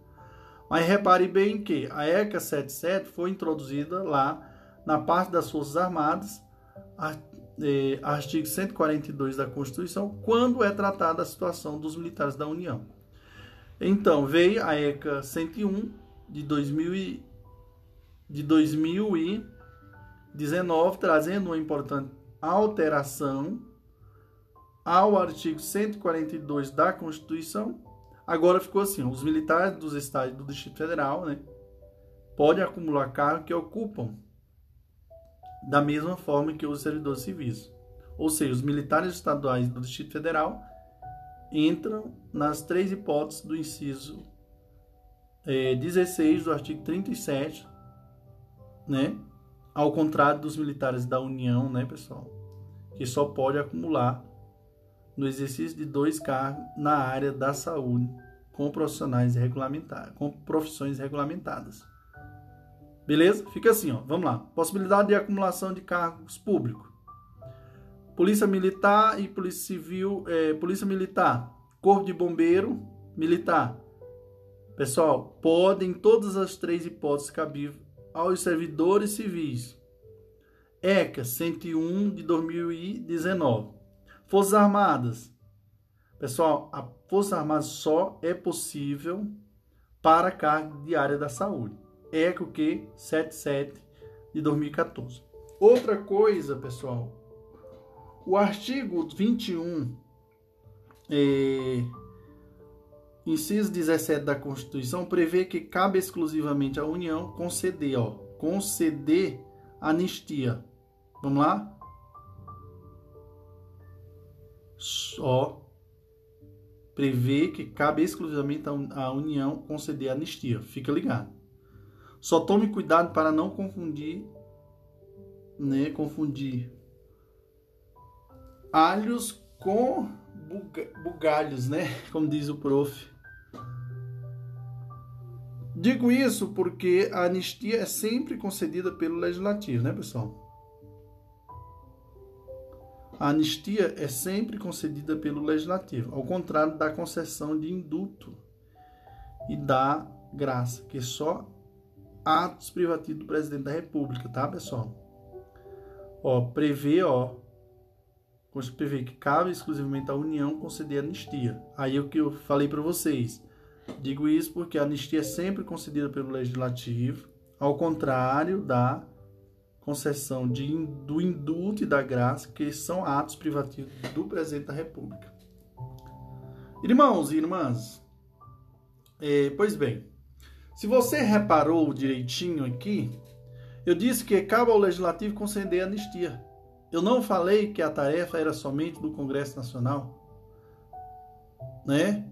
Mas repare bem que a ECA 77 foi introduzida lá na parte das Forças Armadas, eh, artigo 142 da Constituição, quando é tratada a situação dos militares da União. Então, veio a ECA 101 de, 2000 e, de 2019, trazendo uma importante alteração ao artigo 142 da Constituição. Agora ficou assim: os militares dos estados do Distrito Federal né, podem acumular cargos que ocupam da mesma forma que os servidores civis. Ou seja, os militares estaduais do Distrito Federal entram nas três hipóteses do inciso é, 16 do artigo 37, né? Ao contrário dos militares da União, né, pessoal? Que só pode acumular no exercício de dois cargos na área da saúde com profissionais regulamentados, com profissões regulamentadas. Beleza? Fica assim, ó. Vamos lá. Possibilidade de acumulação de cargos públicos. Polícia Militar e Polícia Civil, é, Polícia Militar, Corpo de Bombeiro Militar. Pessoal, podem todas as três hipóteses cabíveis aos servidores civis. ECA 101 de 2019. Forças Armadas. Pessoal, a Força Armada só é possível para a carga diária da saúde. ECO Q 77 de 2014. Outra coisa, pessoal, o artigo 21, é, inciso 17 da Constituição, prevê que cabe exclusivamente à União conceder, ó, conceder anistia. Vamos lá? Só prevê que cabe exclusivamente à União conceder anistia. Fica ligado. Só tome cuidado para não confundir, né, confundir alhos com bugalhos, né, como diz o prof. Digo isso porque a anistia é sempre concedida pelo legislativo, né, pessoal? A anistia é sempre concedida pelo legislativo, ao contrário da concessão de indulto e da graça, que só atos privativos do presidente da República, tá, pessoal? Ó, prevê, ó, prevê que cabe exclusivamente à União conceder anistia. Aí o que eu falei para vocês. Digo isso porque a anistia é sempre concedida pelo legislativo, ao contrário da concessão de, do indulto e da graça, que são atos privativos do presidente da República. Irmãos e irmãs, é, pois bem, se você reparou direitinho aqui, eu disse que cabe ao Legislativo conceder anistia. Eu não falei que a tarefa era somente do Congresso Nacional, né?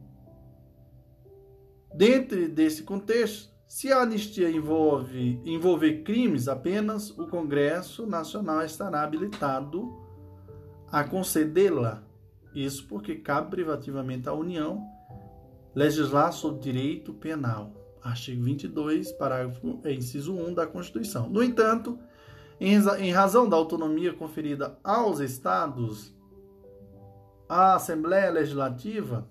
Dentro desse contexto, se a anistia envolve envolver crimes, apenas o Congresso Nacional estará habilitado a concedê-la. Isso porque cabe privativamente à União legislar sobre direito penal. Artigo 22, parágrafo é, inciso 1 da Constituição. No entanto, em razão da autonomia conferida aos estados, a Assembleia Legislativa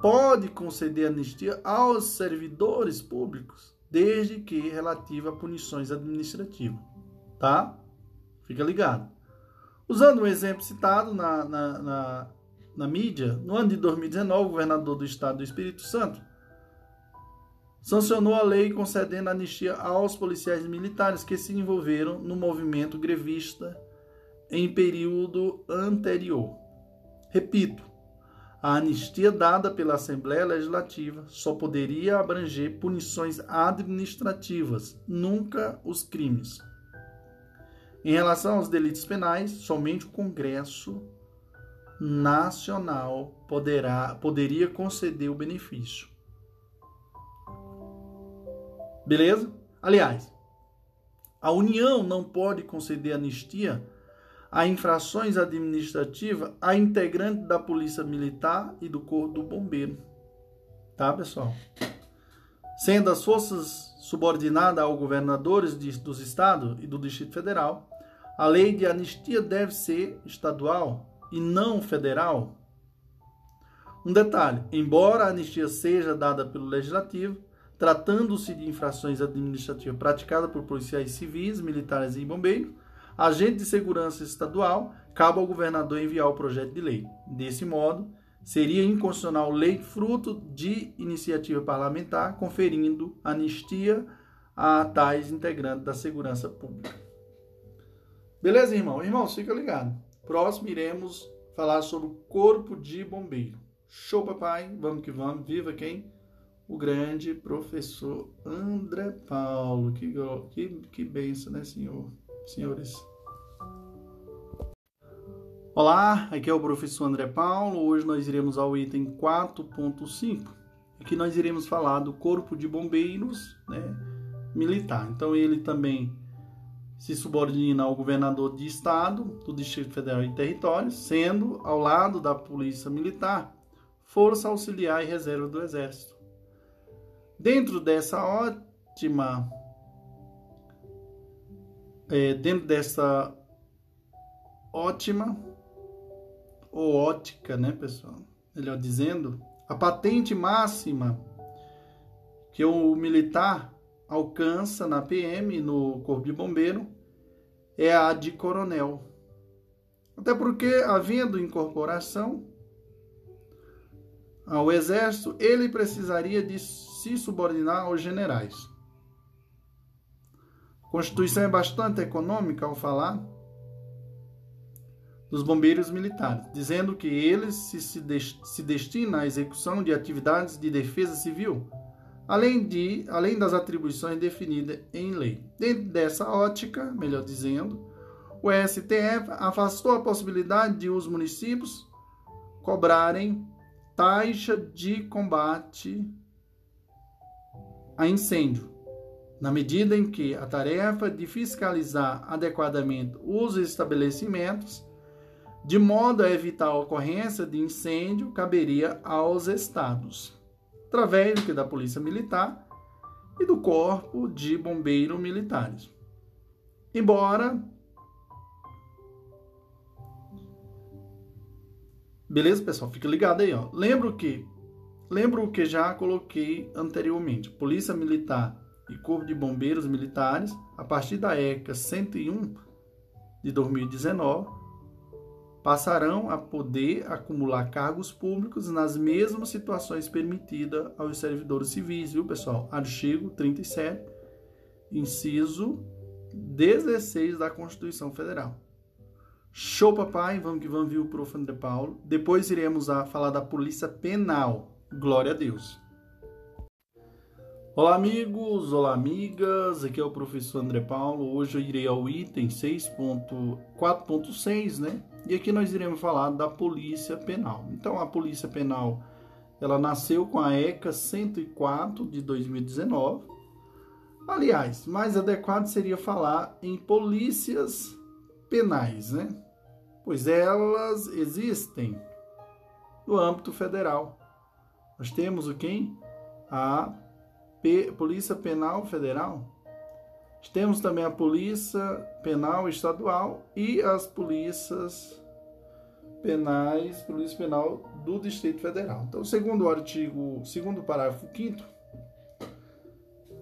pode conceder anistia aos servidores públicos, desde que relativa a punições administrativas. Tá? Fica ligado. Usando um exemplo citado na, na, na, na mídia, no ano de 2019, o governador do estado do Espírito Santo sancionou a lei concedendo anistia aos policiais militares que se envolveram no movimento grevista em período anterior. Repito, a anistia dada pela Assembleia Legislativa só poderia abranger punições administrativas, nunca os crimes. Em relação aos delitos penais, somente o Congresso Nacional poderá, poderia conceder o benefício. Beleza? Aliás, a União não pode conceder anistia a infrações administrativas a integrante da Polícia Militar e do Corpo do Bombeiro. Tá, pessoal? Sendo as forças subordinadas aos governadores de, dos estados e do Distrito Federal, a lei de anistia deve ser estadual e não federal. Um detalhe: embora a anistia seja dada pelo legislativo, tratando-se de infrações administrativas praticadas por policiais civis, militares e bombeiros, agente de segurança estadual, cabe ao governador enviar o projeto de lei. Desse modo, seria inconstitucional lei fruto de iniciativa parlamentar, conferindo anistia a tais integrantes da segurança pública. Beleza, irmão? Irmãos, fica ligado. Próximo iremos falar sobre o corpo de bombeiro. Show, papai. Vamos que vamos. Viva quem? O grande professor André Paulo. Que, que, que benção, né, senhor? Senhores. Olá, aqui é o professor André Paulo. Hoje nós iremos ao item 4.5. Aqui nós iremos falar do Corpo de Bombeiros né, Militar. Então, ele também se subordina ao governador de estado, do Distrito Federal e Território, sendo, ao lado da Polícia Militar, força auxiliar e reserva do Exército. Dentro dessa ótima. É, dentro dessa ótima ou ótica, né, pessoal? Melhor dizendo, a patente máxima que o militar alcança na PM, no Corpo de Bombeiro, é a de coronel. Até porque, havendo incorporação ao exército, ele precisaria de se subordinar aos generais. A Constituição é bastante econômica ao falar dos bombeiros militares, dizendo que eles se, se, se destinam à execução de atividades de defesa civil, além, de, além das atribuições definidas em lei. Dentro dessa ótica, melhor dizendo, o STF afastou a possibilidade de os municípios cobrarem taxa de combate a incêndio, na medida em que a tarefa de fiscalizar adequadamente os estabelecimentos de modo a evitar a ocorrência de incêndio, caberia aos estados, através da Polícia Militar e do Corpo de Bombeiros Militares. Embora Beleza, pessoal? Fica ligado aí, ó. Lembro que lembro o que já coloquei anteriormente. Polícia Militar e Corpo de Bombeiros Militares, a partir da ECA 101 de 2019, passarão a poder acumular cargos públicos nas mesmas situações permitidas aos servidores civis, viu, pessoal? Artigo 37, inciso 16 da Constituição Federal. Show, papai! Vamos que vamos, viu, prof. André Paulo. Depois iremos a falar da Polícia Penal. Glória a Deus. Olá, amigos! Olá, amigas! Aqui é o professor André Paulo. Hoje eu irei ao item 6.4.6, né? E aqui nós iremos falar da Polícia Penal. Então, a Polícia Penal, ela nasceu com a ECA 104 de 2019. Aliás, mais adequado seria falar em polícias penais, né? Pois elas existem no âmbito federal. Nós temos o quem? A P Polícia Penal Federal. Temos também a Polícia Penal Estadual e as polícias penais, Polícia Penal do Distrito Federal. Então, segundo o artigo, segundo o parágrafo 5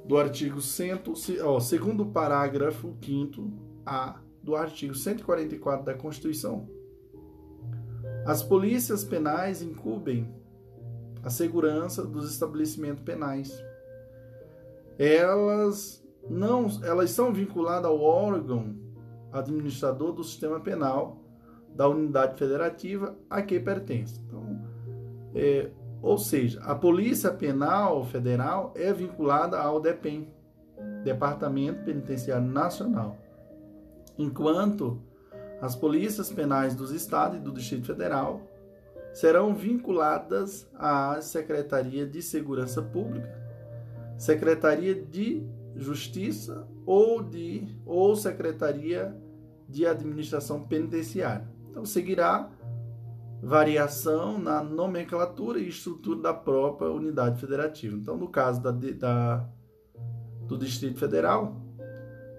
do artigo 100, ó, segundo parágrafo 5 A do artigo 144 da Constituição, as polícias penais incumbem a segurança dos estabelecimentos penais. Elas não, elas são vinculadas ao órgão administrador do sistema penal da unidade federativa a que pertence. Então, é, ou seja, a Polícia Penal Federal é vinculada ao DEPEN, Departamento Penitenciário Nacional, enquanto as polícias penais dos estados e do Distrito Federal serão vinculadas à Secretaria de Segurança Pública, Secretaria de Justiça ou de ou Secretaria de Administração Penitenciária. Então seguirá variação na nomenclatura e estrutura da própria unidade federativa. Então, no caso da, da do Distrito Federal,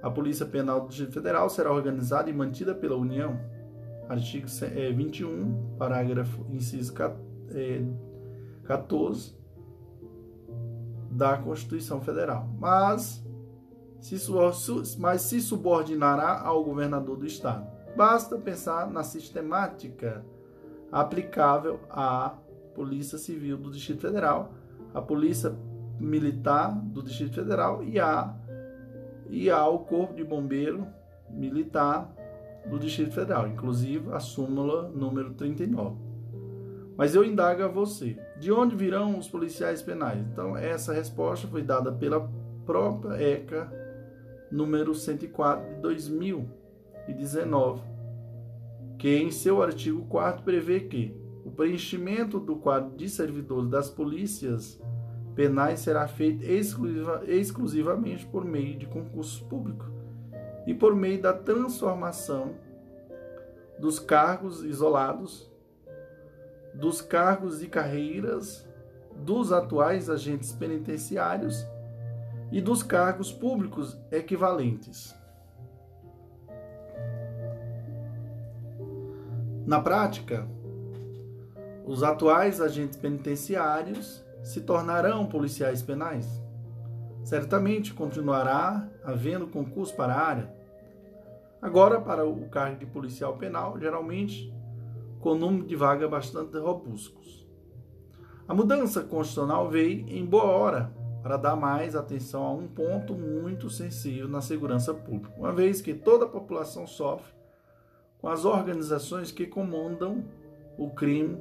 a Polícia Penal do Distrito Federal será organizada e mantida pela União. Artigo 21, é, parágrafo inciso 14 é, da Constituição Federal. Mas se, mas se subordinará ao governador do estado. Basta pensar na sistemática aplicável à Polícia Civil do Distrito Federal, à Polícia Militar do Distrito Federal e e ao Corpo de Bombeiro Militar do Distrito Federal, inclusive a súmula número 39. Mas eu indago a você, de onde virão os policiais penais? Então, essa resposta foi dada pela própria ECA número 104 de 2019, que em seu artigo 4 prevê que o preenchimento do quadro de servidores das polícias penais será feito exclusiva, exclusivamente por meio de concurso público e por meio da transformação dos cargos isolados, dos cargos e carreiras dos atuais agentes penitenciários e dos cargos públicos equivalentes. Na prática, os atuais agentes penitenciários se tornarão policiais penais? Certamente continuará havendo concurso para a área. Agora, para o cargo de policial penal, geralmente com número de vagas bastante robustos. A mudança constitucional veio em boa hora para dar mais atenção a um ponto muito sensível na segurança pública, uma vez que toda a população sofre com as organizações que comandam o crime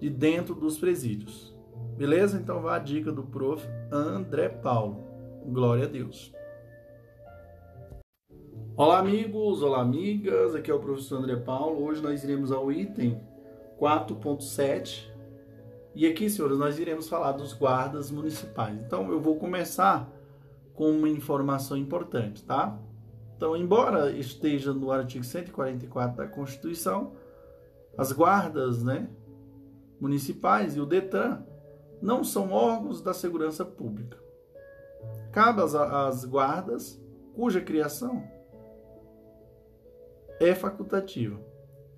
de dentro dos presídios. Beleza? Então vá a dica do prof. André Paulo. Glória a Deus. Olá, amigos, olá, amigas. Aqui é o professor André Paulo. Hoje nós iremos ao item 4.7. E aqui, senhores, nós iremos falar dos guardas municipais. Então, eu vou começar com uma informação importante, tá? Então, embora esteja no artigo 144 da Constituição, as guardas, né, municipais e o DETRAN não são órgãos da segurança pública. Cabe às, guardas, cuja criação é facultativa.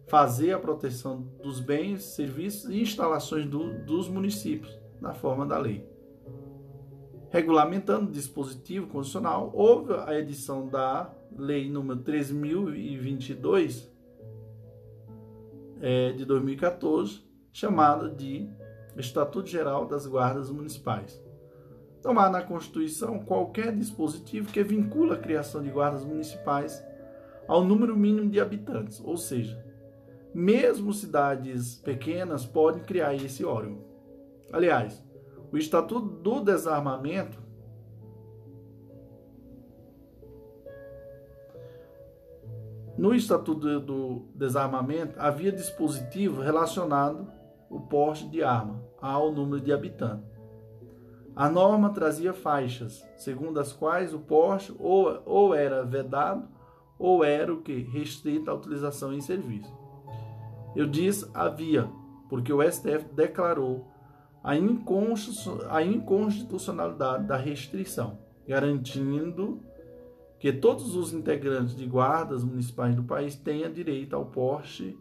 Fazer a proteção dos bens, serviços e instalações do, dos municípios, na forma da lei. Regulamentando o dispositivo constitucional, houve a edição da Lei número 3022 é, de 2014, chamada de Estatuto Geral das Guardas Municipais. Tomar na Constituição qualquer dispositivo que vincula a criação de guardas municipais ao número mínimo de habitantes, ou seja, mesmo cidades pequenas podem criar esse órgão. Aliás, o Estatuto do Desarmamento No Estatuto do Desarmamento havia dispositivo relacionado o porte de arma ao número de habitantes. A norma trazia faixas, segundo as quais o porte ou, ou era vedado ou era o que? Restrita à utilização em serviço. Eu disse havia, porque o STF declarou a inconstitucionalidade da restrição, garantindo que todos os integrantes de guardas municipais do país tenham direito ao porte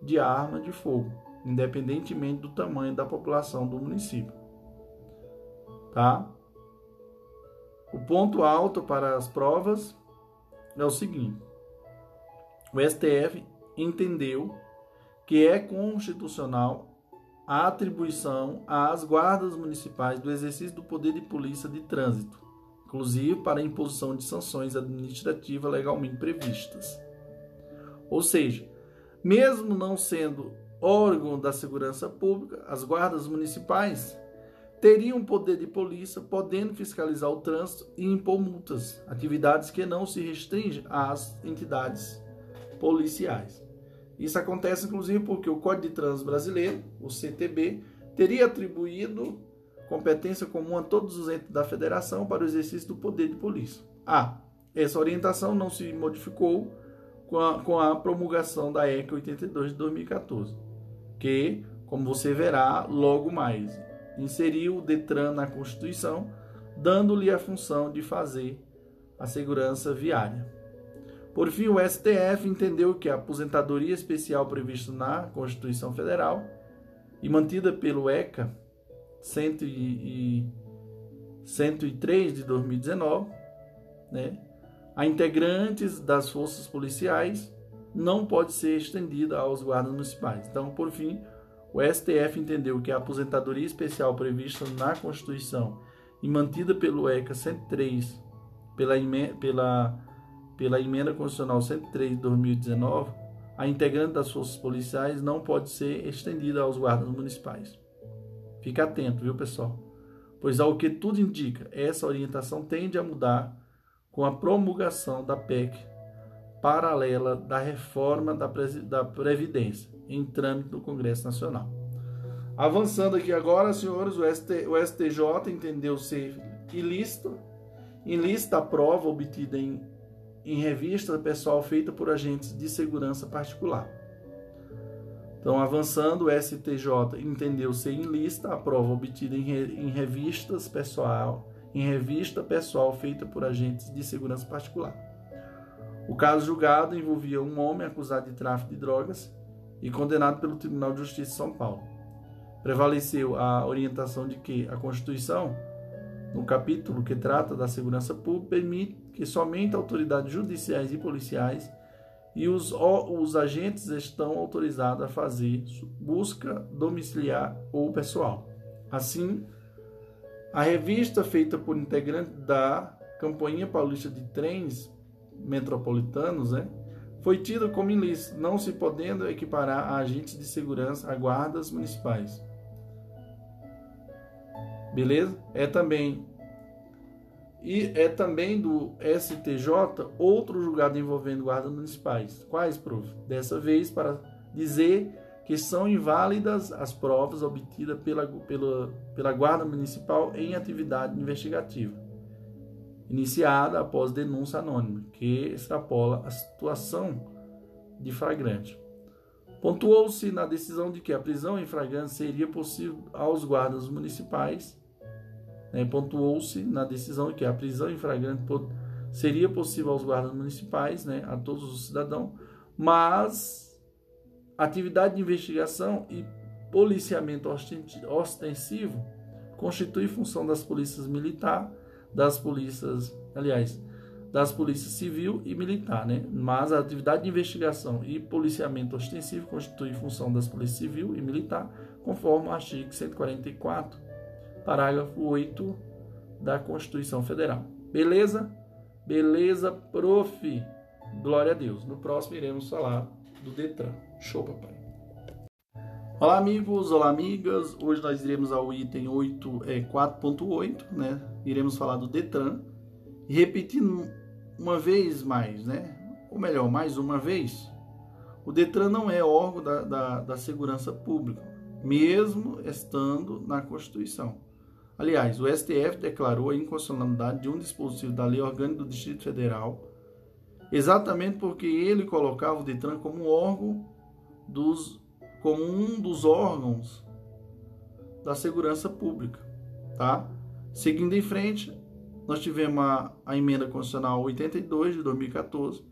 de arma de fogo, independentemente do tamanho da população do município. Tá? O ponto alto para as provas é o seguinte: o STF entendeu que é constitucional a atribuição às guardas municipais do exercício do poder de polícia de trânsito, inclusive para a imposição de sanções administrativas legalmente previstas. Ou seja, mesmo não sendo órgão da segurança pública, as guardas municipais teriam poder de polícia, podendo fiscalizar o trânsito e impor multas, atividades que não se restringem às entidades policiais. Isso acontece inclusive porque o Código de Trânsito Brasileiro, o CTB, teria atribuído competência comum a todos os entes da federação para o exercício do poder de polícia. Ah, essa orientação não se modificou com a, com a promulgação da ECA 82 de 2014, que, como você verá logo mais, inseriu o Detran na Constituição, dando-lhe a função de fazer a segurança viária. Por fim, o STF entendeu que a aposentadoria especial prevista na Constituição Federal e mantida pelo ECA 103 de 2019, né, a integrantes das forças policiais não pode ser estendida aos guardas municipais. Então, por fim, o STF entendeu que a aposentadoria especial prevista na Constituição e mantida pelo ECA 103, pela, pela, pela Emenda Constitucional 103 de 2019, a integrante das forças policiais não pode ser estendida aos guardas municipais. Fique atento, viu, pessoal? Pois, ao que tudo indica, essa orientação tende a mudar com a promulgação da PEC paralela da reforma da, da Previdência, em trâmite no Congresso Nacional. Avançando aqui agora, senhores, o, ST, o STJ entendeu ser ilícito, ilícita a prova obtida em, em revista pessoal feita por agentes de segurança particular. Então, avançando, o STJ entendeu ser ilícita a prova obtida em, em revistas pessoal, em revista pessoal feita por agentes de segurança particular. O caso julgado envolvia um homem acusado de tráfico de drogas e condenado pelo Tribunal de Justiça de São Paulo. Prevaleceu a orientação de que a Constituição, no capítulo que trata da segurança pública, permite que somente autoridades judiciais e policiais e os, os agentes estão autorizados a fazer busca domiciliar ou pessoal. Assim, a revista feita por integrante da Campanha Paulista de Trens Metropolitanos né, foi tida como ilícita, não se podendo equiparar a agentes de segurança a guardas municipais. Beleza? É também e é também do STJ outro julgado envolvendo guardas municipais. Quais, prof? Dessa vez para dizer que são inválidas as provas obtidas pela, pela, pela Guarda Municipal em atividade investigativa, iniciada após denúncia anônima, que extrapola a situação de flagrante. Pontuou-se na decisão de que a prisão em flagrante seria possível aos guardas municipais né, pontuou-se na decisão que a prisão em flagrante seria possível aos guardas municipais, né, a todos os cidadãos, mas atividade de investigação e policiamento ostensivo constitui função das polícias militar, das polícias, aliás, das polícias civil e militar, né? Mas a atividade de investigação e policiamento ostensivo constitui função das polícias civil e militar, conforme o artigo 144 parágrafo 8 da Constituição Federal. Beleza? Beleza, prof. Glória a Deus. No próximo iremos falar do Detran. Show, papai. Olá, amigos, olá, amigas. Hoje nós iremos ao item 8, é, 4.8, né? Iremos falar do Detran. E repetindo uma vez mais, né? Ou melhor, mais uma vez, o Detran não é órgão da, da, da segurança pública, mesmo estando na Constituição. Aliás, o STF declarou a inconstitucionalidade de um dispositivo da Lei Orgânica do Distrito Federal, exatamente porque ele colocava o Detran como órgão dos como um dos órgãos da segurança pública, tá? Seguindo em frente, nós tivemos a, a emenda constitucional 82 de 2014,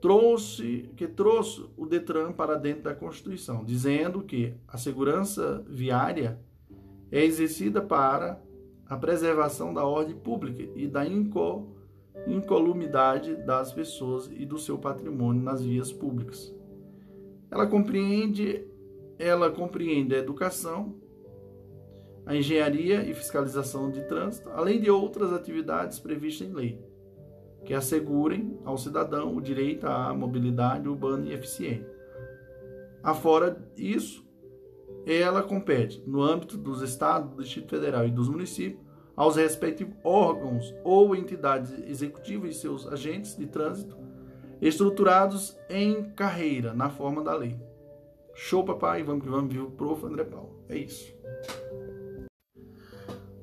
trouxe que trouxe o Detran para dentro da Constituição, dizendo que a segurança viária é exercida para a preservação da ordem pública e da incolumidade das pessoas e do seu patrimônio nas vias públicas. Ela compreende, ela compreende a educação, a engenharia e fiscalização de trânsito, além de outras atividades previstas em lei, que assegurem ao cidadão o direito à mobilidade urbana e eficiente. Afora isso, ela compete, no âmbito dos estados, do Distrito Federal e dos municípios, aos respectivos órgãos ou entidades executivas e seus agentes de trânsito, estruturados em carreira, na forma da lei. Show, papai, vamos que vamos, viu, prof. André Paulo. É isso.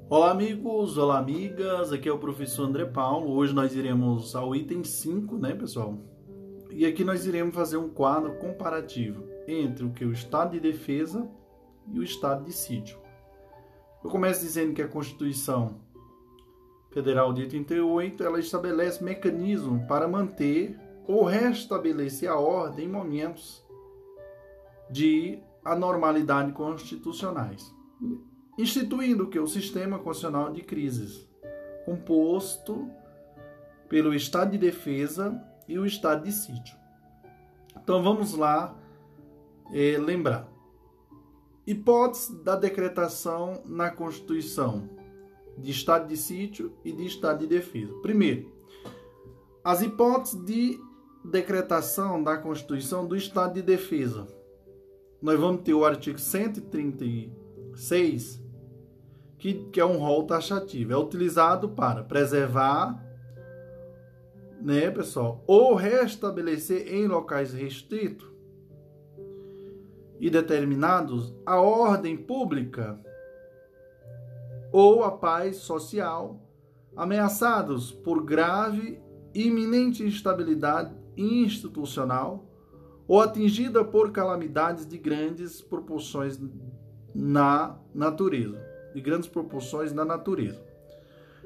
Olá, amigos, olá, amigas, aqui é o professor André Paulo. Hoje nós iremos ao item 5, né, pessoal? E aqui nós iremos fazer um quadro comparativo entre o que o Estado de Defesa e o estado de sítio. Eu começo dizendo que a Constituição Federal de 88 ela estabelece mecanismos para manter ou restabelecer a ordem em momentos de anormalidade constitucionais, instituindo que o sistema constitucional de crises, composto pelo estado de defesa e o estado de sítio. Então vamos lá eh, lembrar. Hipótese da decretação na Constituição de estado de sítio e de estado de defesa. Primeiro, as hipóteses de decretação da Constituição do estado de defesa. Nós vamos ter o artigo 136, que, que é um rol taxativo. É utilizado para preservar, né, pessoal, ou restabelecer em locais restritos e determinados a ordem pública ou a paz social, ameaçados por grave iminente instabilidade institucional ou atingida por calamidades de grandes proporções na natureza, de grandes proporções na natureza.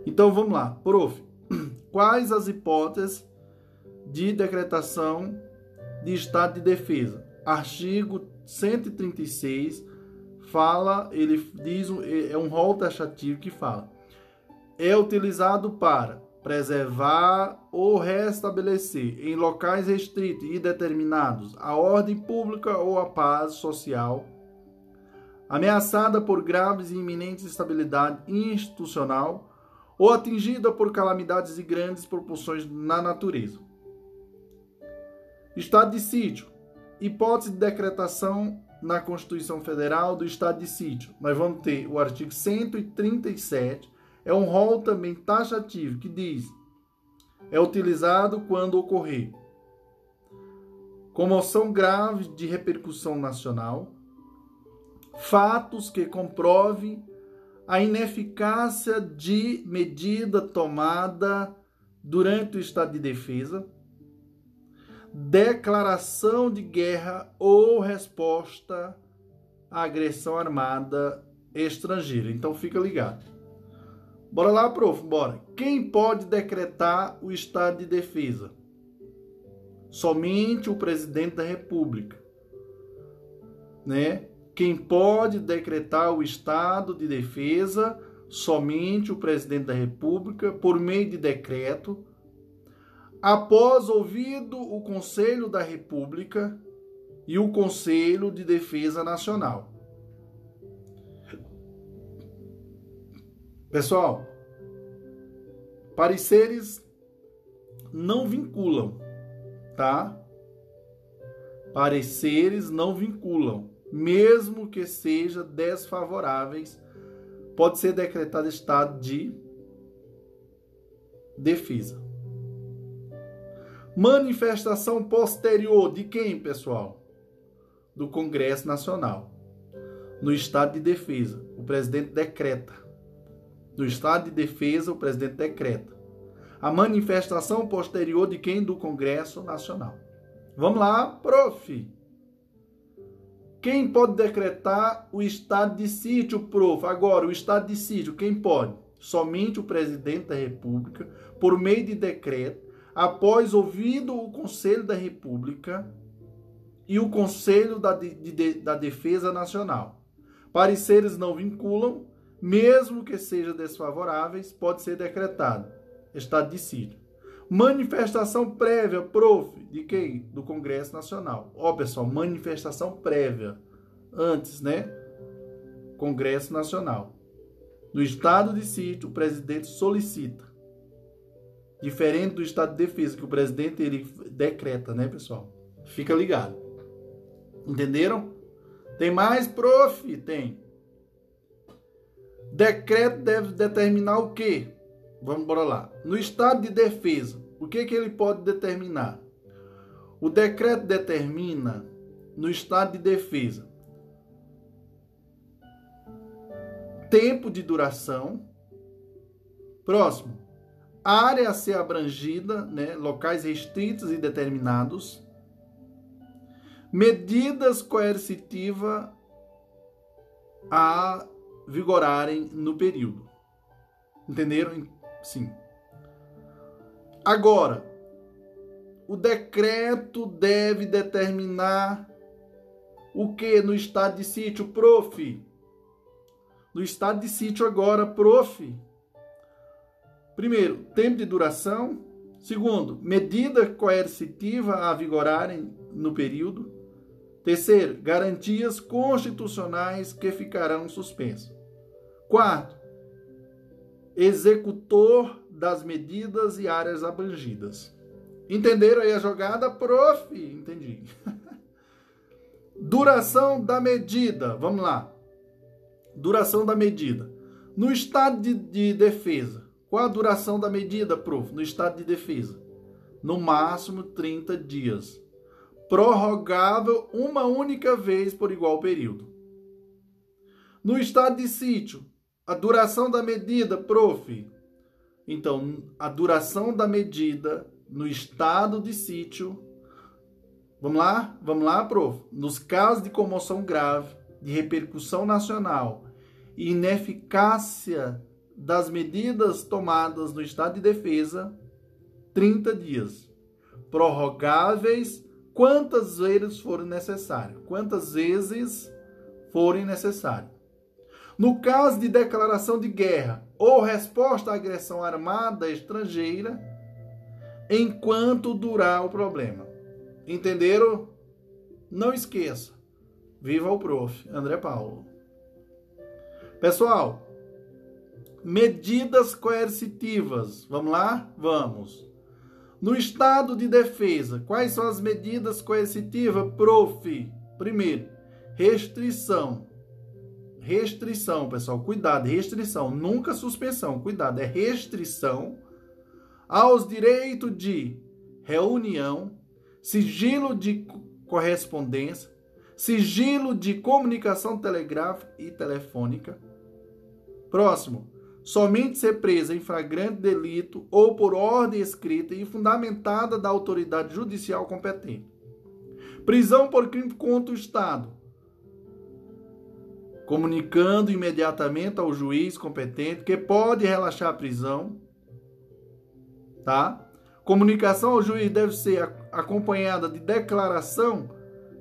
Então vamos lá, prof. Quais as hipóteses de decretação de estado de defesa? Artigo 136 fala, ele diz, é um rol taxativo que fala, é utilizado para preservar ou restabelecer em locais restritos e determinados a ordem pública ou a paz social, ameaçada por graves e iminentes instabilidade institucional ou atingida por calamidades de grandes proporções na natureza. Estado de sítio. Hipótese de decretação na Constituição Federal do Estado de sítio. Nós vamos ter o artigo 137, é um rol também taxativo que diz: é utilizado quando ocorrer comoção grave de repercussão nacional, fatos que comprove a ineficácia de medida tomada durante o estado de defesa, declaração de guerra ou resposta à agressão armada estrangeira. Então fica ligado. Bora lá, prof, bora. Quem pode decretar o estado de defesa? Somente o presidente da República, né? Quem pode decretar o estado de defesa? Somente o presidente da República por meio de decreto após ouvido o Conselho da República e o Conselho de Defesa Nacional. Pessoal, pareceres não vinculam, tá? Pareceres não vinculam, mesmo que seja desfavoráveis, pode ser decretado estado de defesa. Manifestação posterior de quem, pessoal? Do Congresso Nacional. No estado de defesa, o presidente decreta. No estado de defesa, o presidente decreta. A manifestação posterior de quem? Do Congresso Nacional. Vamos lá, prof. Quem pode decretar o estado de sítio, prof? Agora, o estado de sítio, quem pode? Somente o presidente da República, por meio de decreto após ouvido o Conselho da República e o Conselho da, de, de, da Defesa Nacional. Pareceres não vinculam, mesmo que sejam desfavoráveis, pode ser decretado estado de sítio. Manifestação prévia, prof, de quem? Do Congresso Nacional. Ó, pessoal, manifestação prévia. Antes, né? Congresso Nacional. No estado de sítio, o presidente solicita Diferente do estado de defesa, que o presidente ele decreta, né, pessoal? Fica ligado. Entenderam? Tem mais, prof? Tem. Decreto deve determinar o quê? Vamos bora lá. No estado de defesa, o que, que ele pode determinar? O decreto determina no estado de defesa tempo de duração. Próximo área a ser abrangida, né, locais restritos e determinados, medidas coercitivas a vigorarem no período. Entenderam? Sim. Agora, o decreto deve determinar o que no estado de sítio, prof? No estado de sítio agora, prof, Primeiro, tempo de duração. Segundo, medida coercitiva a vigorarem no período. Terceiro, garantias constitucionais que ficarão suspensas. Quarto, executor das medidas e áreas abrangidas. Entenderam aí a jogada, prof? Entendi. Duração da medida. Vamos lá. Duração da medida. No estado de, de defesa, qual a duração da medida, prof? No estado de defesa? No máximo 30 dias. Prorrogável uma única vez por igual período. No estado de sítio, a duração da medida, prof. Então, a duração da medida no estado de sítio. Vamos lá? Vamos lá, prof. Nos casos de comoção grave, de repercussão nacional e ineficácia das medidas tomadas no estado de defesa, 30 dias. Prorrogáveis quantas vezes forem necessárias. Quantas vezes forem necessárias. No caso de declaração de guerra ou resposta à agressão armada estrangeira, enquanto durar o problema. Entenderam? Não esqueça. Viva o prof. André Paulo. Pessoal, medidas coercitivas. Vamos lá? Vamos. No estado de defesa, quais são as medidas coercitivas, prof? Primeiro, restrição. Restrição, pessoal, cuidado, restrição, nunca suspensão, cuidado, é restrição aos direitos de reunião, sigilo de correspondência, sigilo de comunicação telegráfica e telefônica. Próximo, somente ser presa em flagrante delito ou por ordem escrita e fundamentada da autoridade judicial competente. Prisão por crime contra o Estado, comunicando imediatamente ao juiz competente que pode relaxar a prisão, tá? Comunicação ao juiz deve ser acompanhada de declaração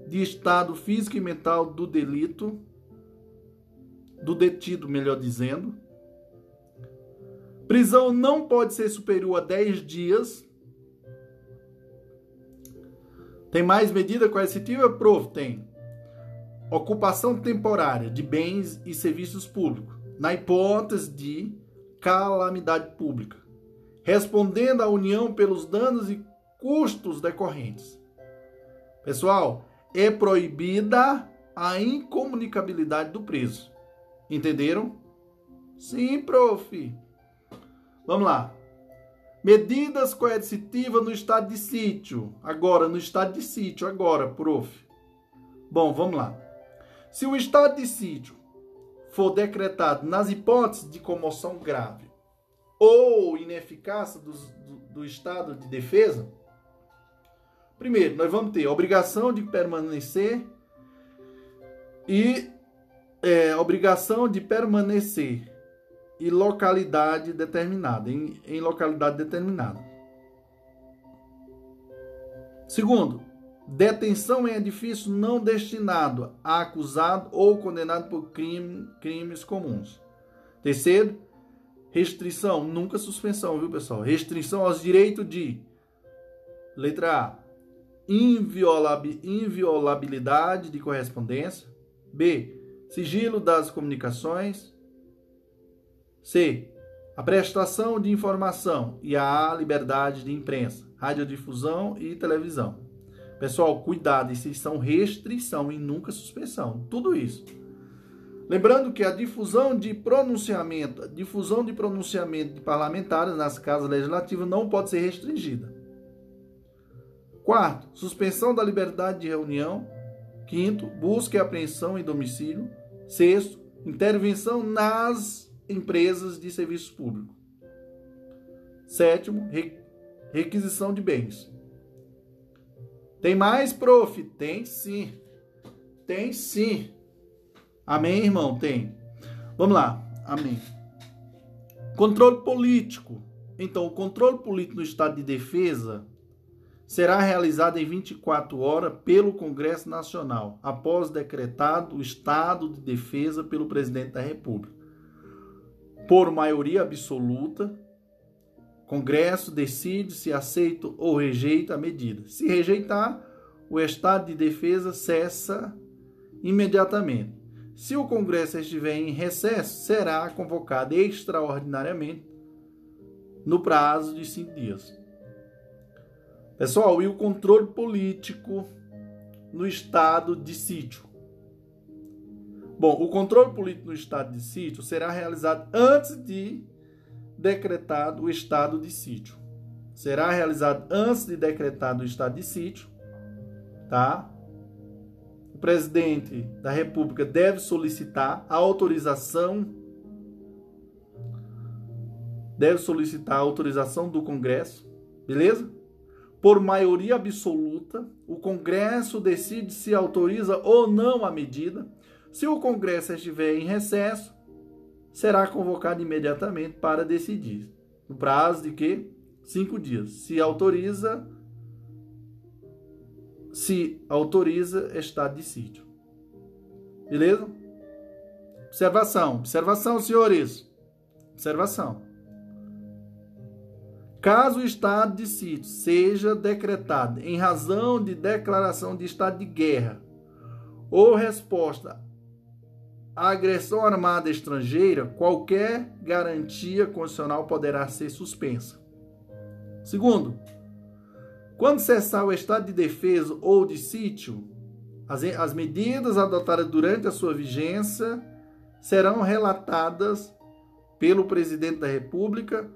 de estado físico e mental do delito, do detido, melhor dizendo. Prisão não pode ser superior a 10 dias. Tem mais medida coercitiva? Prof, tem. Ocupação temporária de bens e serviços públicos, na hipótese de calamidade pública, respondendo à União pelos danos e custos decorrentes. Pessoal, é proibida a incomunicabilidade do preso. Entenderam? Sim, prof. Vamos lá. Medidas coercitivas no estado de sítio. Agora, no estado de sítio, agora, prof. Bom, vamos lá. Se o estado de sítio for decretado nas hipóteses de comoção grave ou ineficácia do, do, do estado de defesa, Primeiro, nós vamos ter a obrigação de permanecer e é, obrigação de permanecer e localidade determinada, em, em localidade determinada. Segundo, detenção em edifício não destinado a acusado ou condenado por crime, crimes comuns. Terceiro, restrição, nunca suspensão, viu pessoal? Restrição aos direitos de letra A, inviolabilidade de correspondência. B. Sigilo das comunicações. C. A prestação de informação e a liberdade de imprensa, radiodifusão e televisão. Pessoal, cuidado, isso são restrição e nunca suspensão. Tudo isso. Lembrando que a difusão de pronunciamento, difusão de pronunciamento de parlamentares nas casas legislativas não pode ser restringida. Quarto, suspensão da liberdade de reunião. Quinto, busca e apreensão em domicílio. Sexto, intervenção nas empresas de serviço público. Sétimo, requisição de bens. Tem mais, prof? Tem sim. Tem sim. Amém, irmão? Tem. Vamos lá. Amém. Controle político. Então, o controle político no estado de defesa será realizada em 24 horas pelo Congresso Nacional, após decretado o estado de defesa pelo presidente da República. Por maioria absoluta, Congresso decide se aceita ou rejeita a medida. Se rejeitar, o estado de defesa cessa imediatamente. Se o Congresso estiver em recesso, será convocado extraordinariamente no prazo de cinco dias. Pessoal, e o controle político no estado de sítio? Bom, o controle político no estado de sítio será realizado antes de decretado o estado de sítio. Será realizado antes de decretado o estado de sítio, tá? O presidente da República deve solicitar a autorização deve solicitar a autorização do Congresso, beleza? por maioria absoluta, o Congresso decide se autoriza ou não a medida. Se o Congresso estiver em recesso, será convocado imediatamente para decidir. No prazo de que? Cinco dias. Se autoriza, se autoriza estado de sítio. Beleza? Observação, observação, senhores. Observação. Caso o estado de sítio seja decretado em razão de declaração de estado de guerra ou resposta à agressão armada estrangeira, qualquer garantia constitucional poderá ser suspensa. Segundo, quando cessar o estado de defesa ou de sítio, as, as medidas adotadas durante a sua vigência serão relatadas pelo presidente da República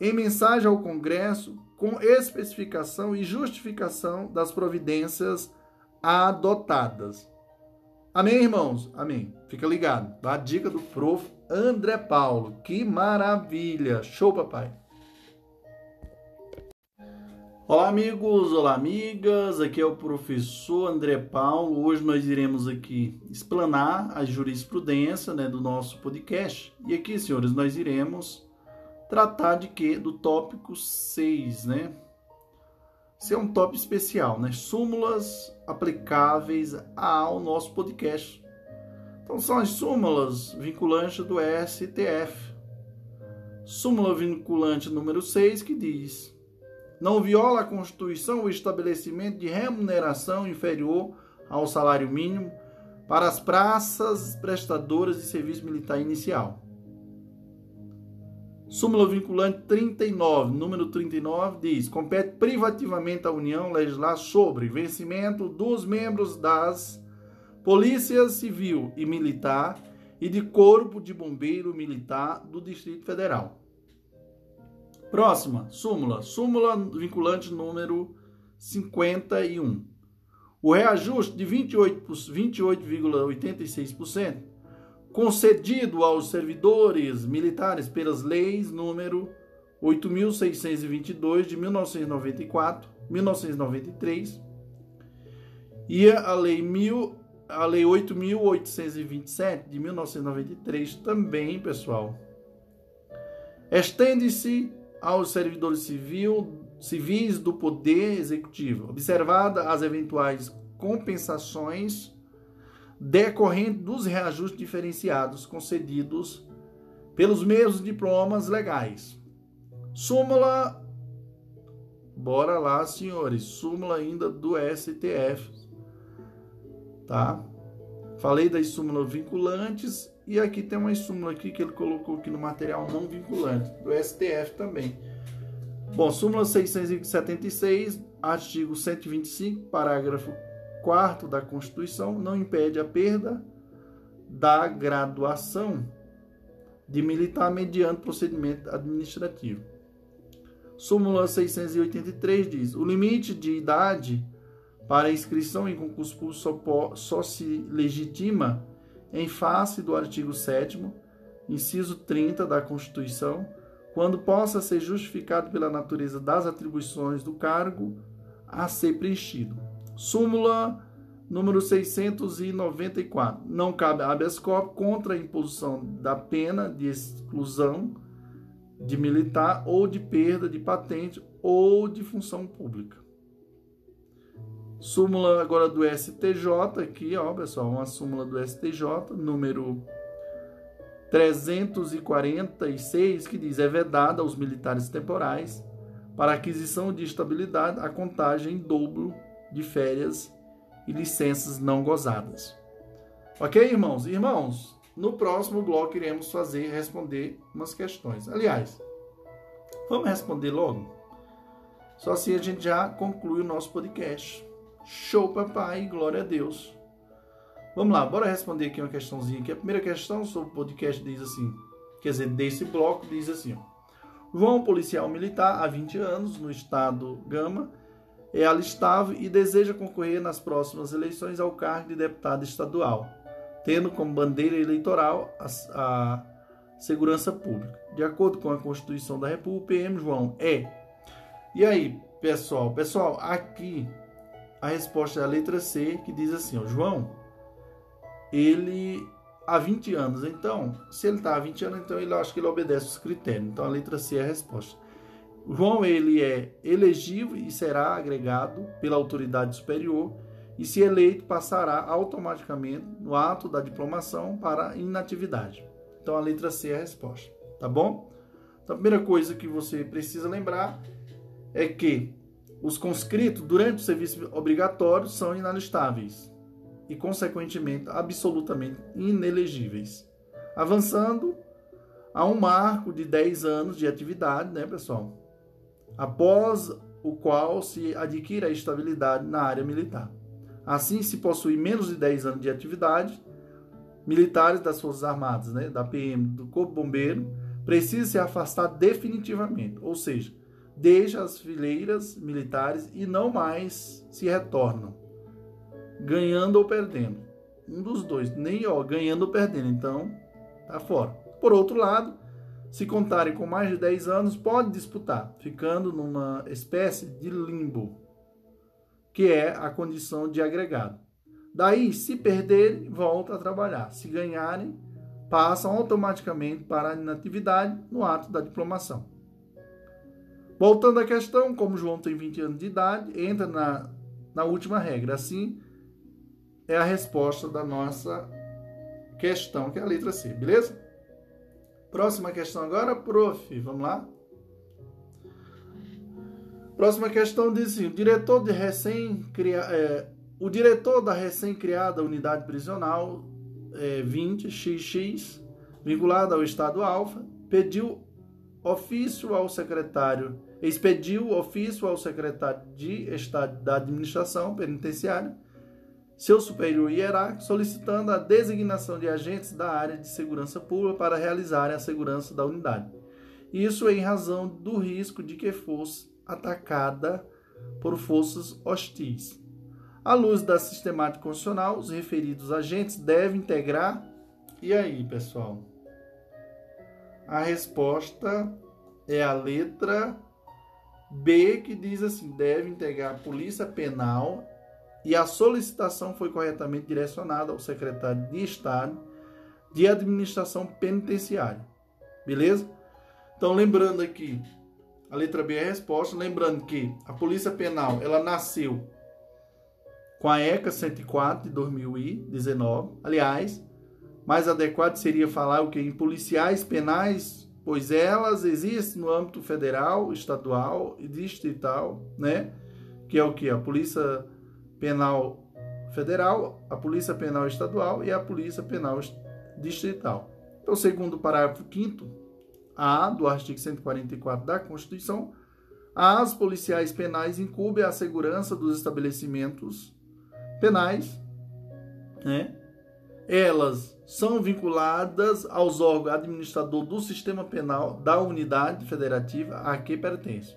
em mensagem ao Congresso com especificação e justificação das providências adotadas. Amém, irmãos? Amém. Fica ligado. A dica do prof. André Paulo. Que maravilha! Show, papai! Olá, amigos, olá, amigas. Aqui é o professor André Paulo. Hoje nós iremos aqui explanar a jurisprudência né, do nosso podcast. E aqui, senhores, nós iremos tratar de quê? Do tópico 6, né? Esse é um tópico especial, né? Súmulas aplicáveis ao nosso podcast. Então, são as súmulas vinculantes do STF. Súmula vinculante número 6 que diz não viola a Constituição o estabelecimento de remuneração inferior ao salário mínimo para as praças prestadoras de serviço militar inicial. Súmula vinculante 39, número 39, diz: compete privativamente à União legislar sobre vencimento dos membros das Polícias Civil e Militar e de Corpo de Bombeiro Militar do Distrito Federal Próxima, súmula. Súmula vinculante número 51. O reajuste de 28,86% concedido aos servidores militares pelas leis número 8.622 de 1994, 1993 e a lei, mil, a lei 8.827 de 1993 também, pessoal. Estende-se aos servidores civil, civis do Poder Executivo, observada as eventuais compensações decorrentes dos reajustes diferenciados concedidos pelos mesmos diplomas legais. Súmula, bora lá, senhores, súmula ainda do STF, tá? Falei das súmulas vinculantes e aqui tem uma súmula aqui que ele colocou aqui no material não vinculante, do STF também. Bom, súmula 676, artigo 125, parágrafo 4 da Constituição, não impede a perda da graduação de militar mediante procedimento administrativo. Súmula 683 diz: o limite de idade para inscrição em concurso público só, só se legitima em face do artigo 7 inciso 30 da Constituição, quando possa ser justificado pela natureza das atribuições do cargo a ser preenchido. Súmula número 694. Não cabe habeas corpus contra a imposição da pena de exclusão de militar ou de perda de patente ou de função pública. Súmula agora do STJ, aqui, ó, pessoal, uma súmula do STJ, número 346, que diz: é vedada aos militares temporais para aquisição de estabilidade a contagem em dobro de férias e licenças não gozadas. Ok, irmãos? Irmãos, no próximo bloco iremos fazer responder umas questões. Aliás, vamos responder logo? Só assim a gente já conclui o nosso podcast. Show, papai, glória a Deus. Vamos lá, bora responder aqui uma questãozinha. Aqui. A primeira questão sobre o podcast diz assim, quer dizer, desse bloco diz assim, ó. João, policial militar, há 20 anos, no estado Gama, é alistável e deseja concorrer nas próximas eleições ao cargo de deputado estadual, tendo como bandeira eleitoral a, a segurança pública. De acordo com a Constituição da República, PM João é. E aí, pessoal? Pessoal, aqui a resposta é a letra C, que diz assim: ó, João, ele há 20 anos, então, se ele está há 20 anos, então ele acho que ele obedece os critérios. Então a letra C é a resposta. João ele é elegível e será agregado pela autoridade superior e, se eleito, passará automaticamente no ato da diplomação para inatividade. Então a letra C é a resposta, tá bom? Então a primeira coisa que você precisa lembrar é que os conscritos durante o serviço obrigatório são inalistáveis e, consequentemente, absolutamente inelegíveis. Avançando a um marco de 10 anos de atividade, né, pessoal? Após o qual se adquire a estabilidade na área militar. Assim, se possui menos de 10 anos de atividade, militares das Forças Armadas, né, da PM, do Corpo Bombeiro, precisam se afastar definitivamente, ou seja, deixa as fileiras militares e não mais se retornam, ganhando ou perdendo. Um dos dois, nem ó, ganhando ou perdendo, então tá fora. Por outro lado, se contarem com mais de 10 anos, pode disputar, ficando numa espécie de limbo, que é a condição de agregado. Daí, se perderem, volta a trabalhar. Se ganharem, passam automaticamente para a inatividade no ato da diplomação. Voltando à questão, como João tem 20 anos de idade, entra na, na última regra. Assim, é a resposta da nossa questão, que é a letra C, beleza? Próxima questão agora, prof. Vamos lá? Próxima questão diz assim: o diretor de recém é, o diretor da recém-criada unidade prisional é, 20XX, vinculada ao Estado Alfa, pediu ofício ao secretário, expediu ofício ao secretário de Estado da Administração Penitenciária, seu superior hierárquico, solicitando a designação de agentes da área de segurança pública para realizarem a segurança da unidade. Isso em razão do risco de que fosse atacada por forças hostis. À luz da sistemática constitucional, os referidos agentes devem integrar. E aí, pessoal? A resposta é a letra B, que diz assim: deve integrar a Polícia Penal e a solicitação foi corretamente direcionada ao secretário de Estado de Administração Penitenciária. Beleza? Então, lembrando aqui, a letra B é a resposta. Lembrando que a Polícia Penal ela nasceu com a ECA 104 de 2019. Aliás, mais adequado seria falar o que em policiais penais, pois elas existem no âmbito federal, estadual e distrital, né? Que é o que a Polícia Penal Federal, a Polícia Penal Estadual e a Polícia Penal Distrital. Então, segundo o parágrafo 5 A do artigo 144 da Constituição, as policiais penais incumbem a segurança dos estabelecimentos penais, né? Elas são vinculadas aos órgãos administrador do sistema penal da unidade federativa a que pertence.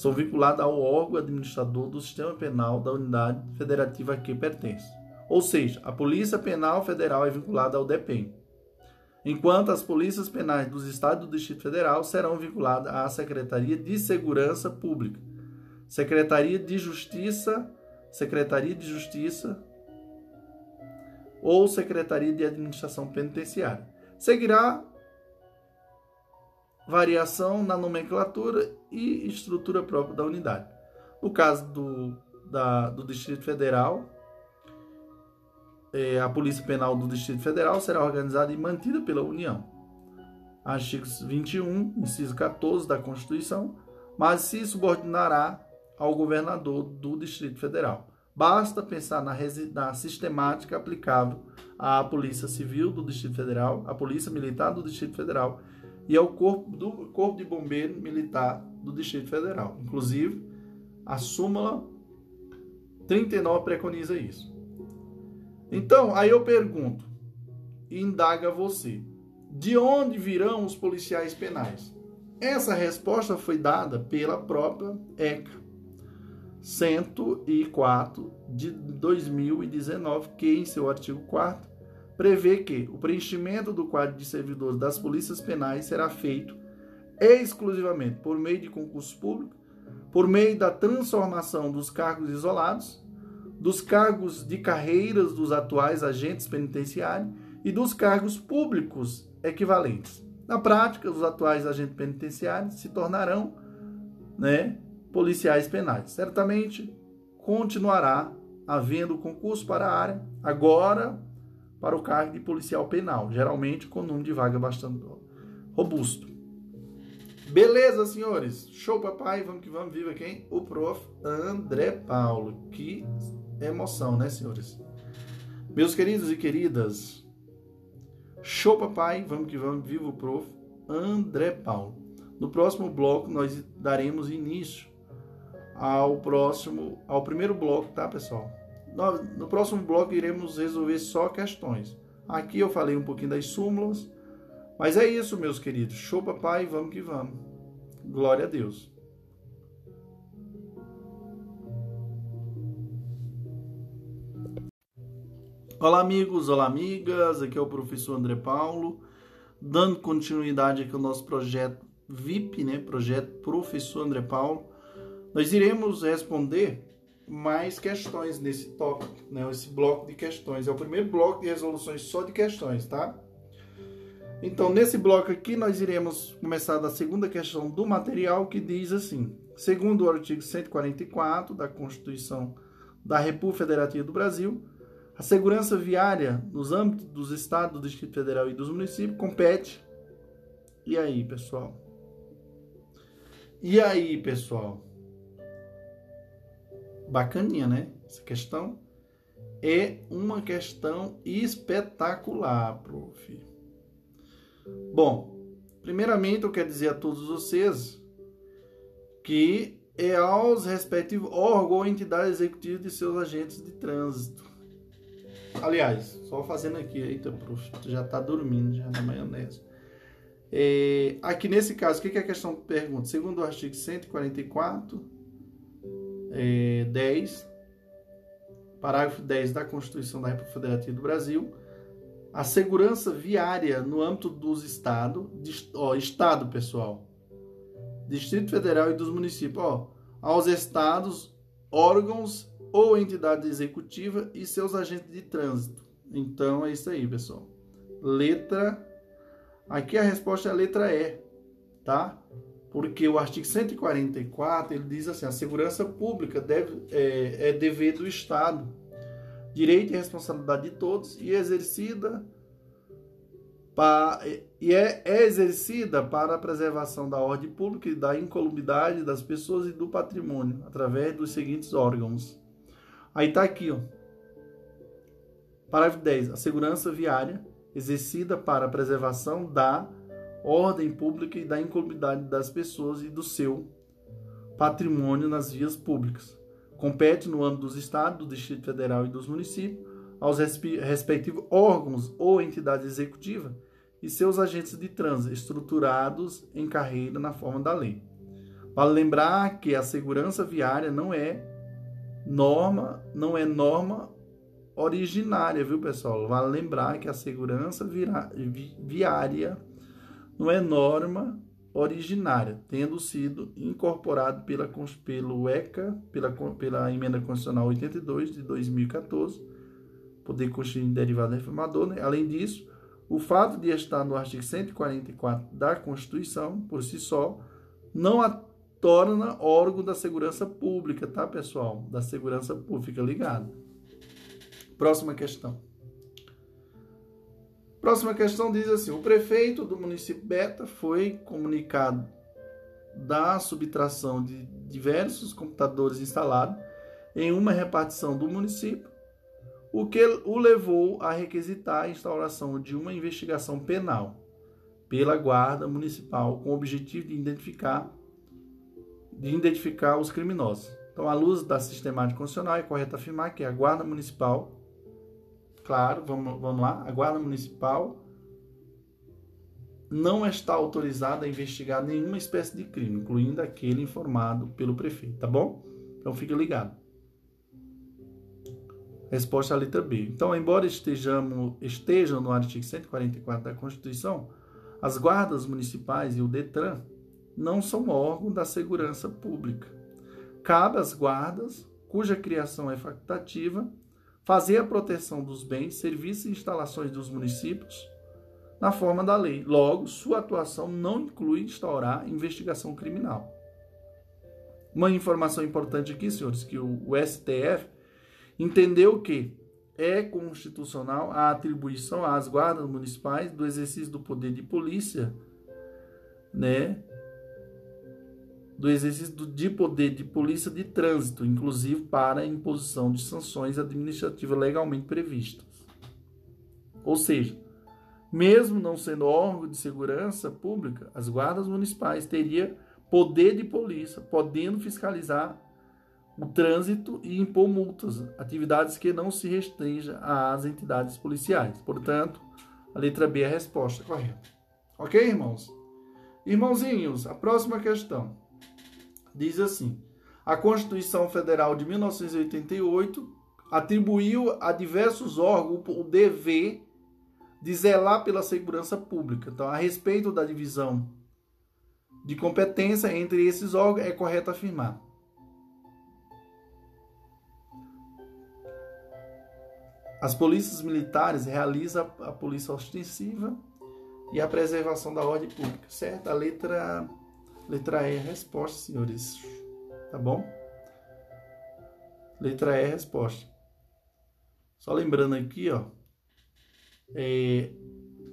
São vinculadas ao órgão administrador do sistema penal da unidade federativa a que pertence. Ou seja, a Polícia Penal Federal é vinculada ao DEPEN, enquanto as polícias penais dos estados do Distrito Federal serão vinculadas à Secretaria de Segurança Pública, Secretaria de Justiça, Secretaria de Justiça ou Secretaria de Administração Penitenciária. Seguirá variação na nomenclatura e estrutura própria da unidade. No caso do, da, do Distrito Federal, é, a Polícia Penal do Distrito Federal será organizada e mantida pela União. Artigos 21, inciso 14 da Constituição, mas se subordinará ao governador do Distrito Federal. Basta pensar na, na, sistemática aplicável à Polícia Civil do Distrito Federal, à Polícia Militar do Distrito Federal e ao Corpo, do, Corpo de Bombeiro Militar do Distrito Federal. Inclusive, a súmula 39 preconiza isso. Então, aí eu pergunto, e indaga você, de onde virão os policiais penais? Essa resposta foi dada pela própria ECA. 104 de 2019, que em seu artigo 4 prevê que o preenchimento do quadro de servidores das polícias penais será feito exclusivamente por meio de concurso público, por meio da transformação dos cargos isolados, dos cargos de carreiras dos atuais agentes penitenciários e dos cargos públicos equivalentes. Na prática, os atuais agentes penitenciários se tornarão né, policiais penais. Certamente, continuará havendo concurso para a área, agora para o cargo de policial penal, geralmente com número de vaga bastante robusto. Beleza, senhores? Show, papai. Vamos que vamos. Viva quem? O prof. André Paulo. Que emoção, né, senhores? Meus queridos e queridas, show, papai. Vamos que vamos. Viva o prof. André Paulo. No próximo bloco, nós daremos início ao próximo, ao primeiro bloco, tá, pessoal? No, próximo bloco, iremos resolver só questões. Aqui eu falei um pouquinho das súmulas mas é isso, meus queridos. Show, papai, vamos que vamos. Glória a Deus. Olá, amigos, olá, amigas. Aqui é o professor André Paulo, dando continuidade aqui ao nosso projeto VIP, né? Projeto Professor André Paulo. Nós iremos responder mais questões nesse tópico, né? Esse bloco de questões. É o primeiro bloco de resoluções só de questões, tá? Então, nesse bloco aqui, nós iremos começar da segunda questão do material, que diz assim: segundo o artigo 144 da Constituição da República Federativa do Brasil, a segurança viária nos âmbitos dos estados, do Distrito Federal e dos municípios compete. E aí, pessoal? E aí, pessoal? Bacaninha, né? Essa questão é uma questão espetacular, prof. Bom, primeiramente eu quero dizer a todos vocês que é aos respectivos órgãos ou entidades executivas de seus agentes de trânsito. Aliás, só fazendo aqui, eita, prof, já está dormindo já na maionese. É, aqui nesse caso, o que, que a questão pergunta? Segundo o artigo 144, é, 10, parágrafo 10 da Constituição da República Federativa do Brasil, a segurança viária no âmbito dos estados, ó, estado, pessoal, Distrito Federal e dos municípios, ó, aos estados, órgãos ou entidade executiva e seus agentes de trânsito. Então é isso aí, pessoal. Letra Aqui a resposta é a letra E, tá? Porque o artigo 144 ele diz assim: a segurança pública deve, é, é dever do Estado direito e responsabilidade de todos e exercida para, e é, é exercida para a preservação da ordem pública e da incolumidade das pessoas e do patrimônio através dos seguintes órgãos. Aí está aqui, ó. Parágrafo 10. A segurança viária exercida para a preservação da ordem pública e da incolumidade das pessoas e do seu patrimônio nas vias públicas compete no âmbito dos estados, do Distrito Federal e dos municípios, aos respectivos órgãos ou entidades executivas e seus agentes de trânsito, estruturados em carreira na forma da lei. Vale lembrar que a segurança viária não é norma, não é norma originária, viu, pessoal? Vale lembrar que a segurança viária não é norma originária, tendo sido incorporado pela, pelo ECA, pela, pela Emenda Constitucional 82 de 2014, Poder Constituinte Derivado Reformador. Né? Além disso, o fato de estar no artigo 144 da Constituição, por si só, não a torna órgão da segurança pública, tá, pessoal? Da segurança pública, ligado. Próxima questão. Próxima questão diz assim: o prefeito do município Beta foi comunicado da subtração de diversos computadores instalados em uma repartição do município, o que o levou a requisitar a instauração de uma investigação penal pela Guarda Municipal com o objetivo de identificar de identificar os criminosos. Então, à luz da sistemática constitucional, é correto afirmar que a Guarda Municipal claro, vamos, vamos lá, a Guarda Municipal não está autorizada a investigar nenhuma espécie de crime, incluindo aquele informado pelo prefeito, tá bom? Então fique ligado. Resposta à letra B. Então, embora estejamos, estejam no artigo 144 da Constituição, as guardas municipais e o DETRAN não são órgãos da segurança pública. Cabe às guardas, cuja criação é facultativa, fazer a proteção dos bens, serviços e instalações dos municípios na forma da lei. Logo, sua atuação não inclui instaurar investigação criminal. Uma informação importante aqui, senhores, que o, STF entendeu que é constitucional a atribuição às guardas municipais do exercício do poder de polícia, né? Do exercício de poder de polícia de trânsito, inclusive para a imposição de sanções administrativas legalmente previstas. Ou seja, mesmo não sendo órgão de segurança pública, as guardas municipais teriam poder de polícia, podendo fiscalizar o trânsito e impor multas, atividades que não se restringam às entidades policiais. Portanto, a letra B é a resposta correta. Ok, irmãos? Irmãozinhos, a próxima questão diz assim: a Constituição Federal de 1988 atribuiu a diversos órgãos o dever de zelar pela segurança pública. Então, a respeito da divisão de competência entre esses órgãos, é correto afirmar As polícias militares realizam a polícia ostensiva e a preservação da ordem pública, certo? A letra, letra E é resposta, senhores. Tá bom? Letra E é resposta. Só lembrando aqui, ó. É,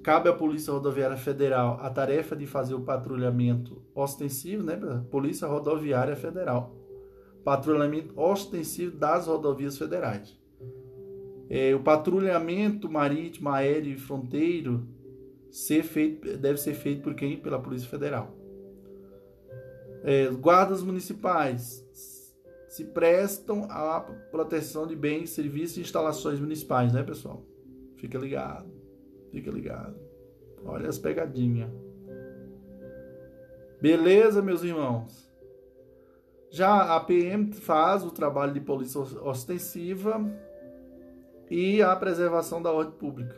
cabe à Polícia Rodoviária Federal a tarefa de fazer o patrulhamento ostensivo, né? Polícia Rodoviária Federal. Patrulhamento ostensivo das rodovias federais. É, o patrulhamento marítimo, aéreo e fronteiro ser feito, deve ser feito por quem? Pela Polícia Federal. É, guardas municipais se prestam à proteção de bens, serviços e instalações municipais, né, pessoal? Fica ligado, fica ligado. Olha as pegadinhas. Beleza, meus irmãos? Já a PM faz o trabalho de polícia ostensiva e a preservação da ordem pública.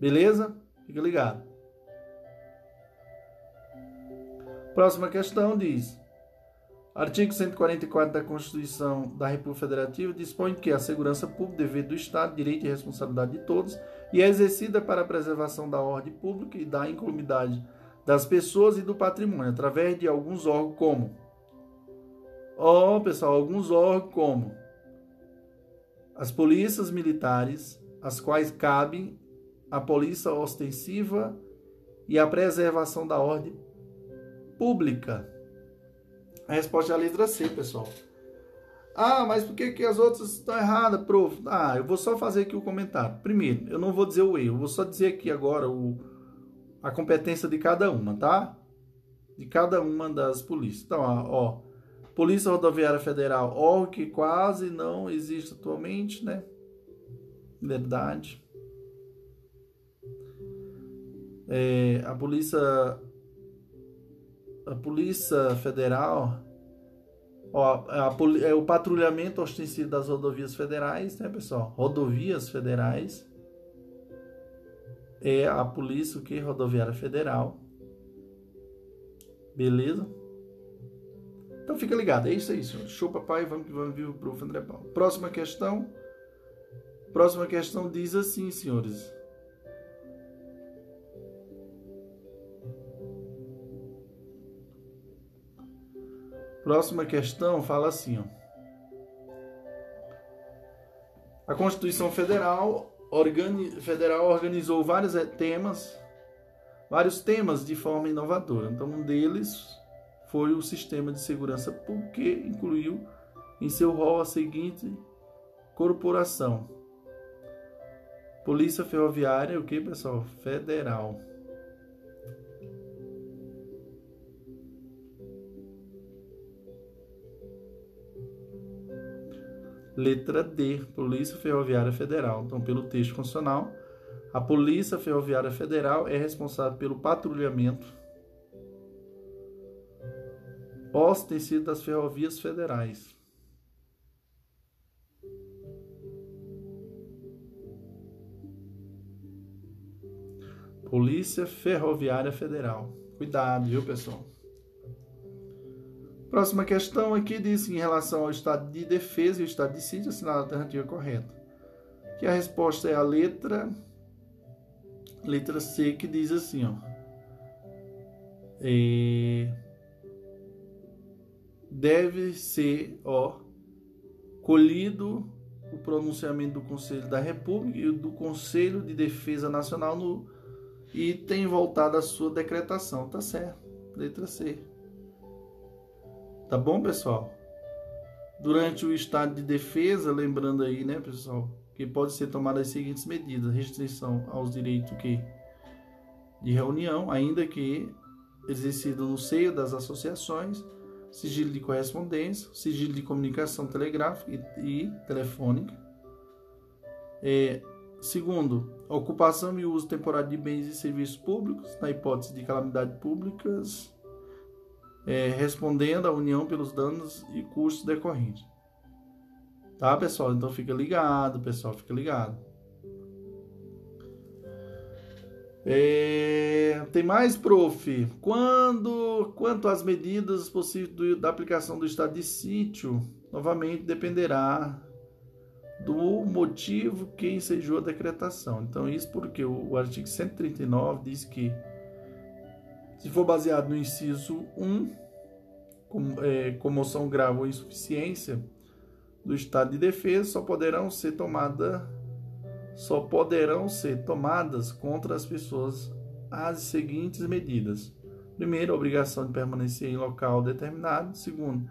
Beleza? Fica ligado. Próxima questão diz: Artigo 144 da Constituição da República Federativa dispõe que a segurança pública, dever do Estado, direito e responsabilidade de todos, e é exercida para a preservação da ordem pública e da incolumidade das pessoas e do patrimônio, através de alguns órgãos como. Ó, oh, pessoal, alguns órgãos como as polícias militares, as quais cabem a polícia ostensiva e a preservação da ordem pública. A resposta é a letra C, pessoal. Ah, mas por que, que as outras estão erradas, prof? Ah, eu vou só fazer aqui o comentário. Primeiro, eu não vou dizer o erro, eu vou só dizer aqui agora o, a competência de cada uma, tá? De cada uma das polícias. Então, ó, Polícia Rodoviária Federal, órgão que quase não existe atualmente, né? Verdade. É, a Polícia a Polícia Federal ó, a, é o patrulhamento ostensivo das rodovias federais, né, pessoal? Rodovias federais é a Polícia que Rodoviária Federal. Beleza? Então fica ligado, é isso aí, senhor. Show, papai, vamos que vamos vir o prof. André Paulo. Próxima questão. Próxima questão diz assim, senhores. Próxima questão fala assim, ó. A Constituição Federal, organi Federal organizou vários eh, temas, vários temas de forma inovadora. Então, um deles foi o sistema de segurança porque incluiu em seu rol a seguinte corporação: Polícia Ferroviária, o que, pessoal? Federal. Letra D, Polícia Ferroviária Federal. Então, pelo texto constitucional, a Polícia Ferroviária Federal é responsável pelo patrulhamento sido das ferrovias federais. Polícia Ferroviária Federal. Cuidado, viu, pessoal? Próxima questão aqui diz em relação ao estado de defesa e o estado de sítio, assinar a alternativa correta. Que a resposta é a letra letra C, que diz assim, ó. É, deve ser, ó, colhido o pronunciamento do Conselho da República e do Conselho de Defesa Nacional no item voltado à sua decretação. Tá certo. Letra C. Tá bom, pessoal? Durante o estado de defesa, lembrando aí, né, pessoal, que pode ser tomada as seguintes medidas: restrição aos direitos que de reunião, ainda que exercido no seio das associações, sigilo de correspondência, sigilo de comunicação telegráfica e, e telefônica. É, segundo, ocupação e uso temporário de bens e serviços públicos, na hipótese de calamidades públicas, é, respondendo à União pelos danos e custos decorrentes. Tá, pessoal? Então fica ligado, pessoal, fica ligado. É, tem mais, prof. Quando, quanto às medidas possíveis do, da aplicação do estado de sítio, novamente dependerá do motivo que ensejou a decretação. Então, isso porque o, o artigo 139 diz que, se for baseado no inciso 1, com, é, comoção grave ou insuficiência do estado de defesa, só poderão ser tomadas só poderão ser tomadas contra as pessoas as seguintes medidas: primeiro, obrigação de permanecer em local determinado; segundo,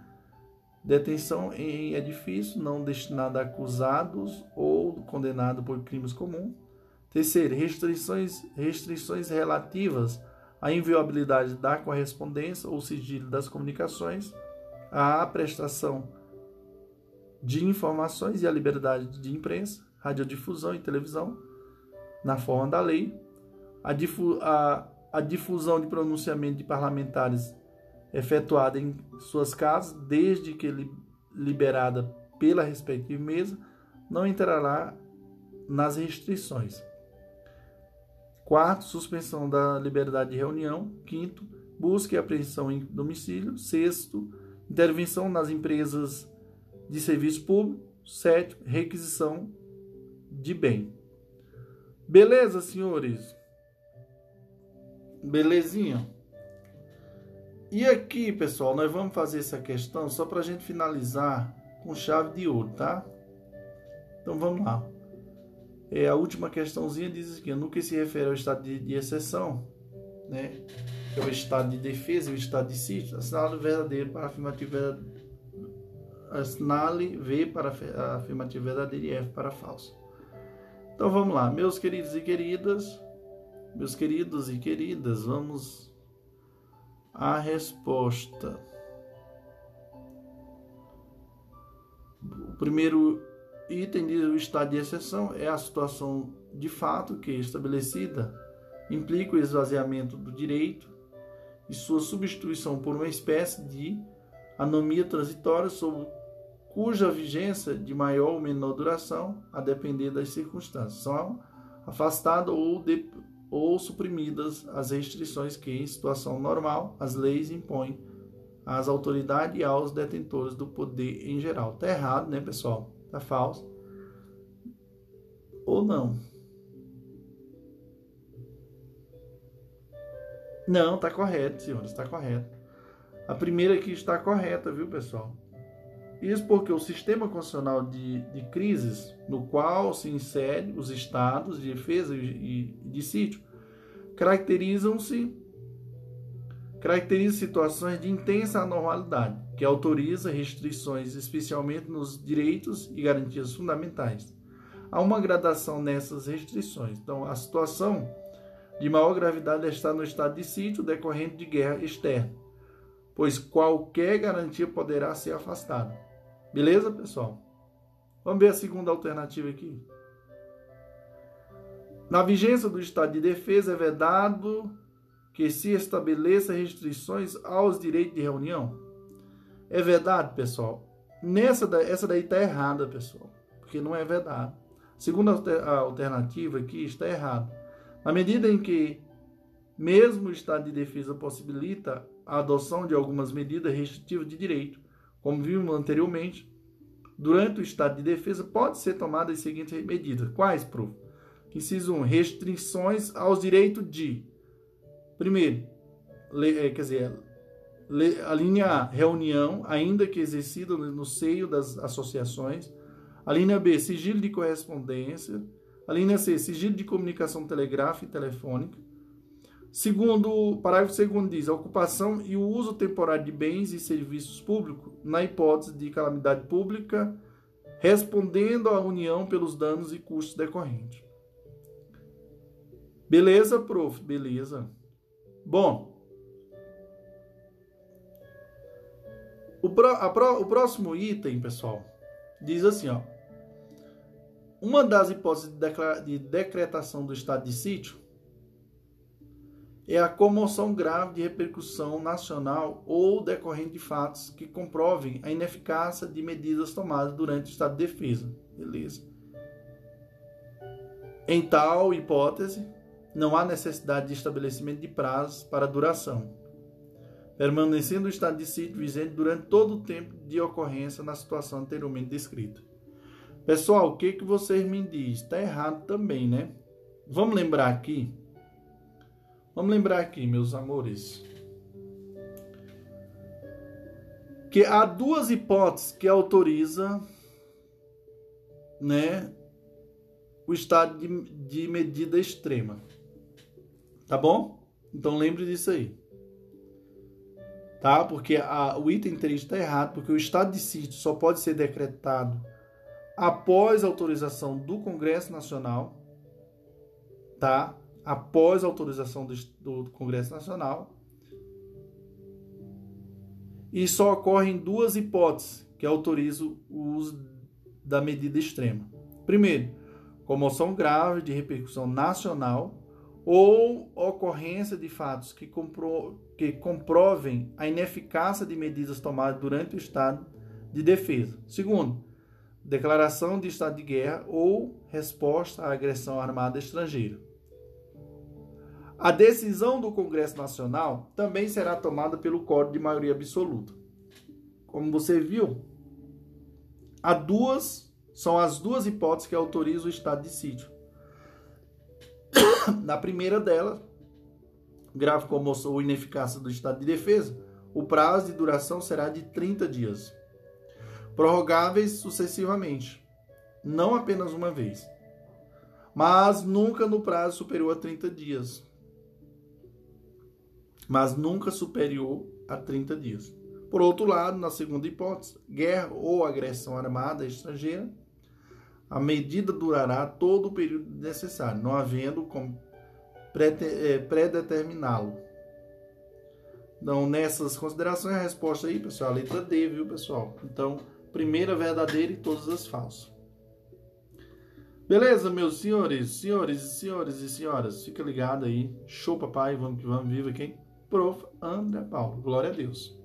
detenção em edifício não destinado a acusados ou condenados por crimes comuns; terceiro, restrições restrições relativas à inviolabilidade da correspondência ou sigilo das comunicações, à prestação de informações e à liberdade de imprensa radiodifusão e televisão, na forma da lei, a, difu a, a difusão de pronunciamento de parlamentares efetuada em suas casas, desde que li liberada pela respectiva mesa, não entrará nas restrições. Quarto, suspensão da liberdade de reunião. Quinto, busca e apreensão em domicílio. Sexto, intervenção nas empresas de serviço público. Sétimo, requisição de bem. Beleza, senhores? Belezinha? E aqui, pessoal, nós vamos fazer essa questão só para a gente finalizar com chave de ouro, tá? Então vamos lá. É, a última questãozinha diz aqui, no que se refere ao estado de, de exceção, né? Que é o estado de defesa e o estado de sítio, assinale verdadeiro para afirmativo verdadeiro. Assinale V para afirmativo verdadeiro e F para falso. Então vamos lá, meus queridos e queridas, meus queridos e queridas, vamos à resposta. O primeiro item do estado de exceção é a situação de fato que é estabelecida implica o esvaziamento do direito e sua substituição por uma espécie de anomia transitória sobre cuja vigência de maior ou menor duração, a depender das circunstâncias, são afastadas ou, de, ou suprimidas as restrições que, em situação normal, as leis impõem às autoridades e aos detentores do poder em geral. Tá errado, né, pessoal? Tá falso. Ou não? Não, tá correto, senhores, está correto. A primeira aqui está correta, viu, pessoal? Isso porque o sistema constitucional de, de crises, no qual se insere os estados de defesa e, de sítio, caracterizam-se caracteriza situações de intensa anormalidade, que autoriza restrições especialmente nos direitos e garantias fundamentais. Há uma gradação nessas restrições. Então, a situação de maior gravidade está no estado de sítio decorrente de guerra externa, pois qualquer garantia poderá ser afastada. Beleza, pessoal? Vamos ver a segunda alternativa aqui. Na vigência do estado de defesa é vedado que se estabeleça restrições aos direitos de reunião. É verdade, pessoal? Nessa essa daí está errada, pessoal, porque não é vedado. Segunda alternativa aqui está errada. Na medida em que mesmo o estado de defesa possibilita a adoção de algumas medidas restritivas de direito, como vimos anteriormente, durante o estado de defesa pode ser tomada as seguintes medidas. Quais, prof? Inciso 1. Restrições aos direitos de. Primeiro, é, quer dizer, A linha reunião, ainda que exercida no seio das associações. A linha B, sigilo de correspondência. A linha C, sigilo de comunicação telegráfica e telefônica. Segundo, parágrafo segundo diz, a ocupação e o uso temporário de bens e serviços públicos na hipótese de calamidade pública, respondendo à União pelos danos e custos decorrentes. Beleza, prof? Beleza. Bom, o, pro, pro, o próximo item, pessoal, diz assim, ó. Uma das hipóteses de, de decretação do estado de sítio é a comoção grave de repercussão nacional ou decorrente de fatos que comprovem a ineficácia de medidas tomadas durante o estado de defesa. Beleza. Em tal hipótese, não há necessidade de estabelecimento de prazos para duração, permanecendo o estado de sítio vigente durante todo o tempo de ocorrência na situação anteriormente descrita. Pessoal, o que, que vocês me dizem? Está errado também, né? Vamos lembrar aqui. Vamos lembrar aqui, meus amores. Que há duas hipóteses que autoriza, né, o estado de, de medida extrema. Tá bom? Então lembre disso aí. Tá? Porque a, o item 3 está errado, porque o estado de sítio só pode ser decretado após autorização do Congresso Nacional, tá? Após autorização do, do Congresso Nacional. E só ocorrem duas hipóteses que autorizam o uso da medida extrema. Primeiro, comoção grave de repercussão nacional ou ocorrência de fatos que, compro, que comprovem a ineficácia de medidas tomadas durante o estado de defesa. Segundo, declaração de estado de guerra ou resposta à agressão armada estrangeira. A decisão do Congresso Nacional também será tomada pelo Código de Maioria Absoluta. Como você viu, há duas, são as duas hipóteses que autorizam o estado de sítio. Na primeira delas, como ou ineficácia do estado de defesa, o prazo de duração será de 30 dias, prorrogáveis sucessivamente, não apenas uma vez, mas nunca no prazo superior a 30 dias. Mas nunca superior a 30 dias. Por outro lado, na segunda hipótese, guerra ou agressão armada estrangeira, a medida durará todo o período necessário, não havendo como é, pré-determiná-lo. Então, nessas considerações, a resposta aí, pessoal, a letra D, viu, pessoal? Então, primeira verdadeira e todas as falsas. Beleza, meus senhores, senhores e senhores e senhoras, fica ligado aí. Show, papai, vamos que vamos, viva quem? Prof. André Paulo. Glória a Deus.